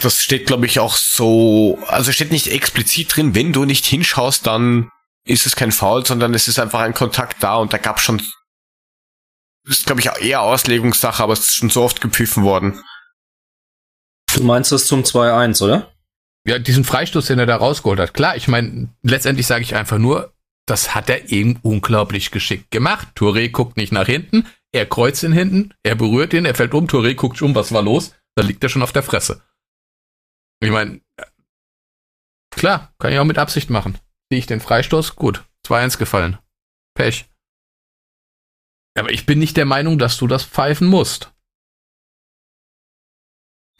Das steht, glaube ich, auch so, also steht nicht explizit drin, wenn du nicht hinschaust, dann ist es kein Foul, sondern es ist einfach ein Kontakt da und da gab schon, ist, glaube ich, eher Auslegungssache, aber es ist schon so oft gepfiffen worden. Du meinst das zum 2-1, oder? Ja, diesen Freistoß, den er da rausgeholt hat. Klar, ich meine, letztendlich sage ich einfach nur, das hat er eben unglaublich geschickt gemacht. Touré guckt nicht nach hinten, er kreuzt ihn hinten, er berührt ihn, er fällt um, Touré guckt um, was war los? Da liegt er schon auf der Fresse. Ich meine, klar, kann ich auch mit Absicht machen. Sehe ich den Freistoß? Gut, 2-1 gefallen. Pech. Aber ich bin nicht der Meinung, dass du das pfeifen musst.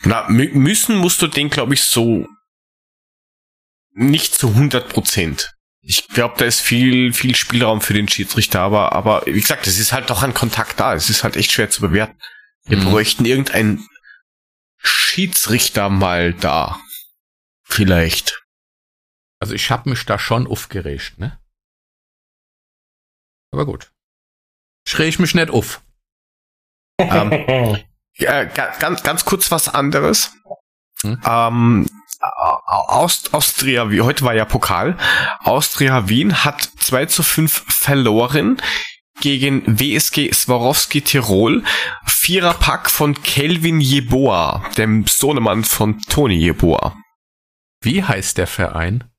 Na, müssen musst du den, glaube ich, so nicht zu 100 Prozent. Ich glaube, da ist viel, viel Spielraum für den Schiedsrichter, aber, aber wie gesagt, es ist halt doch ein Kontakt da. Es ist halt echt schwer zu bewerten. Wir mhm. bräuchten irgendeinen Schiedsrichter mal da. Vielleicht. Also ich hab mich da schon aufgeregt, ne? Aber gut. Ich mich nicht auf. ähm, ja, ganz, ganz kurz was anderes. Hm? Ähm, Aust Austria, wie heute war ja Pokal. Austria Wien hat 2 zu 5 verloren gegen WSG Swarovski Tirol. Viererpack von Kelvin Jeboa, dem Sohnemann von Toni Jeboa. Wie heißt der Verein?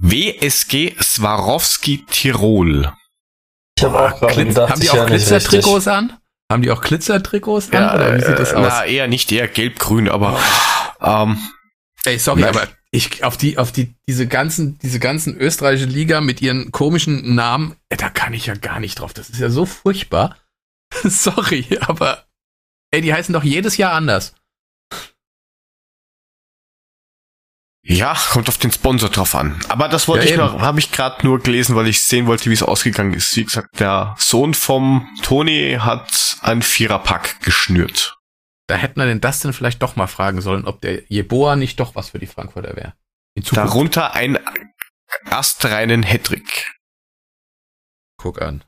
WSG Swarovski Tirol. Ich hab auch gedacht, haben die auch Glitzertrikots an? Haben die auch Glitzertrikots an? Ja, oder wie sieht das äh, aus? Na, eher nicht, eher gelb-grün, aber ähm, Ey, sorry, aber ich auf die auf die diese ganzen diese ganzen österreichische Liga mit ihren komischen Namen, da kann ich ja gar nicht drauf. Das ist ja so furchtbar. sorry, aber ey, die heißen doch jedes Jahr anders. Ja, kommt auf den Sponsor drauf an. Aber das wollte ja, ich noch, habe ich gerade nur gelesen, weil ich sehen wollte, wie es ausgegangen ist. Wie gesagt, der Sohn vom Toni hat einen Viererpack geschnürt. Da hätten wir den Dustin vielleicht doch mal fragen sollen, ob der Jeboa nicht doch was für die Frankfurter wäre. Darunter ein astreinen Hattrick. Guck an.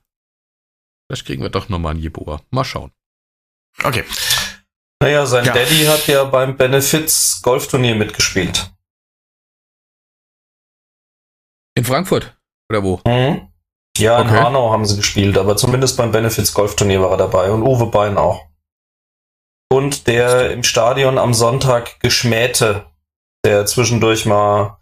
Vielleicht kriegen wir doch nochmal einen Jeboa. Mal schauen. Okay. Naja, sein ja. Daddy hat ja beim Benefits Golfturnier mitgespielt. In Frankfurt? Oder wo? Mhm. Ja, in okay. Hanau haben sie gespielt, aber zumindest beim Benefits Golfturnier war er dabei und Uwe Bein auch und der im Stadion am Sonntag geschmähte, der zwischendurch mal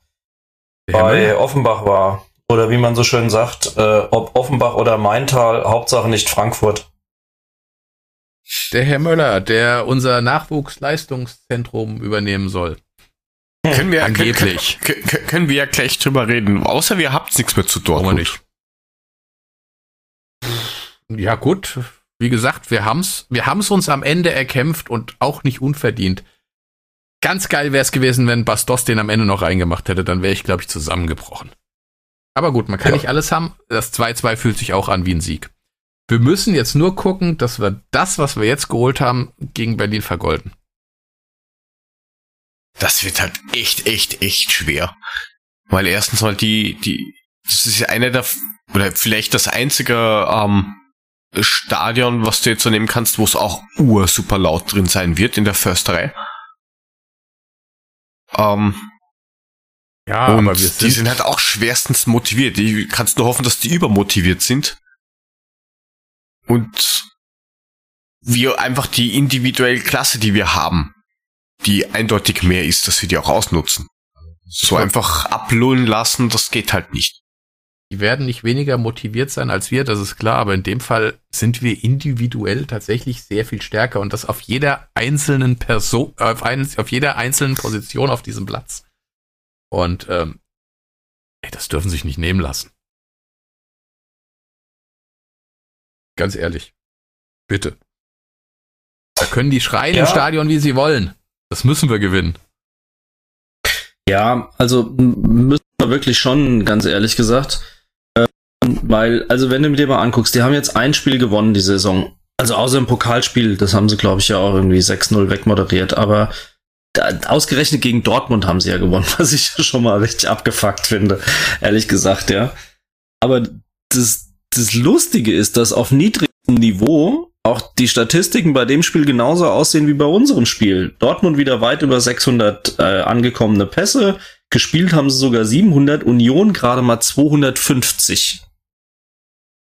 der bei Himmel. Offenbach war. Oder wie man so schön sagt, äh, ob Offenbach oder Maintal, Hauptsache nicht Frankfurt. Der Herr Möller, der unser Nachwuchsleistungszentrum übernehmen soll. Können wir, Angeblich. Können, können, können wir ja gleich drüber reden. Außer wir habt nichts mehr zu Dortmund. nicht. Ja, gut. Wie gesagt, wir haben's, wir haben's uns am Ende erkämpft und auch nicht unverdient. Ganz geil wäre es gewesen, wenn Bastos den am Ende noch reingemacht hätte, dann wäre ich, glaube ich, zusammengebrochen. Aber gut, man kann ja. nicht alles haben. Das 2-2 fühlt sich auch an wie ein Sieg. Wir müssen jetzt nur gucken, dass wir das, was wir jetzt geholt haben, gegen Berlin vergolden. Das wird halt echt, echt, echt schwer. Weil erstens mal die, die, das ist ja einer der, oder vielleicht das einzige ähm, Stadion, was du jetzt so nehmen kannst, wo es auch ur super laut drin sein wird in der Försterei. Ähm, ja, und aber wir sind die sind halt auch schwerstens motiviert. Die kannst nur hoffen, dass die übermotiviert sind. Und wir einfach die individuelle Klasse, die wir haben, die eindeutig mehr ist, dass wir die auch ausnutzen. So einfach ablullen lassen, das geht halt nicht. Die werden nicht weniger motiviert sein als wir, das ist klar, aber in dem Fall sind wir individuell tatsächlich sehr viel stärker und das auf jeder einzelnen Person, auf, ein, auf jeder einzelnen Position auf diesem Platz. Und ähm, ey, das dürfen sich nicht nehmen lassen. Ganz ehrlich. Bitte. Da können die schreien ja. im Stadion, wie sie wollen. Das müssen wir gewinnen. Ja, also müssen wir wirklich schon, ganz ehrlich gesagt. Ähm, weil, also wenn du dir mal anguckst, die haben jetzt ein Spiel gewonnen die Saison. Also außer im Pokalspiel, das haben sie, glaube ich, ja auch irgendwie 6-0 wegmoderiert. Aber da, ausgerechnet gegen Dortmund haben sie ja gewonnen, was ich schon mal richtig abgefuckt finde, ehrlich gesagt, ja. Aber das, das Lustige ist, dass auf niedrigem Niveau auch die Statistiken bei dem Spiel genauso aussehen wie bei unserem Spiel. Dortmund wieder weit über 600 äh, angekommene Pässe. Gespielt haben sie sogar 700, Union gerade mal 250.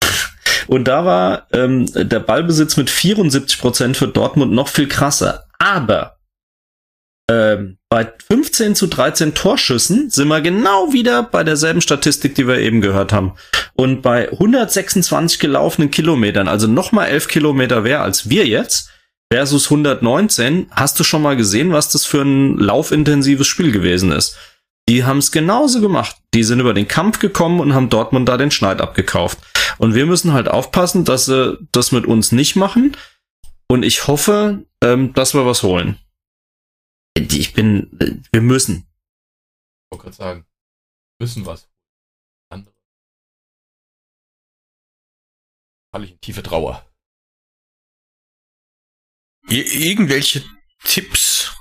Und da war ähm, der Ballbesitz mit 74 Prozent für Dortmund noch viel krasser. Aber ähm, bei 15 zu 13 Torschüssen sind wir genau wieder bei derselben Statistik, die wir eben gehört haben. Und bei 126 gelaufenen Kilometern, also nochmal 11 Kilometer mehr als wir jetzt, versus 119, hast du schon mal gesehen, was das für ein laufintensives Spiel gewesen ist. Die haben es genauso gemacht. Die sind über den Kampf gekommen und haben Dortmund da den Schneid abgekauft. Und wir müssen halt aufpassen, dass sie das mit uns nicht machen. Und ich hoffe, ähm, dass wir was holen. Ich bin, wir müssen. Ich wollte gerade sagen, müssen was. Andere. Falle ich in tiefe Trauer. Ir irgendwelche Tipps?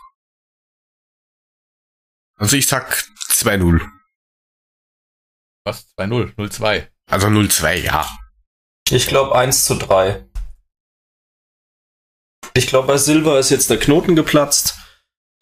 Also ich sag 2-0. Was? 2-0? 0-2? Also 0-2, ja. Ich glaube 1 zu 3. Ich glaube, bei Silver ist jetzt der Knoten geplatzt.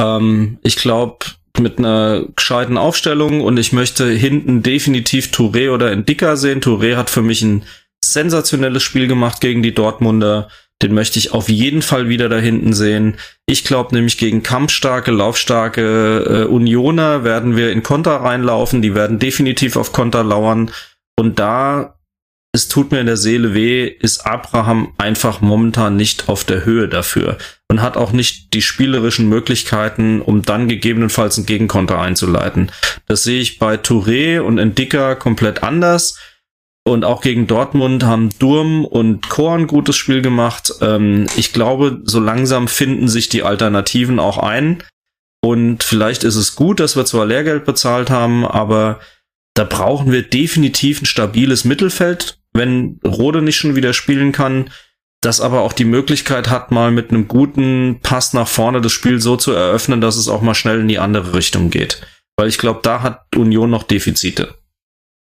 Ähm, ich glaube, mit einer gescheiten Aufstellung und ich möchte hinten definitiv Touré oder Indika sehen. Touré hat für mich ein sensationelles Spiel gemacht gegen die Dortmunder. Den möchte ich auf jeden Fall wieder da hinten sehen. Ich glaube nämlich gegen kampfstarke, laufstarke äh, Unioner werden wir in Konter reinlaufen. Die werden definitiv auf Konter lauern. Und da es tut mir in der Seele weh, ist Abraham einfach momentan nicht auf der Höhe dafür und hat auch nicht die spielerischen Möglichkeiten, um dann gegebenenfalls einen Gegenkonter einzuleiten. Das sehe ich bei Touré und Endika komplett anders. Und auch gegen Dortmund haben Durm und Korn ein gutes Spiel gemacht. Ähm, ich glaube, so langsam finden sich die Alternativen auch ein. Und vielleicht ist es gut, dass wir zwar Lehrgeld bezahlt haben, aber da brauchen wir definitiv ein stabiles Mittelfeld, wenn Rode nicht schon wieder spielen kann, das aber auch die Möglichkeit hat, mal mit einem guten Pass nach vorne das Spiel so zu eröffnen, dass es auch mal schnell in die andere Richtung geht. Weil ich glaube, da hat Union noch Defizite.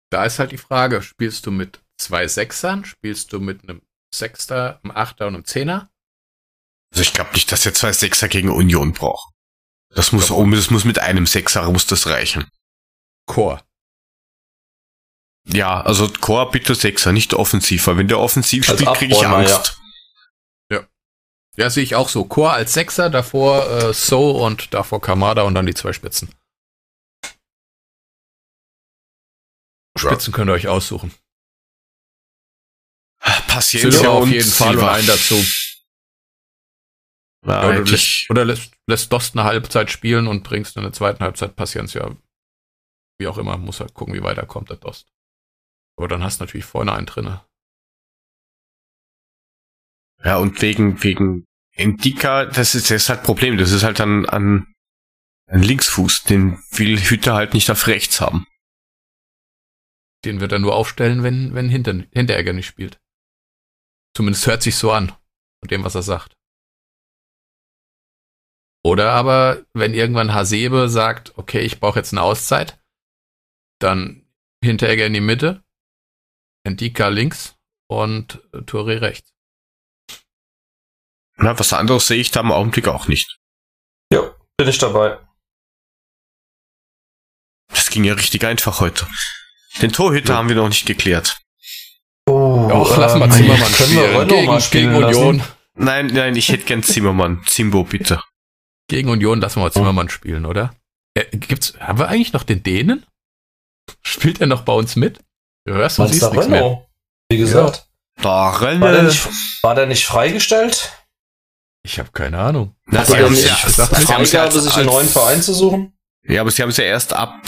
Da ist halt die Frage, spielst du mit zwei Sechsern? Spielst du mit einem Sechster, einem Achter und einem Zehner? Also ich glaube nicht, dass er zwei Sechser gegen Union braucht. Das muss, das muss mit einem Sechser muss das reichen. Chor. Ja, also Core bitte Sechser, nicht offensiver. Wenn der offensiv spielt, kriege ich Angst. Ja. ja. Ja, sehe ich auch so. Core als Sechser, davor äh, So und davor Kamada und dann die zwei Spitzen. Spitzen könnt ihr euch aussuchen. Paciencia auf jeden Fall und einen dazu. Ja, oder, lässt, oder lässt, lässt Dost eine Halbzeit spielen und bringst in der zweiten Halbzeit Patienz ja, wie auch immer, muss halt gucken, wie weiter kommt der Dost. Aber dann hast du natürlich vorne einen drinne. Ja, und wegen, wegen Endika, das ist, das ist halt Problem. Das ist halt ein, ein, ein Linksfuß. Den will Hütter halt nicht auf rechts haben. Den wird er nur aufstellen, wenn, wenn Hinter, Hinteregger nicht spielt. Zumindest hört sich so an. Von dem, was er sagt. Oder aber, wenn irgendwann Hasebe sagt, okay, ich brauche jetzt eine Auszeit, dann Hinteregger in die Mitte, Endika links und Touré rechts. Na, was anderes sehe ich da im Augenblick auch nicht. Ja, bin ich dabei. Das ging ja richtig einfach heute. Den Torhüter ja. haben wir noch nicht geklärt. Oh, Doch, lass mal Zimmermann spielen. Gegen, spielen gegen Union. Lassen. Nein, nein, ich hätte gern Zimmermann. Zimbo, bitte. Gegen Union lassen wir mal Zimmermann spielen, oder? Äh, gibt's, haben wir eigentlich noch den Dänen? Spielt er noch bei uns mit? Du hörst und siehst nichts mehr. Wie gesagt. Ja. Da. War der nicht, war der nicht freigestellt? Ich habe keine Ahnung. Hat er nicht ja, Freigabe, sich einen neuen Verein zu suchen? Ja, aber sie haben es ja erst ab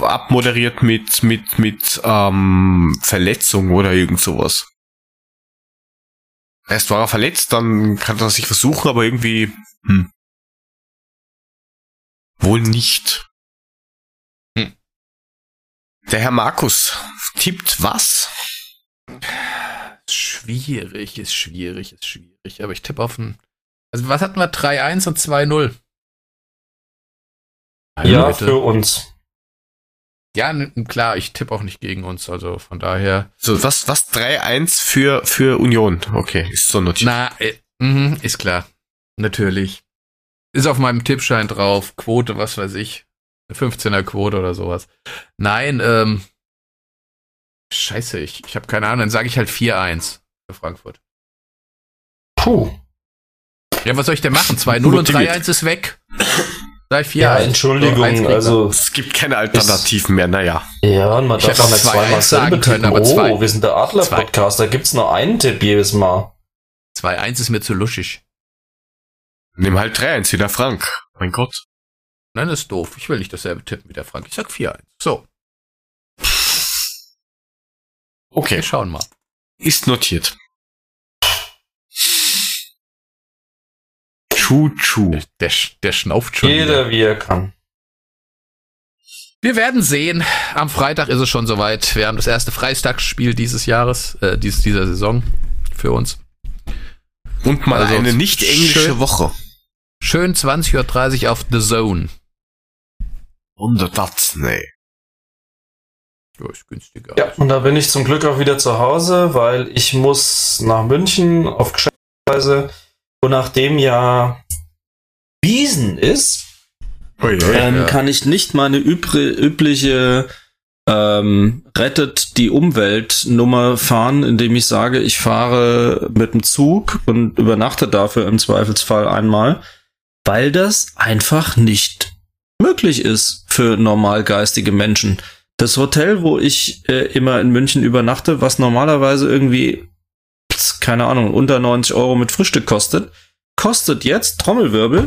abmoderiert mit mit mit ähm, Verletzung oder irgend sowas. Erst war er verletzt, dann kann er sich versuchen, aber irgendwie hm. wohl nicht. Der Herr Markus tippt was? Schwierig, ist schwierig, ist schwierig. Aber ich tippe auf ein. Also was hatten wir? 3-1 und 2-0. Ja, bitte. für uns. Ja, klar, ich tippe auch nicht gegen uns, also von daher. So, was, was 3-1 für, für Union? Okay, ist so notiert. Na, äh, mh, ist klar. Natürlich. Ist auf meinem Tippschein drauf. Quote, was weiß ich. 15er Quote oder sowas. Nein, ähm, Scheiße, ich, ich habe keine Ahnung. Dann sage ich halt 4-1 für Frankfurt. Puh. Ja, was soll ich denn machen? 2-0 und 3-1 ist weg. 3, 4, ja, Entschuldigung, also es gibt keine Alternativen mehr, naja. Ja, und man ich darf auch nicht zweimal sagen können, aber oh, zwei, wir sind der Adler-Podcast, da gibt's nur einen Tipp jedes Mal. 2-1 ist mir zu luschig. Nimm halt 3-1 wie der Frank. Mein Gott. Nein, das ist doof. Ich will nicht dasselbe tippen wie der Frank. Ich sag 4-1. So. Okay. Wir schauen mal. Ist notiert. Chu-Chu. Der, der, schnauft schon. Jeder wieder. wie er kann. Wir werden sehen. Am Freitag ist es schon soweit. Wir haben das erste Freistagsspiel dieses Jahres, äh, dieses, dieser Saison für uns. Und mal also eine nicht englische schön, Woche. Schön 20.30 Uhr auf The Zone. Unter das, nee. Ja, ist günstiger. Ja, und da bin ich zum Glück auch wieder zu Hause, weil ich muss nach München auf Geschäftsreise. Und nachdem ja Wiesen ist, oh yeah, ähm, ja. kann ich nicht meine übliche ähm, rettet die Umwelt Nummer fahren, indem ich sage, ich fahre mit dem Zug und übernachte dafür im Zweifelsfall einmal, weil das einfach nicht möglich ist für normalgeistige Menschen. Das Hotel, wo ich äh, immer in München übernachte, was normalerweise irgendwie, keine Ahnung, unter 90 Euro mit Frühstück kostet, kostet jetzt, Trommelwirbel,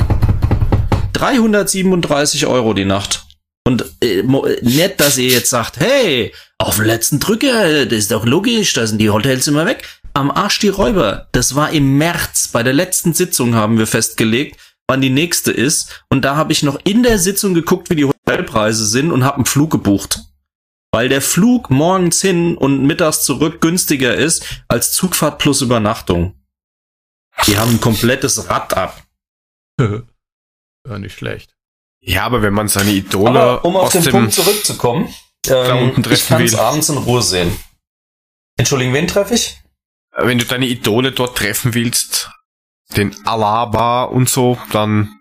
337 Euro die Nacht. Und äh, nett, dass ihr jetzt sagt, hey, auf den letzten Drücker, das ist doch logisch, da sind die Hotels immer weg. Am Arsch die Räuber. Das war im März. Bei der letzten Sitzung haben wir festgelegt, wann die nächste ist. Und da habe ich noch in der Sitzung geguckt, wie die Hotelpreise sind und habe einen Flug gebucht weil der Flug morgens hin und mittags zurück günstiger ist als Zugfahrt plus Übernachtung. Die haben ein komplettes Rad ab. ja, nicht schlecht. Ja, aber wenn man seine Idole aber, um auf den Punkt zurückzukommen, ähm, ich kann es abends in Ruhe sehen. Entschuldigung, wen treffe ich? Wenn du deine Idole dort treffen willst, den Alaba und so, dann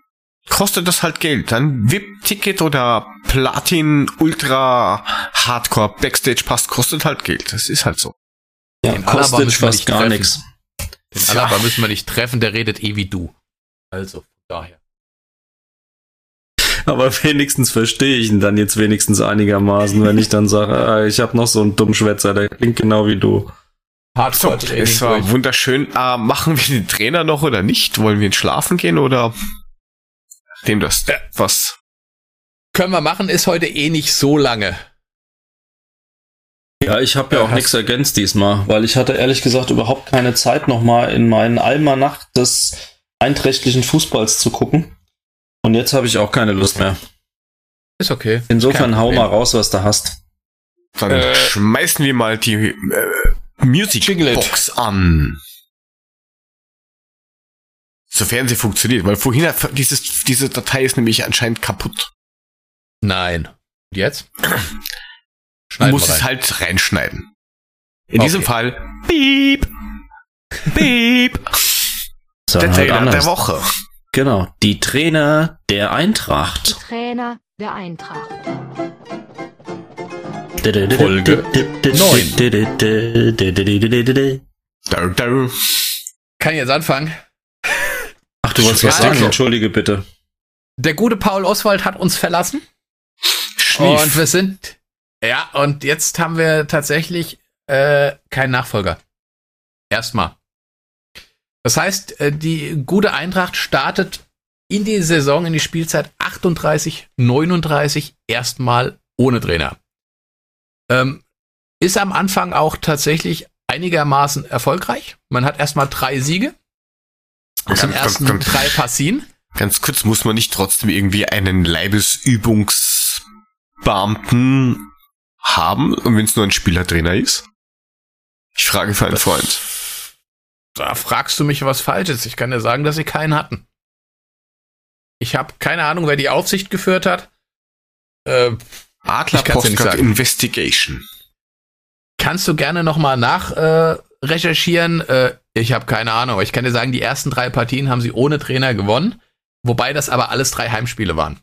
kostet das halt Geld. Ein VIP-Ticket oder Platin Ultra Hardcore Backstage Pass kostet halt Geld. Das ist halt so. Ja, den kostet fast gar nichts. Den ja. Alaba müssen wir nicht treffen, der redet eh wie du. Also, daher. Aber wenigstens verstehe ich ihn dann jetzt wenigstens einigermaßen, wenn ich dann sage, ah, ich habe noch so einen Dummschwätzer, der klingt genau wie du. Hardcore-Training. es war durch. wunderschön. Äh, machen wir den Trainer noch oder nicht? Wollen wir ihn schlafen gehen oder dem das ja. was? Können wir machen, ist heute eh nicht so lange. Ja, ich habe ja auch nichts ergänzt diesmal, weil ich hatte ehrlich gesagt überhaupt keine Zeit nochmal in meinen Almanach des einträchtlichen Fußballs zu gucken. Und jetzt habe ich auch keine Lust mehr. Ist okay. Insofern hau mal raus, was du hast. Dann äh, schmeißen wir mal die äh, Music Box an. Sofern sie funktioniert, weil vorhin hat dieses, diese Datei ist nämlich anscheinend kaputt. Nein. Jetzt? Schneiden muss es halt reinschneiden. In okay. diesem Fall, piep, piep. So, der Trainer der Woche. Genau, die Trainer der Eintracht. Die Trainer der Eintracht. Folge 9. Kann ich jetzt anfangen? Ach, du wolltest was sagen? Entschuldige bitte. Der gute Paul Oswald hat uns verlassen. Schnief. Und wir sind, ja, und jetzt haben wir tatsächlich äh, keinen Nachfolger. Erstmal. Das heißt, äh, die gute Eintracht startet in die Saison, in die Spielzeit 38, 39 erstmal ohne Trainer. Ähm, ist am Anfang auch tatsächlich einigermaßen erfolgreich. Man hat erstmal drei Siege aus den ersten ganz, drei Partien. Ganz kurz, muss man nicht trotzdem irgendwie einen Leibesübungsbeamten haben, und wenn es nur ein Spielertrainer ist? Ich frage für einen Freund. Da fragst du mich was Falsches. Ich kann dir sagen, dass sie keinen hatten. Ich habe keine Ahnung, wer die Aufsicht geführt hat. Äh, Adler Postcard Investigation. Kannst du gerne nochmal nach äh, recherchieren. Äh, ich habe keine Ahnung, aber ich kann dir sagen, die ersten drei Partien haben sie ohne Trainer gewonnen, wobei das aber alles drei Heimspiele waren.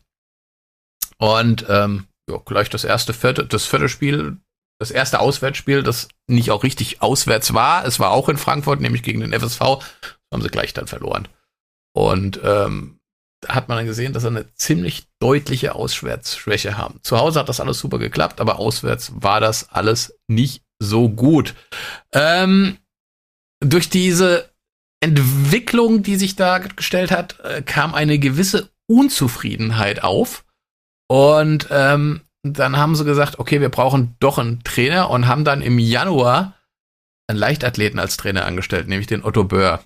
Und ähm, ja, gleich das erste vierte, das vierte Spiel, das erste Auswärtsspiel, das nicht auch richtig auswärts war. Es war auch in Frankfurt, nämlich gegen den FSV, haben sie gleich dann verloren. Und ähm, hat man dann gesehen, dass sie eine ziemlich deutliche Auswärtsschwäche haben. Zu Hause hat das alles super geklappt, aber auswärts war das alles nicht so gut. Ähm, durch diese Entwicklung, die sich da gestellt hat, äh, kam eine gewisse Unzufriedenheit auf. Und ähm, dann haben sie gesagt, okay, wir brauchen doch einen Trainer und haben dann im Januar einen Leichtathleten als Trainer angestellt, nämlich den Otto Böhr.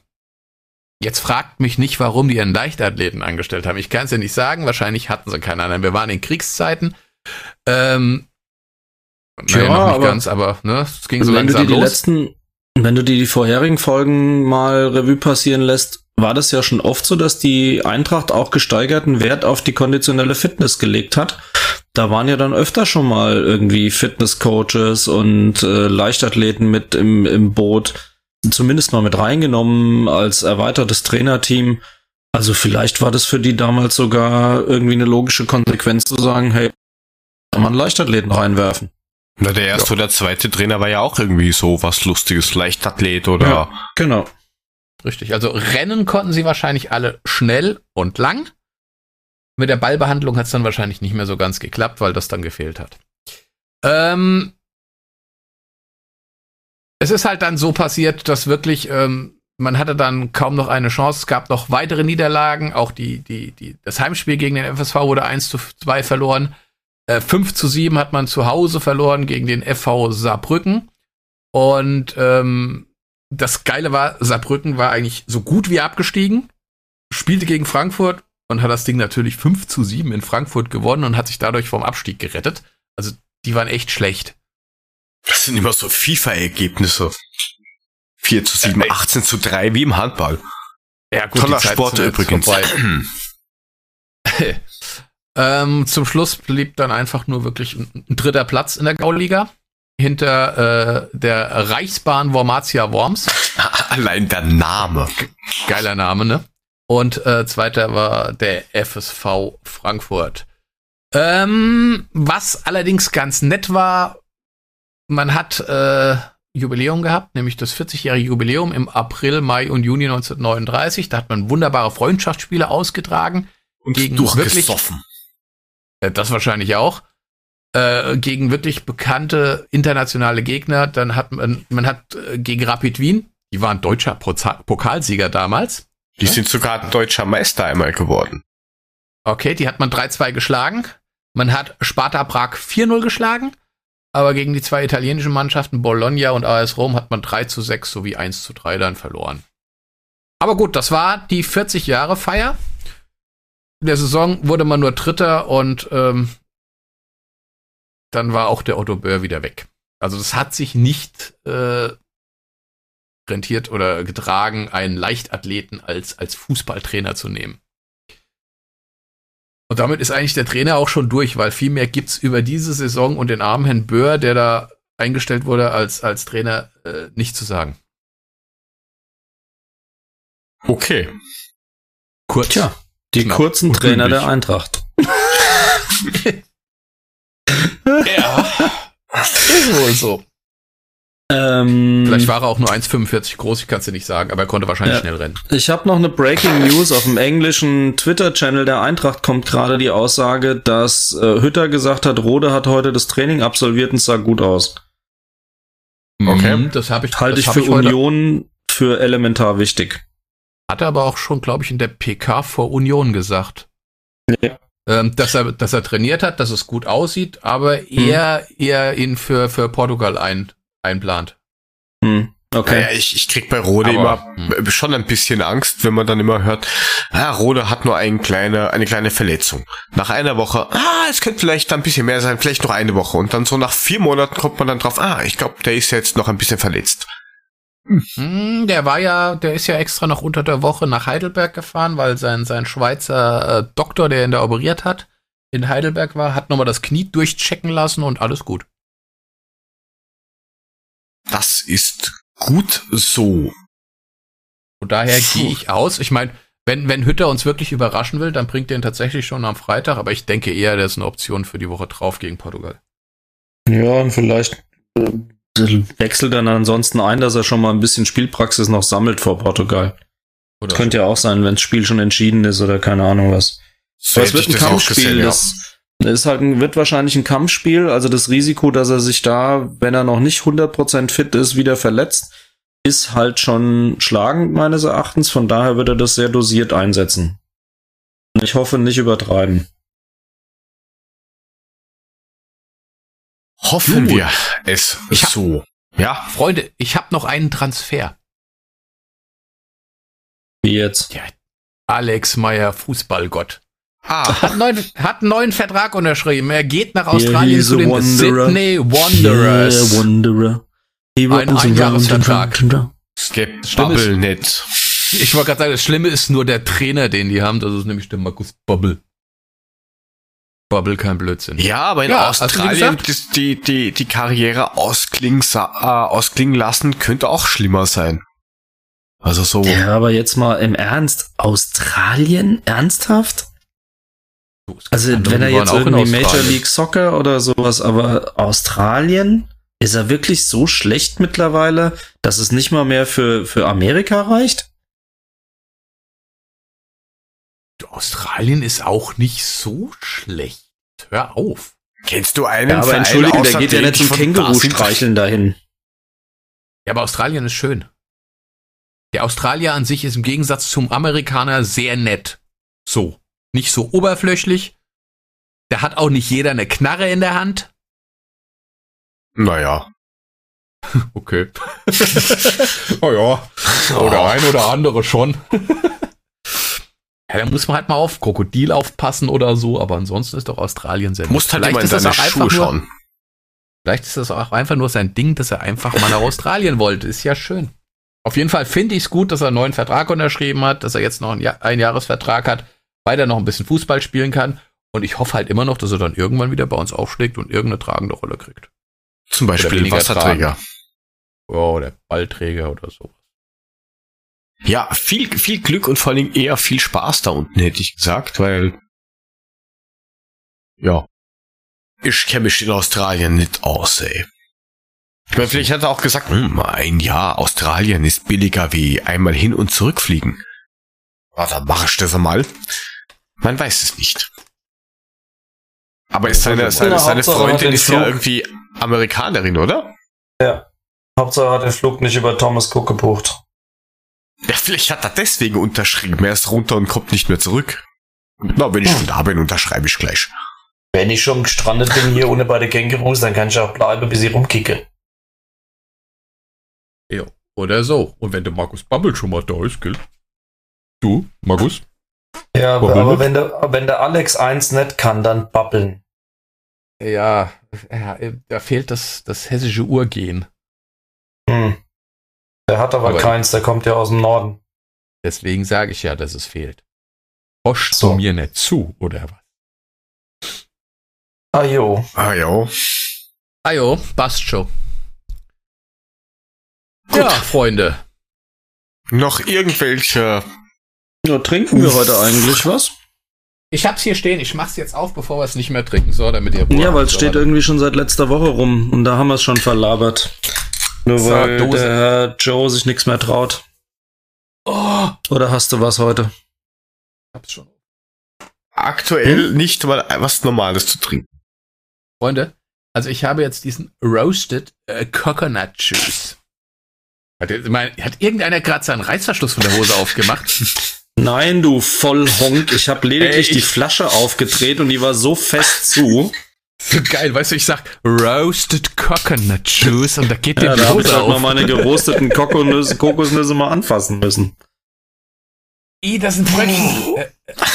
Jetzt fragt mich nicht, warum die einen Leichtathleten angestellt haben. Ich kann es ja nicht sagen. Wahrscheinlich hatten sie keinen anderen. Wir waren in Kriegszeiten. Ähm, Tja, naja, noch nicht aber ganz, aber ne, es ging so langsam los. Letzten, wenn du dir die vorherigen Folgen mal Revue passieren lässt, war das ja schon oft so, dass die Eintracht auch gesteigerten Wert auf die konditionelle Fitness gelegt hat. Da waren ja dann öfter schon mal irgendwie Fitnesscoaches und äh, Leichtathleten mit im, im Boot zumindest mal mit reingenommen als erweitertes Trainerteam. Also vielleicht war das für die damals sogar irgendwie eine logische Konsequenz zu sagen, hey, kann man Leichtathleten reinwerfen. Na, der erste ja. oder zweite Trainer war ja auch irgendwie so was Lustiges, Leichtathlet oder. Ja, genau. Richtig. Also rennen konnten sie wahrscheinlich alle schnell und lang. Mit der Ballbehandlung hat es dann wahrscheinlich nicht mehr so ganz geklappt, weil das dann gefehlt hat. Ähm, es ist halt dann so passiert, dass wirklich, ähm, man hatte dann kaum noch eine Chance. Es gab noch weitere Niederlagen. Auch die, die, die, das Heimspiel gegen den FSV wurde 1 zu 2 verloren. Äh, 5 zu 7 hat man zu Hause verloren gegen den FV Saarbrücken. Und ähm, das Geile war, Saarbrücken war eigentlich so gut wie abgestiegen, spielte gegen Frankfurt und hat das Ding natürlich 5 zu 7 in Frankfurt gewonnen und hat sich dadurch vom Abstieg gerettet. Also die waren echt schlecht. Das sind immer so FIFA-Ergebnisse. 4 zu 7, äh, 18 zu 3, wie im Handball. Ja, gut, Toller Sport übrigens. ähm, zum Schluss blieb dann einfach nur wirklich ein, ein dritter Platz in der Gauliga hinter äh, der Reichsbahn Wormatia Worms. Allein der Name. Geiler Name, ne? Und äh, zweiter war der FSV Frankfurt. Ähm, was allerdings ganz nett war, man hat äh, Jubiläum gehabt, nämlich das 40-jährige Jubiläum im April, Mai und Juni 1939. Da hat man wunderbare Freundschaftsspiele ausgetragen. Und gegen durchgesoffen. Wirklich, äh, das wahrscheinlich auch. äh, gegen wirklich bekannte internationale Gegner. Dann hat man, man hat äh, gegen Rapid Wien, die waren deutscher Poza- Pokalsieger damals. Die sind sogar deutscher Meister einmal geworden. Okay, die hat man 3-2 geschlagen. Man hat Sparta Prag 4-0 geschlagen. Aber gegen die zwei italienischen Mannschaften, Bologna und AS Rom, hat man 3 zu 6 sowie 1 zu 3 dann verloren. Aber gut, das war die 40 Jahre Feier. In der Saison wurde man nur Dritter und ähm, dann war auch der Otto Böhr wieder weg. Also das hat sich nicht äh, rentiert oder getragen, einen Leichtathleten als, als Fußballtrainer zu nehmen. Und damit ist eigentlich der Trainer auch schon durch, weil viel mehr gibt's über diese Saison und den armen Herrn Böhr, der da eingestellt wurde als, als Trainer, äh, nicht zu sagen. Okay. Kurz. Tja, die Knapp kurzen Trainer der Eintracht. Ja. ist wohl so. Ähm, Vielleicht war er auch nur 1,45 groß, ich kann es dir nicht sagen, aber er konnte wahrscheinlich Ja. schnell rennen. Ich habe noch eine Breaking News auf dem englischen Twitter-Channel der Eintracht kommt gerade die Aussage, dass äh, Hütter gesagt hat, Rode hat heute das Training absolviert und es sah gut aus. Okay. Mhm, Das habe ich, Halte ich für heute- Union für elementar wichtig. Hat er aber auch schon, glaube ich, in der PK vor Union gesagt. Ja. Ähm, dass er, dass er trainiert hat, dass es gut aussieht, aber Hm. er, er ihn für, für Portugal ein, einplant. Hm, okay. Naja, ich, ich krieg bei Rode Aber, immer äh, schon ein bisschen Angst, wenn man dann immer hört, ah, Rode hat nur ein kleine, eine kleine Verletzung. Nach einer Woche, ah, es könnte vielleicht ein bisschen mehr sein, vielleicht noch eine Woche. Und dann so nach vier Monaten kommt man dann drauf, ah, ich glaube, der ist jetzt noch ein bisschen verletzt. Hm, der war ja, der ist ja extra noch unter der Woche nach Heidelberg gefahren, weil sein, sein Schweizer äh, Doktor, der ihn da operiert hat, in Heidelberg war, hat nochmal das Knie durchchecken lassen und alles gut. Das ist gut so. Und daher gehe ich aus. Ich meine, wenn, wenn Hütter uns wirklich überraschen will, dann bringt er ihn tatsächlich schon am Freitag, aber ich denke eher, der ist eine Option für die Woche drauf gegen Portugal. Ja, und vielleicht äh, wechselt dann ansonsten ein, dass er schon mal ein bisschen Spielpraxis noch sammelt vor Portugal. Oder Könnte ja auch sein, wenn das Spiel schon entschieden ist oder keine Ahnung was. So Aber es wird ein das Kampfspiel. gesehen, ja. Das ist halt ein, wird wahrscheinlich ein Kampfspiel. Also das Risiko, dass er sich da, wenn er noch nicht 100% fit ist, wieder verletzt, ist halt schon schlagend meines Erachtens. Von daher wird er das sehr dosiert einsetzen. Und ich hoffe, nicht übertreiben. Hoffen Gut. wir es Ich hab- so. Ja, Freunde, ich habe noch einen Transfer. Wie jetzt? Alex Meyer, Fußballgott. Ah, Hat einen neuen, hat einen neuen Vertrag unterschrieben. Er geht nach Yeah, Australien he's zu den wanderer. Sydney Wanderers. Yeah, Wanderer. He Ein Einjahresvertrag. ist- Bubble net. Ich wollte gerade sagen, das Schlimme ist nur der Trainer, den die haben. Das ist nämlich der Markus Bubble. Bubble, kein Blödsinn. Ja, aber in Ja, Australien die, die, die Karriere ausklingen, äh, ausklingen lassen könnte auch schlimmer sein. Also so. Ja, aber jetzt mal im Ernst. Australien? Ernsthaft? Also, Andere, wenn er jetzt auch in irgendwie Major. League Soccer oder sowas, aber Australien? Ist er wirklich so schlecht mittlerweile, dass es nicht mal mehr für, für Amerika reicht? Australien ist auch nicht so schlecht. Hör auf. Kennst du einen Ja, aber Entschuldigung, der geht ja nicht zum Känguru streicheln dahin. Ja, aber Australien ist schön. Der Australier an sich ist im Gegensatz zum Amerikaner sehr nett. So. Nicht so oberflächlich. Da hat auch nicht jeder eine Knarre in der Hand. Naja. Okay. oh ja. Oder ein oder andere schon. ja, da muss man halt mal auf Krokodil aufpassen oder so, aber ansonsten ist doch Australien sehr. Musst halt Vielleicht immer in ist das deine auch einfach Schuhe nur- schauen. Vielleicht ist das auch einfach nur sein Ding, dass er einfach mal nach Australien wollte. Ist ja schön. Auf jeden Fall finde ich es gut, dass er einen neuen Vertrag unterschrieben hat, dass er jetzt noch einen ja Einjahresvertrag hat, weil er noch ein bisschen Fußball spielen kann. Und ich hoffe halt immer noch, dass er dann irgendwann wieder bei uns aufschlägt und irgendeine tragende Rolle kriegt. Zum Beispiel weniger Wasserträger. Oh, oder Ballträger oder so. Ja, viel, viel Glück und vor allem eher viel Spaß da unten, hätte ich gesagt, weil. Ja. Ich kenne mich in Australien nicht aus, ey. Ich meine, vielleicht hat er auch gesagt, hm, ein Jahr Australien ist billiger wie einmal hin und zurückfliegen. Ja, dann mach ich das mal. Man weiß es nicht. Aber ist seine, seine, Ja, seine hat Freundin ist ja irgendwie Amerikanerin, oder? Ja. Hauptsache hat den Flug nicht über Thomas Cook gebucht. Ja, vielleicht hat er deswegen unterschrieben. Er ist runter und kommt nicht mehr zurück. Na, wenn ich schon da bin, unterschreibe ich gleich. Wenn ich schon gestrandet bin hier ohne bei den Kängurus, dann kann ich auch bleiben, bis ich rumkicke. Ja, oder so. Und wenn der Markus Bubble schon mal da ist, gell? Du, Markus? Ja, aber, aber wenn der, wenn der Alex eins nicht kann, dann babbeln. Ja, ja da fehlt das, das hessische Urgehen. Hm. Der hat aber, Aber- keins, der kommt ja aus dem Norden. Deswegen sage ich ja, dass es fehlt. Hosch So. du mir nicht zu, oder was? Jo. Ah, ja. Ajo, passt schon. Ja, Freunde. Noch irgendwelche. Ja, trinken wir heute eigentlich was? Ich hab's hier stehen, ich mach's jetzt auf, bevor wir es nicht mehr trinken. So, damit ihr Ja, weil es steht warte. irgendwie schon seit letzter Woche rum und da haben wir es schon verlabert. Nur So, weil Dose. der Herr Joe sich nichts mehr traut. Oh, Oder hast du was heute? ich hab's schon. Aktuell nicht mal was Normales zu trinken. Freunde, also ich habe jetzt diesen Roasted äh, Coconut Juice. Hat, mein, hat irgendeiner gerade seinen Reißverschluss von der Hose aufgemacht? Nein, du Vollhonk. Ich habe lediglich Ey, die Flasche aufgedreht und die war so fest zu. So geil, weißt du, ich sag Roasted Coconut Juice und da geht Ja, dir die da habe ich Hose halt mal auf. meine gerosteten Kokosnüsse, Kokosnüsse mal anfassen müssen. Ih, das sind Bröckchen. Äh, Da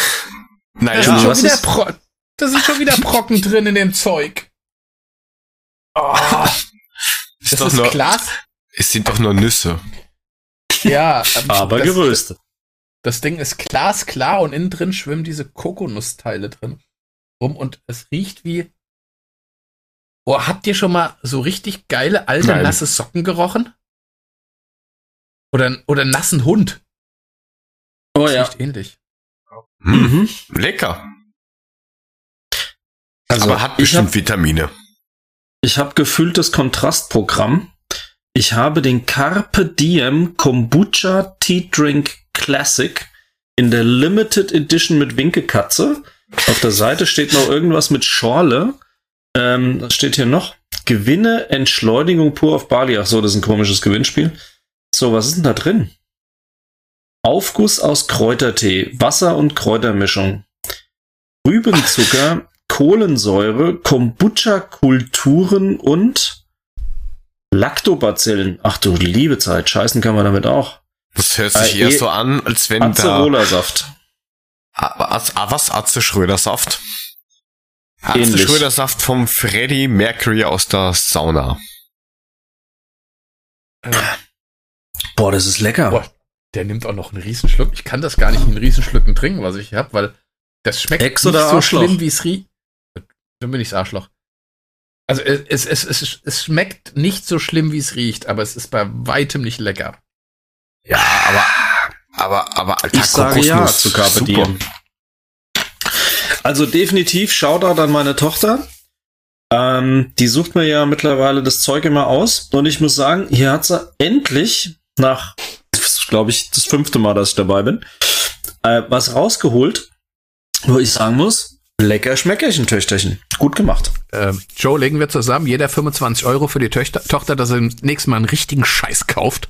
Naja, sind schon was wieder ist- Pro da sind schon wieder Brocken drin in dem Zeug. ist Das doch ist nur, Glas. es sind doch nur Nüsse. Ja, ähm, Aber das, geröstet. Das Ding ist glasklar und innen drin schwimmen diese Kokonussteile drin rum und es riecht wie. Oh, habt ihr schon mal so richtig geile alte Nein. nasse Socken gerochen? Oder, oder nassen Hund? Oh Das ja. riecht ähnlich. Hm, Mhm. lecker. Also, Aber hat ich bestimmt habe Vitamine. ich hab gefühltes Kontrastprogramm. Ich habe den Carpe Diem Kombucha Tea Drink Classic in der Limited Edition mit Winkekatze. Auf der Seite steht noch irgendwas mit Schorle. Ähm, was steht hier noch? Gewinne Entschleunigung pur auf Bali. Ach so, das ist ein komisches Gewinnspiel. So, was ist denn da drin? Aufguss aus Kräutertee, Wasser und Kräutermischung. Rübenzucker, Kohlensäure, Kombucha-Kulturen und Lactobacillen. Ach du liebe Zeit, scheißen kann man damit auch. Das hört sich Äh, eher eh- so an, als wenn da. Acerola-Saft. Ah, ah, was? Atze Schröder-Saft? Atze Ähnlich. Schröder-Saft vom Freddie Mercury aus der Sauna. Boah, das ist lecker. Boah, der nimmt auch noch einen Riesenschluck. Ich kann das gar nicht in Riesenschlücken trinken, was ich habe, weil das schmeckt Ex nicht so schlimm, wie es riecht. Dann bin ich das Arschloch. Also es, es, es, es, es schmeckt nicht so schlimm, wie es riecht, aber es ist bei weitem nicht lecker. Ja, aber, aber, aber, alter Ich sage ja zu Carpe. Diem. Also definitiv Shoutout an meine Tochter. Ähm, die sucht mir ja mittlerweile das Zeug immer aus. Und ich muss sagen, hier hat sie endlich nach, glaube ich, das fünfte Mal, dass ich dabei bin, äh, was rausgeholt, wo ich sagen muss, lecker Schmeckerchen, Töchterchen. Gut gemacht. Ähm, Joe, legen wir zusammen, jeder 25 Euro für die Töchter, Tochter, dass er im nächsten Mal einen richtigen Scheiß kauft.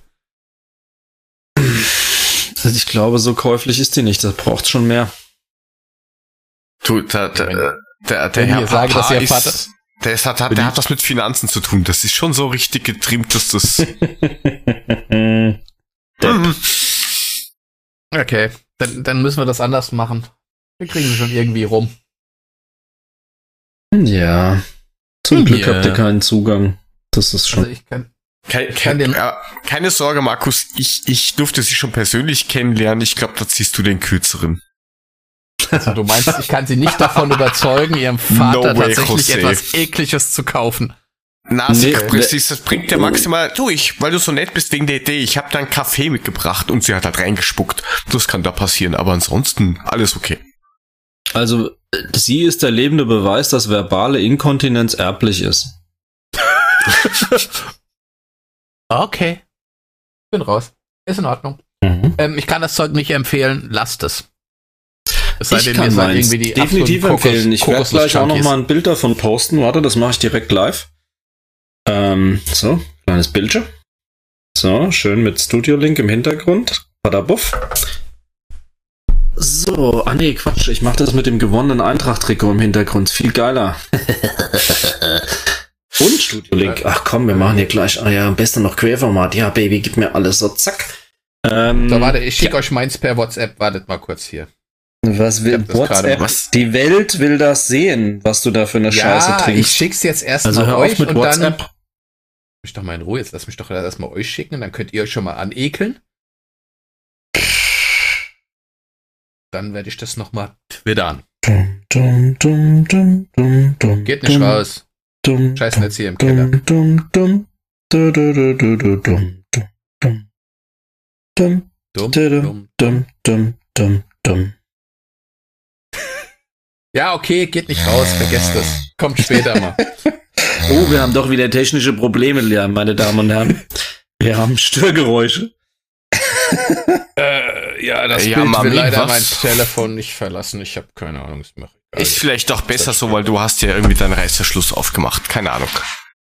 Ich glaube, so käuflich ist die nicht. Das braucht schon mehr. Du, der, der, der, der Herr ihr sagt, dass Papa ihr ist, Vater- der, ist, hat, hat, der hat was mit Finanzen zu tun. Das ist schon so richtig getrimmt, dass das. Mhm. Okay, dann, dann müssen wir das anders machen. Wir kriegen sie schon irgendwie rum. Ja. Zum Glück Ja. habt ihr keinen Zugang. Das ist schon. Also ich kann. Kein, kann kein, den- äh, keine Sorge, Markus, ich, ich durfte sie schon persönlich kennenlernen. Ich glaube, da ziehst du den kürzeren. Also du meinst, ich kann sie nicht davon überzeugen, ihrem Vater No way, tatsächlich José. etwas Ekliges zu kaufen. Na, Nee, sie, nee. das, bringt ja maximal durch, weil du so nett bist wegen der Idee. Ich habe da einen Kaffee mitgebracht und sie hat halt reingespuckt. Das kann da passieren, aber ansonsten alles okay. Also, sie ist der lebende Beweis, dass verbale Inkontinenz erblich ist. Okay. Bin raus. Ist in Ordnung. Ähm, ich kann das Zeug nicht empfehlen. Lasst es. Es sei Ich denn, kann ihr seid meins irgendwie die definitiv empfehlen. Ich werde gleich auch noch mal ein Bild davon posten. Warte, das mache ich direkt live. Ähm, so, kleines Bildchen. So, schön mit Studio-Link im Hintergrund. Badabuff. So, ah nee, Quatsch. Ich mache das mit dem gewonnenen Eintracht-Trikot im Hintergrund. Viel geiler. Und Studio-Link. Ach komm, wir machen hier gleich. Ah ja, am besten noch Querformat. Ja, Baby, gib mir alles so. Zack. Ähm, So, warte, ich schicke euch meins per WhatsApp. Wartet mal kurz hier. Was will WhatsApp? Was? Die Welt will das sehen, was du da für eine Scheiße Ja, ich trinkst. schick's jetzt erst Also euch auf mit und WhatsApp. dann mich doch mal in Ruhe. Jetzt lass mich doch erstmal euch schicken, dann könnt ihr euch schon mal anekeln. Dann werde ich das nochmal twittern. Dum, dum, dum, dum, dum, dum, Geht nicht dum, raus. Dum, Scheiß dum, jetzt hier im Keller. dum, dum, dum, du, du, du, du, du, dum, dum, dum. Dum, Dumm, du, du, dumm. dum, dum, dum, dum. Ja, okay, geht nicht raus, vergesst das. Kommt später mal. Oh, wir haben doch wieder technische Probleme, meine Damen und Herren. Wir haben Störgeräusche. äh, ja, das Ja, Bild Mami, will leider was? mein Telefon nicht verlassen. Ich habe keine Ahnung, mir egal. Ist vielleicht doch besser so, weil du hast ja irgendwie deinen Reißverschluss aufgemacht. Keine Ahnung.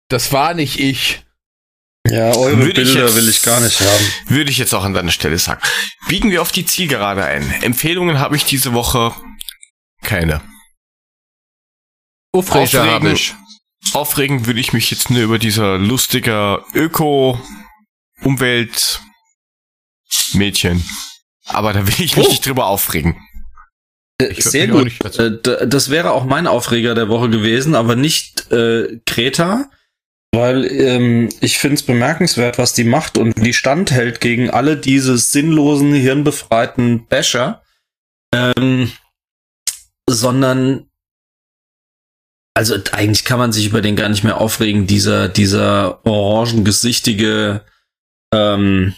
Das war nicht ich. Ja, eure Würde ich Bilder jetzt- will ich gar nicht haben. Würde ich jetzt auch an deiner Stelle sagen. Biegen wir auf die Zielgerade ein. Empfehlungen habe ich diese Woche keine. Aufregen. ich. Aufregen würde ich mich jetzt nur über dieser lustiger Öko, Umwelt, Mädchen. Aber da will ich mich Oh. nicht drüber aufregen. Äh, Ich Sehr gut. Äh, Das wäre auch mein Aufreger der Woche gewesen, aber nicht äh, Kreta, weil ähm, ich finde es bemerkenswert, was die macht und die standhält gegen alle diese sinnlosen, hirnbefreiten Basher. Ähm, sondern also eigentlich kann man sich über den gar nicht mehr aufregen, dieser, dieser orangengesichtige ähm,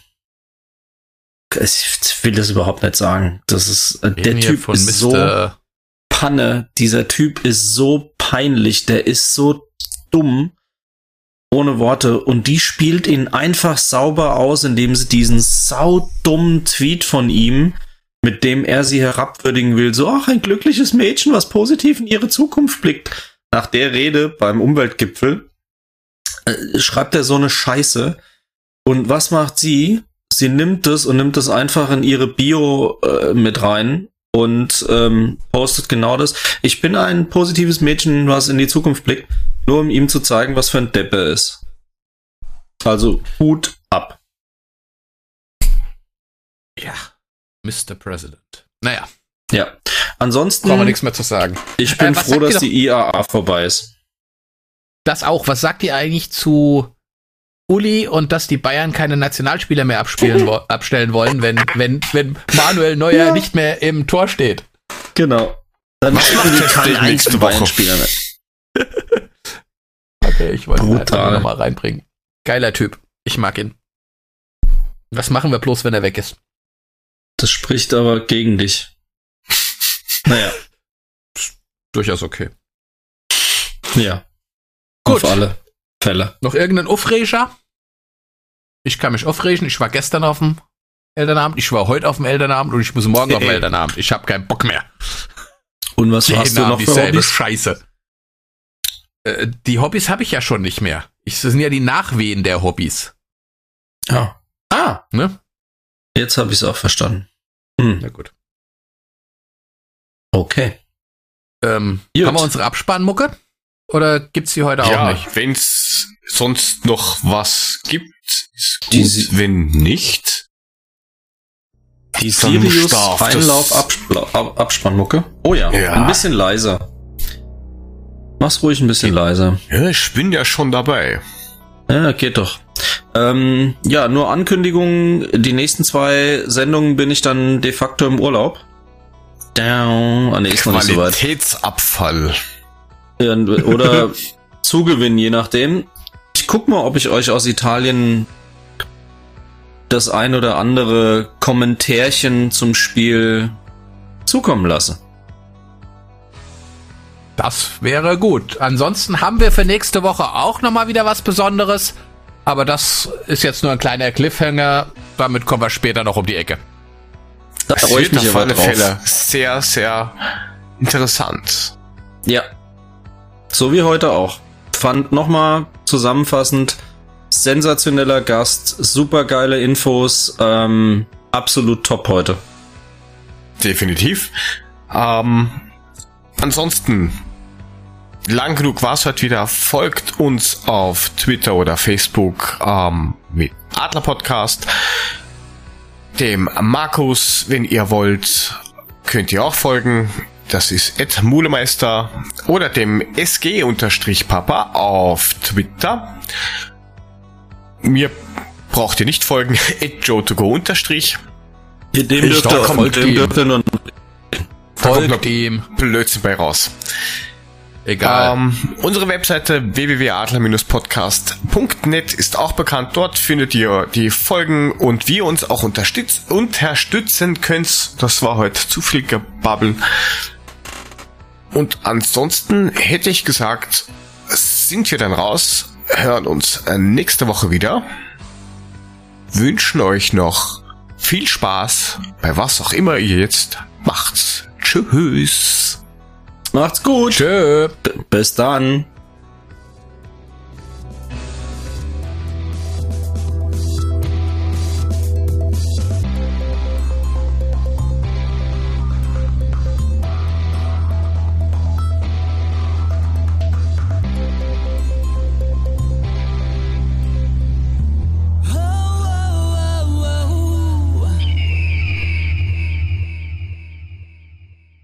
ich will das überhaupt nicht sagen. Das ist äh, der Typ von ist so Mr. Panne. Dieser Typ ist so peinlich. Der ist so dumm. Ohne Worte. Und die spielt ihn einfach sauber aus, indem sie diesen saudummen Tweet von ihm, mit dem er sie herabwürdigen will, so, ach, ein glückliches Mädchen, was positiv in ihre Zukunft blickt. Nach der Rede beim Umweltgipfel äh, schreibt er so eine Scheiße. Und was macht sie? Sie nimmt es und nimmt es einfach in ihre Bio äh, mit rein und ähm, postet genau das. Ich bin ein positives Mädchen, was in die Zukunft blickt, nur um ihm zu zeigen, was für ein Deppe er ist. Also Hut ab. Ja, Mr. President. Naja, Ja. Ansonsten, brauchen wir nichts mehr zu sagen. ich bin Äh, froh, dass die IAA vorbei ist. Das auch. Was sagt ihr eigentlich zu Uli und dass die Bayern keine Nationalspieler mehr abspielen, wo, abstellen wollen, wenn, wenn, wenn Manuel Neuer Ja. nicht mehr im Tor steht? Genau. Dann Was macht Festbild keinen nächste Woche? Bayern-Spieler mehr. Okay, ich wollte ihn einfach Brutal. nur noch mal reinbringen. Geiler Typ. Ich mag ihn. Was machen wir bloß, wenn er weg ist? Das spricht aber gegen dich. Naja, Durchaus okay. ja. Gut. Auf alle Fälle. Noch irgendein Aufreger? Ich kann mich aufregen. Ich war gestern auf dem Elternabend, ich war heute auf dem Elternabend und ich muss morgen auf dem. Elternabend. Ich habe keinen Bock mehr. Und was hast Jeden du noch für Hobbys? Scheiße. Äh, die Hobbys habe ich ja schon nicht mehr. Ich, das sind ja die Nachwehen der Hobbys. Ah. Ah, Ne? jetzt habe ich es auch verstanden. Hm, Na gut. okay. Ähm, Gut. haben wir unsere Abspannmucke? Oder gibt's die heute auch ja, nicht? wenn es sonst noch was gibt, ist gut. Die sie- wenn nicht, Die Sirius Einlauf Abspla- Ab Abspannmucke. Oh ja, Ja. ein bisschen leiser. Mach's ruhig ein bisschen leiser. ja, ich bin ja schon dabei. Ja, geht doch. Ähm, ja, nur Ankündigungen. Die nächsten zwei Sendungen bin ich dann de facto im Urlaub. Down. Ah, nee, ist noch nicht so weit. Ja, Oder Zugewinn, je nachdem. Ich guck mal, ob ich euch aus Italien das ein oder andere Kommentärchen zum Spiel zukommen lasse. Das wäre gut. Ansonsten haben wir für nächste Woche auch nochmal wieder was Besonderes. Aber das ist jetzt nur ein kleiner Cliffhanger. Damit kommen wir später noch um die Ecke. Da freue ich mich auf alle. Fälle sehr, sehr interessant. Ja. So wie heute auch. Fand nochmal zusammenfassend sensationeller Gast, super geile Infos, ähm, absolut top heute. Definitiv. Ähm, ansonsten, lang genug war es heute wieder. Folgt uns auf Twitter oder Facebook ähm, mit Adler Podcast. Dem Markus, wenn ihr wollt, könnt ihr auch folgen. Das ist Ed Mulemeister oder dem SG-Papa auf Twitter. Mir braucht ihr nicht folgen. Ed Joe2go unterstrich. Dem Ich dürft ihr, folgt dem dürft ihr nur Folgt ihm. Blödsinn bei raus. Egal. Ähm, unsere Webseite www.adler-podcast.net ist auch bekannt. Dort findet ihr die Folgen und wie ihr uns auch unterstütz unterstützen könnt. Das war heute zu viel Gebabbel. Und ansonsten hätte ich gesagt, sind wir dann raus, hören uns äh, nächste Woche wieder, wünschen euch noch viel Spaß bei was auch immer ihr jetzt macht. Tschüss. Macht's gut. Tschö. B bis dann.